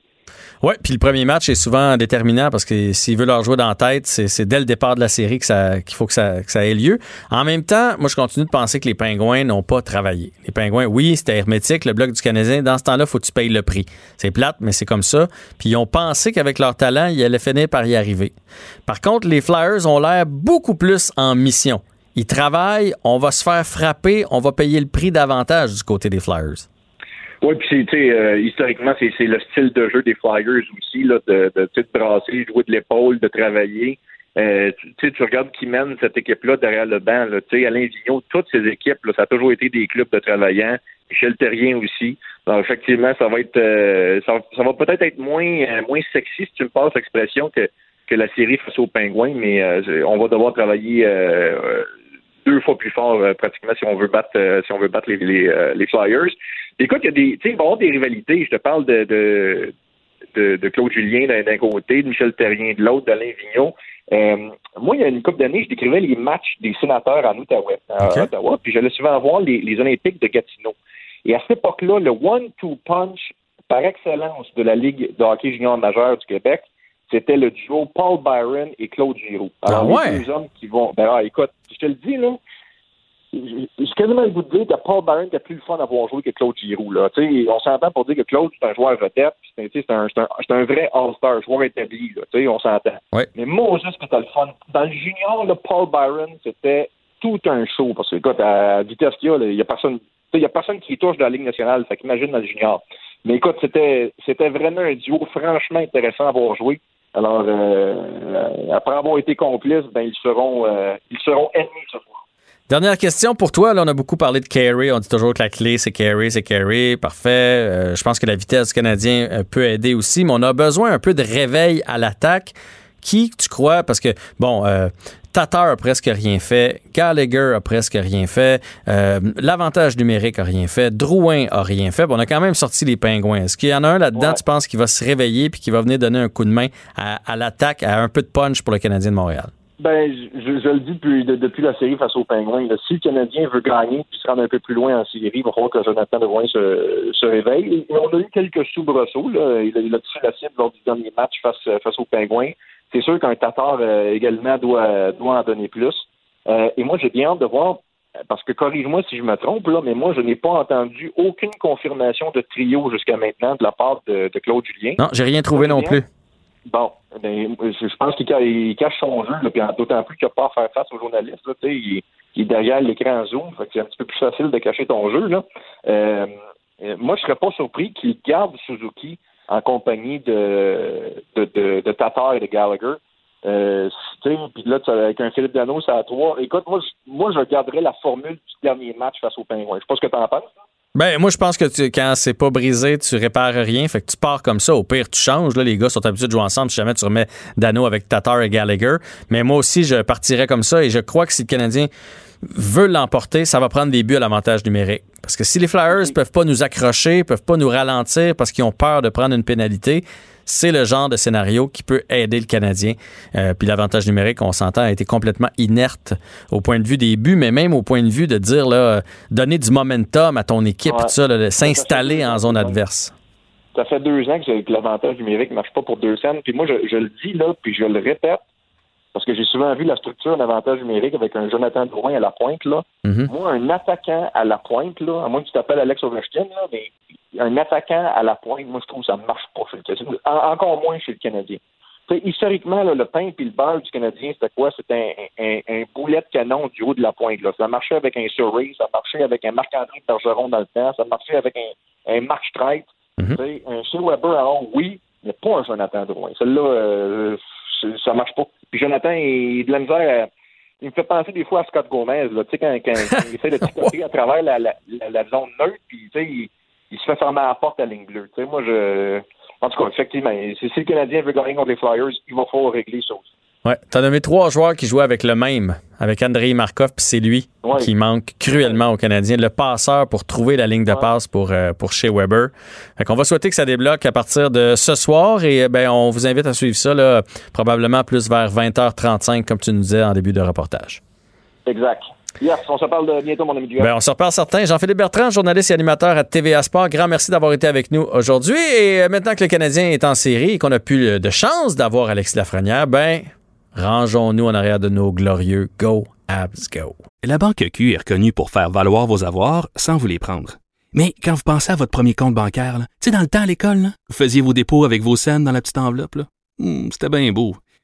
Oui, puis le premier match est souvent déterminant parce que s'il veut leur jouer dans la tête, c'est dès le départ de la série qu'il faut que ça, que ça ait lieu. En même temps, moi, je continue de penser que les Pingouins n'ont pas travaillé. Les Pingouins, oui, c'était hermétique, le bloc du Canadien. Dans ce temps-là, faut que tu payes le prix. C'est plate, mais c'est comme ça. Puis ils ont pensé qu'avec leur talent, ils allaient finir par y arriver. Par contre, les Flyers ont l'air beaucoup plus en mission. ils travaillent, on va se faire frapper, on va payer le prix davantage du côté des Flyers. Oui, puis sais, euh, historiquement, c'est c'est le style de jeu des Flyers aussi, là, de, de, de brasser, jouer de l'épaule, de travailler. Euh, tu tu regardes qui mène cette équipe-là derrière le banc. Là, Alain Vigneault, toutes ces équipes, là, ça a toujours été des clubs de travaillants. Michel Terrien aussi. Donc, effectivement, ça va être, euh, ça, ça va peut-être être moins, euh, moins sexy, si tu me passes l'expression, que, que la série face aux Pingouins, mais euh, on va devoir travailler euh, deux fois plus fort pratiquement si on veut battre si on veut battre les, les, les Flyers. Écoute, il y a des, tu sais, il va y avoir des rivalités. Je te parle de, de, de, de Claude Julien d'un côté, de Michel Terrien de l'autre, d'Alain Vigneault. Euh, moi, il y a une couple d'années, je décrivais les matchs des sénateurs en Outaouais, à Ottawa, puis j'allais souvent voir les, les Olympiques de Gatineau. Et à cette époque-là, le one-two punch par excellence de la Ligue de hockey junior majeur du Québec, c'était le duo Paul Byron et Claude Giroux. Alors, Ah ouais? les deux hommes qui vont. Ben, ah, écoute, je te le dis, là, j'ai quasiment le goût de dire que Paul Byron était plus le fun d'avoir joué que Claude Giroux. Là. Tu sais, on s'entend pour dire que Claude, c'est un joueur vedette, puis c'est un, c'est un, c'est un vrai All-Star, joueur établi. Là. Tu sais, on s'entend. Ouais. Mais Moses, que t'as le fun. Dans le junior, là, Paul Byron, c'était tout un show. Parce que, écoute, à vitesse qu'il y a, là, il y a personne. tu sais, Il y a personne qui touche dans la Ligue nationale. Fait qu'imagine dans le junior. Mais écoute, c'était c'était vraiment un duo franchement intéressant à avoir joué. Alors, euh, euh, après avoir été complices, ben ils seront euh, ils seront ennemis ce soir. Dernière question pour toi. Là, on a beaucoup parlé de Carey. On dit toujours que la clé, c'est Carey, c'est Carey. Parfait. Euh, je pense que la vitesse du Canadien euh, peut aider aussi, mais on a besoin un peu de réveil à l'attaque. Qui tu crois? Parce que, bon, euh, Tatar a presque rien fait. Gallagher a presque rien fait. Euh, L'avantage numérique a rien fait. Drouin a rien fait. Bon, on a quand même sorti les pingouins. Est-ce qu'il y en a un là-dedans, tu penses, qui va se réveiller puis qui va venir donner un coup de main à, à l'attaque, à un peu de punch pour le Canadien de Montréal? Ben, je, je le dis depuis, de- depuis la série face aux Pingouins. là, si le Canadien veut gagner puis se rendre un peu plus loin en série, il va falloir que Jonathan Drouin se, se réveille. Et on a eu quelques soubresauts. Là. Il, a, il a la cible lors du dernier match face, face aux Pingouins. C'est sûr qu'un Tatar euh, également doit, doit en donner plus. Euh, et moi, j'ai bien hâte de voir, parce que corrige-moi si je me trompe, là, mais moi, je n'ai pas entendu aucune confirmation de trio jusqu'à maintenant de la part de, de Claude Julien. Non, j'ai rien trouvé non plus. Bon, ben, je pense qu'il ca- il cache son jeu, puis d'autant plus qu'il n'a pas à faire face aux journalistes. Là, il, il est derrière l'écran Zoom, fait c'est un petit peu plus facile de cacher ton jeu. Là. Euh, euh, moi, je serais pas surpris qu'il garde Suzuki en compagnie de, de, de, Tatar et de Gallagher. Euh, puis là, avec un Philippe Dano, c'est à trois. Écoute, moi, je, moi, je garderais la formule du dernier match face aux Pingouins. Je sais pas ce que tu en penses. Ben, moi, je pense que tu, quand c'est pas brisé, tu répares rien. Fait que tu pars comme ça. Au pire, tu changes. Là, les gars sont habitués de jouer ensemble. Si jamais tu remets Dano avec Tatar et Gallagher. Mais moi aussi, je partirais comme ça. Et je crois que si le Canadien veut l'emporter, ça va prendre des buts à l'avantage numérique. Parce que si les Flyers peuvent pas nous accrocher, peuvent pas nous ralentir parce qu'ils ont peur de prendre une pénalité, c'est le genre de scénario qui peut aider le Canadien. Euh, puis l'avantage numérique, on s'entend, a été complètement inerte au point de vue des buts, mais même au point de vue de dire, là, donner du momentum à ton équipe, Ouais. tout ça, là, de s'installer en zone adverse. Ça fait deux ans que, l'avantage numérique ne marche pas pour deux scènes. Puis moi, je, je le dis là, puis je le répète, parce que j'ai souvent vu la structure d'avantage numérique avec un Jonathan Drouin à la pointe. Là. Mhm. Moi, un attaquant à la pointe, là, à moins que tu t'appelles Alex Ovechkin, là, mais un attaquant à la pointe, moi, je trouve que ça ne marche pas chez le encore moins chez le Canadien. Historiquement, là, le pain et le beurre du Canadien, c'était quoi? C'était un, un, un boulet de canon du haut de la pointe. Là. Ça marchait avec un Surrey, ça marchait avec un Marc-André Bergeron dans le temps, ça marchait avec un, un Mark Streit. Sais, Un Shea Weber haut, oui, mais pas un Jonathan Drouin. Celle-là, euh, ça marche pas. Puis Jonathan, il, de la misère à- Il me fait penser des fois à Scott Gomez, là, tu sais, quand, quand, quand il essaie de (laughs) tricoter à travers la, la, la, la zone neutre, puis il, il se fait fermer à la porte à la ligne bleue. Tu sais, moi, je... En tout cas, effectivement, si, le Canadien veut gagner contre les Flyers, il va falloir régler ça aussi. Ouais, t'as nommé trois joueurs qui jouaient avec le même, avec Andrei Markov, puis c'est lui Ouais. qui manque cruellement aux Canadiens, le passeur pour trouver la ligne de passe pour, euh, pour chez Weber. Fait qu'on va souhaiter que ça débloque à partir de ce soir et euh, ben, on vous invite à suivre ça là, probablement plus vers 20h35, comme tu nous disais en début de reportage. Exact. Yes, on se parle de bientôt, mon ami Duel. Ben, on se reparle certain. Jean-Philippe Bertrand, journaliste et animateur à TVA Sport. Grand merci d'avoir été avec nous aujourd'hui. Et euh, maintenant que le Canadien est en série et qu'on a plus euh, de chance d'avoir Alexis Lafrenière, ben, rangeons-nous en arrière de nos glorieux Go Abs Go. La Banque Q est reconnue pour faire valoir vos avoirs sans vous les prendre. Mais quand vous pensez à votre premier compte bancaire, tu sais, dans le temps à l'école, vous faisiez vos dépôts avec vos scènes dans la petite enveloppe. Hmm, C'était bien beau.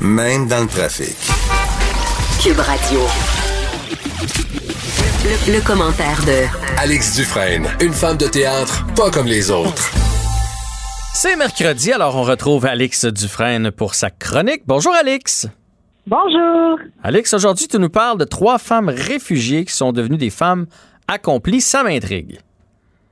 Même dans le trafic. Cube Radio. Le, le commentaire de Alex Dufresne, une femme de théâtre pas comme les autres. C'est mercredi, alors on retrouve Alix Dufresne pour sa chronique. Bonjour Alix. Bonjour. Alix, aujourd'hui tu nous parles de trois femmes réfugiées qui sont devenues des femmes accomplies. Ça m'intrigue.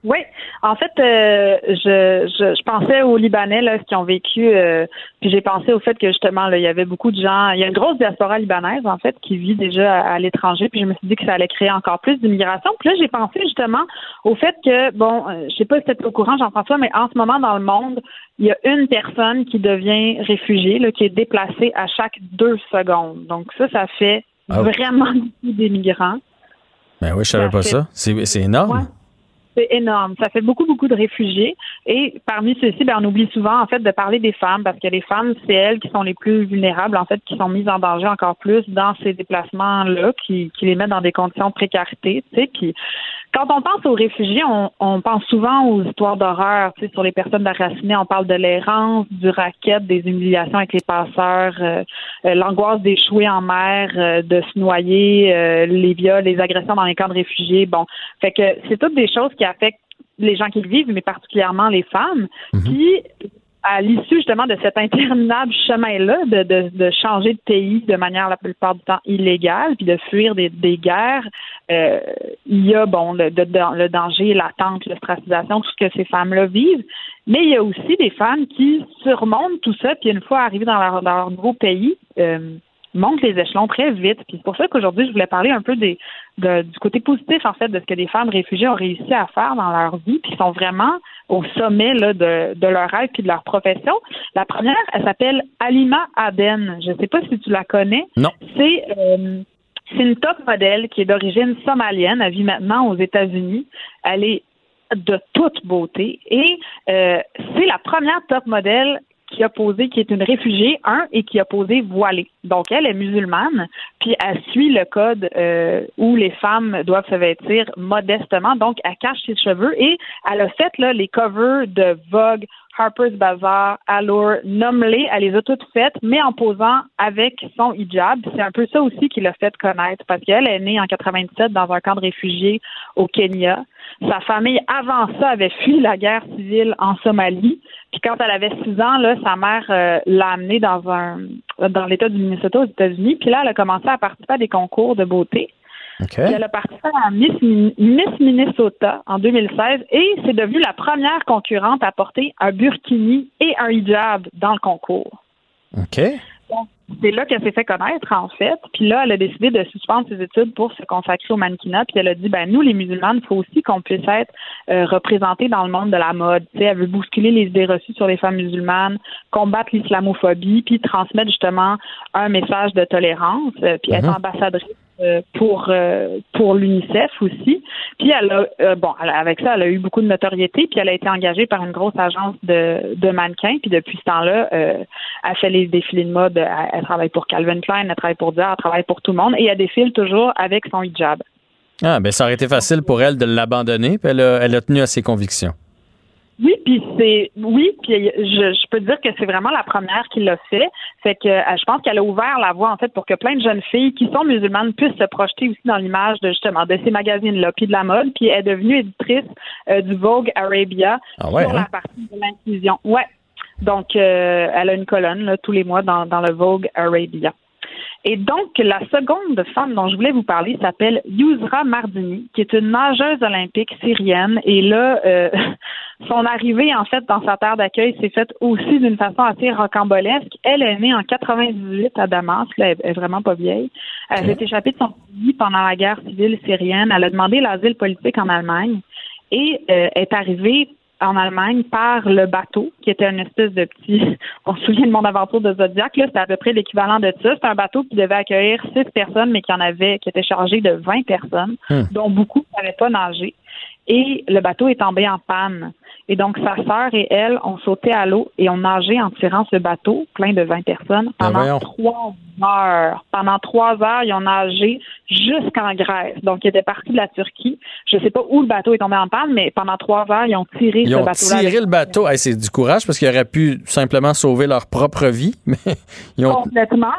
Oui, en fait, euh, je, je, je pensais aux Libanais là, qui ont vécu, euh, puis j'ai pensé au fait que justement, là, il y avait beaucoup de gens, il y a une grosse diaspora libanaise en fait qui vit déjà à, à l'étranger, puis je me suis dit que ça allait créer encore plus d'immigration. Puis là, j'ai pensé justement au fait que, bon, euh, je sais pas si tu au courant, Jean-François, mais en ce moment dans le monde, il y a une personne qui devient réfugiée, là, qui est déplacée à chaque deux secondes. Donc ça, ça fait Ah oui. vraiment beaucoup d'immigrants. Ben oui, je savais Ça pas fait- ça. C'est c'est énorme. Ouais. C'est énorme. Ça fait beaucoup, beaucoup de réfugiés. Et parmi ceux-ci, ben, on oublie souvent, en fait, de parler des femmes, parce que les femmes, c'est elles qui sont les plus vulnérables, en fait, qui sont mises en danger encore plus dans ces déplacements-là, qui, qui les mettent dans des conditions de précarité, tu sais. Puis, quand on pense aux réfugiés, on, on pense souvent aux histoires d'horreur, tu sais, sur les personnes déracinées. On parle de l'errance, du racket, des humiliations avec les passeurs, euh, euh, l'angoisse d'échouer en mer, euh, de se noyer, euh, les viols, les agressions dans les camps de réfugiés. Bon, fait que c'est toutes des choses qui affectent les gens qui le vivent, mais particulièrement les femmes. Puis, à l'issue justement de cet interminable chemin-là, de, de, de changer de pays de manière la plupart du temps illégale, puis de fuir des, des guerres, euh, il y a bon le, le danger, l'attente, l'ostracisation, tout ce que ces femmes-là vivent. Mais il y a aussi des femmes qui surmontent tout ça, puis une fois arrivées dans leur, dans leur nouveau pays, euh, montent les échelons très vite. Puis c'est pour ça qu'aujourd'hui, je voulais parler un peu des, de- du côté positif, en fait, de ce que les femmes réfugiées ont réussi à faire dans leur vie, puis sont vraiment au sommet là, de, de leur rêve puis de leur profession. La première, elle s'appelle Alima Aden. Je ne sais pas si tu la connais. Non. C'est euh, c'est une top modèle qui est d'origine somalienne. Elle vit maintenant aux États-Unis. Elle est de toute beauté et euh, c'est la première top modèle qui a posé, qui est une réfugiée, un, et qui a posé voilée. Donc, elle est musulmane, puis elle suit le code euh, où les femmes doivent se vêtir modestement. Donc, elle cache ses cheveux et elle a fait là, les covers de Vogue, Harper's Bazaar, Allure, nomme-les, elle les a toutes faites, mais en posant avec son hijab. C'est un peu ça aussi qui l'a fait connaître, parce qu'elle est née en 97 dans un camp de réfugiés au Kenya. Sa famille, avant ça, avait fui la guerre civile en Somalie. Puis quand elle avait six ans, là, sa mère euh, l'a amenée dans un dans l'État du Minnesota aux États-Unis. Puis là, elle a commencé à participer à des concours de beauté. Puis elle a participé à Miss, Miss Minnesota en 2016 et c'est devenu la première concurrente à porter un burkini et un hijab dans le concours. OK. C'est là qu'elle s'est fait connaître, en fait. Puis là, elle a décidé de suspendre ses études pour se consacrer au mannequinat. Puis elle a dit, ben nous, les musulmanes, il faut aussi qu'on puisse être euh, représentés dans le monde de la mode. Tu sais, elle veut bousculer les idées reçues sur les femmes musulmanes, combattre l'islamophobie, puis transmettre justement un message de tolérance, euh, puis être Mhm. ambassadrice pour euh, pour l'UNICEF aussi. Puis elle a euh, bon, avec ça, elle a eu beaucoup de notoriété, puis elle a été engagée par une grosse agence de, de mannequins, puis depuis ce temps-là, euh, elle fait les défilés de mode, elle, travaille pour Calvin Klein, elle travaille pour Dior, elle travaille pour tout le monde, et elle défile toujours avec son hijab. Ah, ben ça aurait été facile pour elle de l'abandonner, puis elle elle a tenu à ses convictions. Oui, puis c'est oui, puis je, je peux dire que c'est vraiment la première qui l'a fait. Fait que euh, je pense qu'elle a ouvert la voie en fait pour que plein de jeunes filles qui sont musulmanes puissent se projeter aussi dans l'image de justement de ces magazines-là, puis de la mode. Puis elle est devenue éditrice euh, du Vogue Arabia Ah ouais, sur hein? la partie de l'inclusion. Ouais. Donc euh, elle a une colonne là, tous les mois dans, dans le Vogue Arabia. Et donc, la seconde femme dont je voulais vous parler s'appelle Yusra Mardini, qui est une nageuse olympique syrienne. Et là, euh, (laughs) son arrivée, en fait, dans sa terre d'accueil s'est faite aussi d'une façon assez rocambolesque. Elle est née en 98 à Damas. Là, elle est vraiment pas vieille. Elle s'est échappée de son pays pendant la guerre civile syrienne. Elle a demandé l'asile politique en Allemagne et euh, est arrivée en Allemagne par le bateau, qui était une espèce de petit, (laughs) on se souvient de mon aventure de Zodiac, là, c'était à peu près l'équivalent de ça. C'était un bateau qui devait accueillir six personnes, mais qui en avait, qui était chargé de 20 personnes, Hmm. dont beaucoup ne savaient pas nager. Et le bateau est tombé en panne. Et donc, sa sœur et elle ont sauté à l'eau et ont nagé en tirant ce bateau plein de 20 personnes Ben pendant trois heures. Pendant trois heures, ils ont nagé jusqu'en Grèce. Donc, ils étaient partis de la Turquie. Je ne sais pas où le bateau est tombé en panne, mais pendant trois heures, ils ont tiré Ils ce ont bateau-là. tiré le bateau. Hey, c'est du courage parce qu'ils auraient pu simplement sauver leur propre vie, (laughs) mais ils ont. Complètement.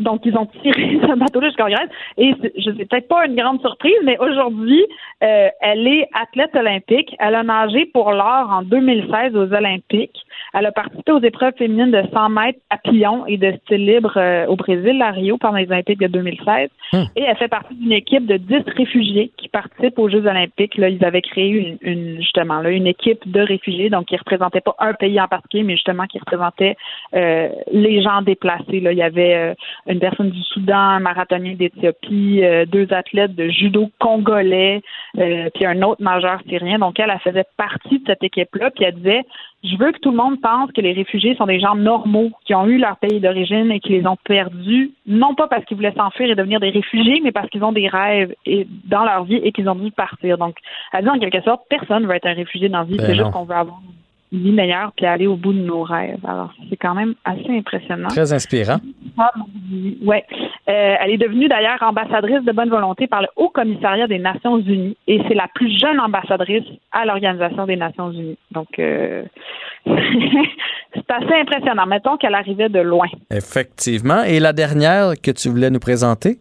Donc, ils ont tiré (laughs) ce bateau-là jusqu'en Grèce. Et je sais peut-être pas une grande surprise, mais aujourd'hui, euh, elle est athlète olympique. Elle a nagé pour l'or en 2016 aux Olympiques. Elle a participé aux épreuves féminines de 100 mètres papillon et de style libre euh, au Brésil, à Rio, pendant les Olympiques de 2016. Et elle fait partie d'une équipe de 10 réfugiés qui participent aux Jeux olympiques. Là, ils avaient créé une, une- justement là, une équipe de réfugiés, donc qui représentaient pas un pays en particulier, mais justement qui représentaient euh, les gens déplacés. Là. Il y avait euh, une personne du Soudan, un marathonien d'Éthiopie, euh, deux athlètes de judo congolais, euh, puis un autre nageur syrien. Donc elle, elle faisait partie de cette équipe-là, puis elle disait je veux que tout le monde pense que les réfugiés sont des gens normaux qui ont eu leur pays d'origine et qui les ont perdus, non pas parce qu'ils voulaient s'enfuir et devenir des réfugiés, mais parce qu'ils ont des rêves et, dans leur vie et qu'ils ont dû partir. Donc, elle dit en quelque sorte, personne ne veut être un réfugié dans la vie, Ben c'est juste qu'on veut avoir vie meilleure puis aller au bout de nos rêves. Alors, c'est quand même assez impressionnant. Très inspirant. Ouais. Euh, elle est devenue d'ailleurs ambassadrice de bonne volonté par le Haut Commissariat des Nations Unies et c'est la plus jeune ambassadrice à l'Organisation des Nations Unies. Donc, euh, (laughs) c'est assez impressionnant. Mettons qu'elle arrivait de loin. Effectivement. Et la dernière que tu voulais nous présenter?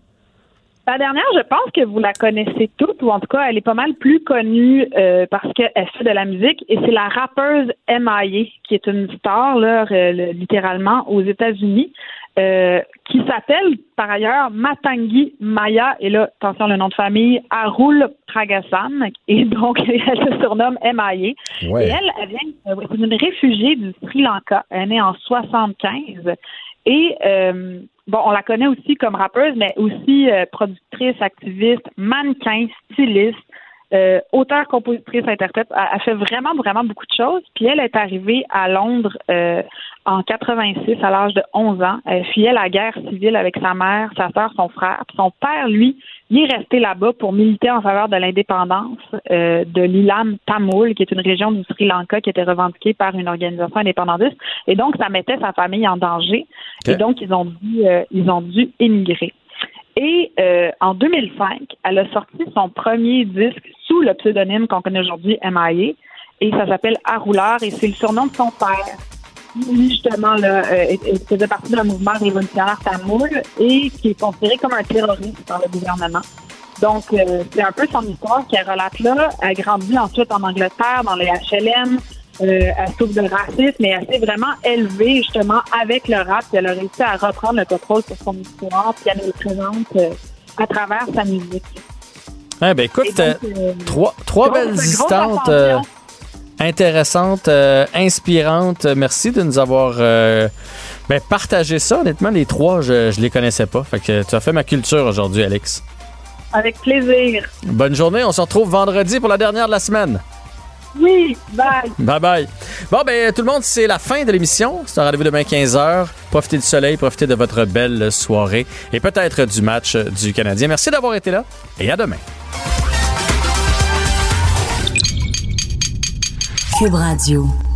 La dernière, je pense que vous la connaissez toutes, ou en tout cas, elle est pas mal plus connue euh, parce qu'elle fait de la musique, et c'est la rappeuse M.I.A., qui est une star, là, euh, le- littéralement, aux États-Unis, euh, qui s'appelle, par ailleurs, Matangi Maya, et là, attention, le nom de famille, Arul Pragasan, et donc, (laughs) elle se surnomme M.I.A. Ouais. Et elle, elle vient, euh, c'est une réfugiée du Sri Lanka, elle est née en 75, et euh, bon, on la connaît aussi comme rappeuse, mais aussi euh, productrice, activiste, mannequin, styliste, euh, auteur, compositrice, interprète. Elle, fait vraiment, vraiment beaucoup de choses. Puis elle est arrivée à Londres euh, en 86 à l'âge de 11 ans. Elle fuyait la guerre civile avec sa mère, sa soeur, son frère. Puis son père, lui, il est resté là-bas pour militer en faveur de l'indépendance euh, de l'Ilam Tamil, qui est une région du Sri Lanka qui était revendiquée par une organisation indépendantiste. Et donc, ça mettait sa famille en danger. Et donc, ils ont dû, euh, ils ont dû émigrer. Et euh, en 2005, elle a sorti son premier disque sous le pseudonyme qu'on connaît aujourd'hui, M.I.A. Et ça s'appelle Arouleur et c'est le surnom de son père. Lui, justement, là, euh, faisait partie d'un mouvement révolutionnaire tamoul et qui est considéré comme un terroriste par le gouvernement. Donc, euh, c'est un peu son histoire qu'elle relate là. Elle a grandi ensuite en Angleterre, dans les HLM. Euh, elle souffre de racisme et elle s'est vraiment élevée justement avec le rap. Puis elle a réussi à reprendre le contrôle sur son histoire puis elle nous le présente euh, à travers sa musique. Eh ben écoute, donc, euh, euh, trois, belles histoires intéressantes, inspirantes. Merci de nous avoir ben, partagé ça. Honnêtement, les trois, je, je les connaissais pas. Fait que tu as fait ma culture aujourd'hui, Alex. Avec plaisir. Bonne journée. On se retrouve vendredi pour la dernière de la semaine. Oui, bye. Bye bye. Bon, ben, tout le monde, c'est la fin de l'émission. C'est un rendez-vous demain 15h. Profitez du soleil, profitez de votre belle soirée et peut-être du match du Canadien. Merci d'avoir été là et à demain. Cube Radio.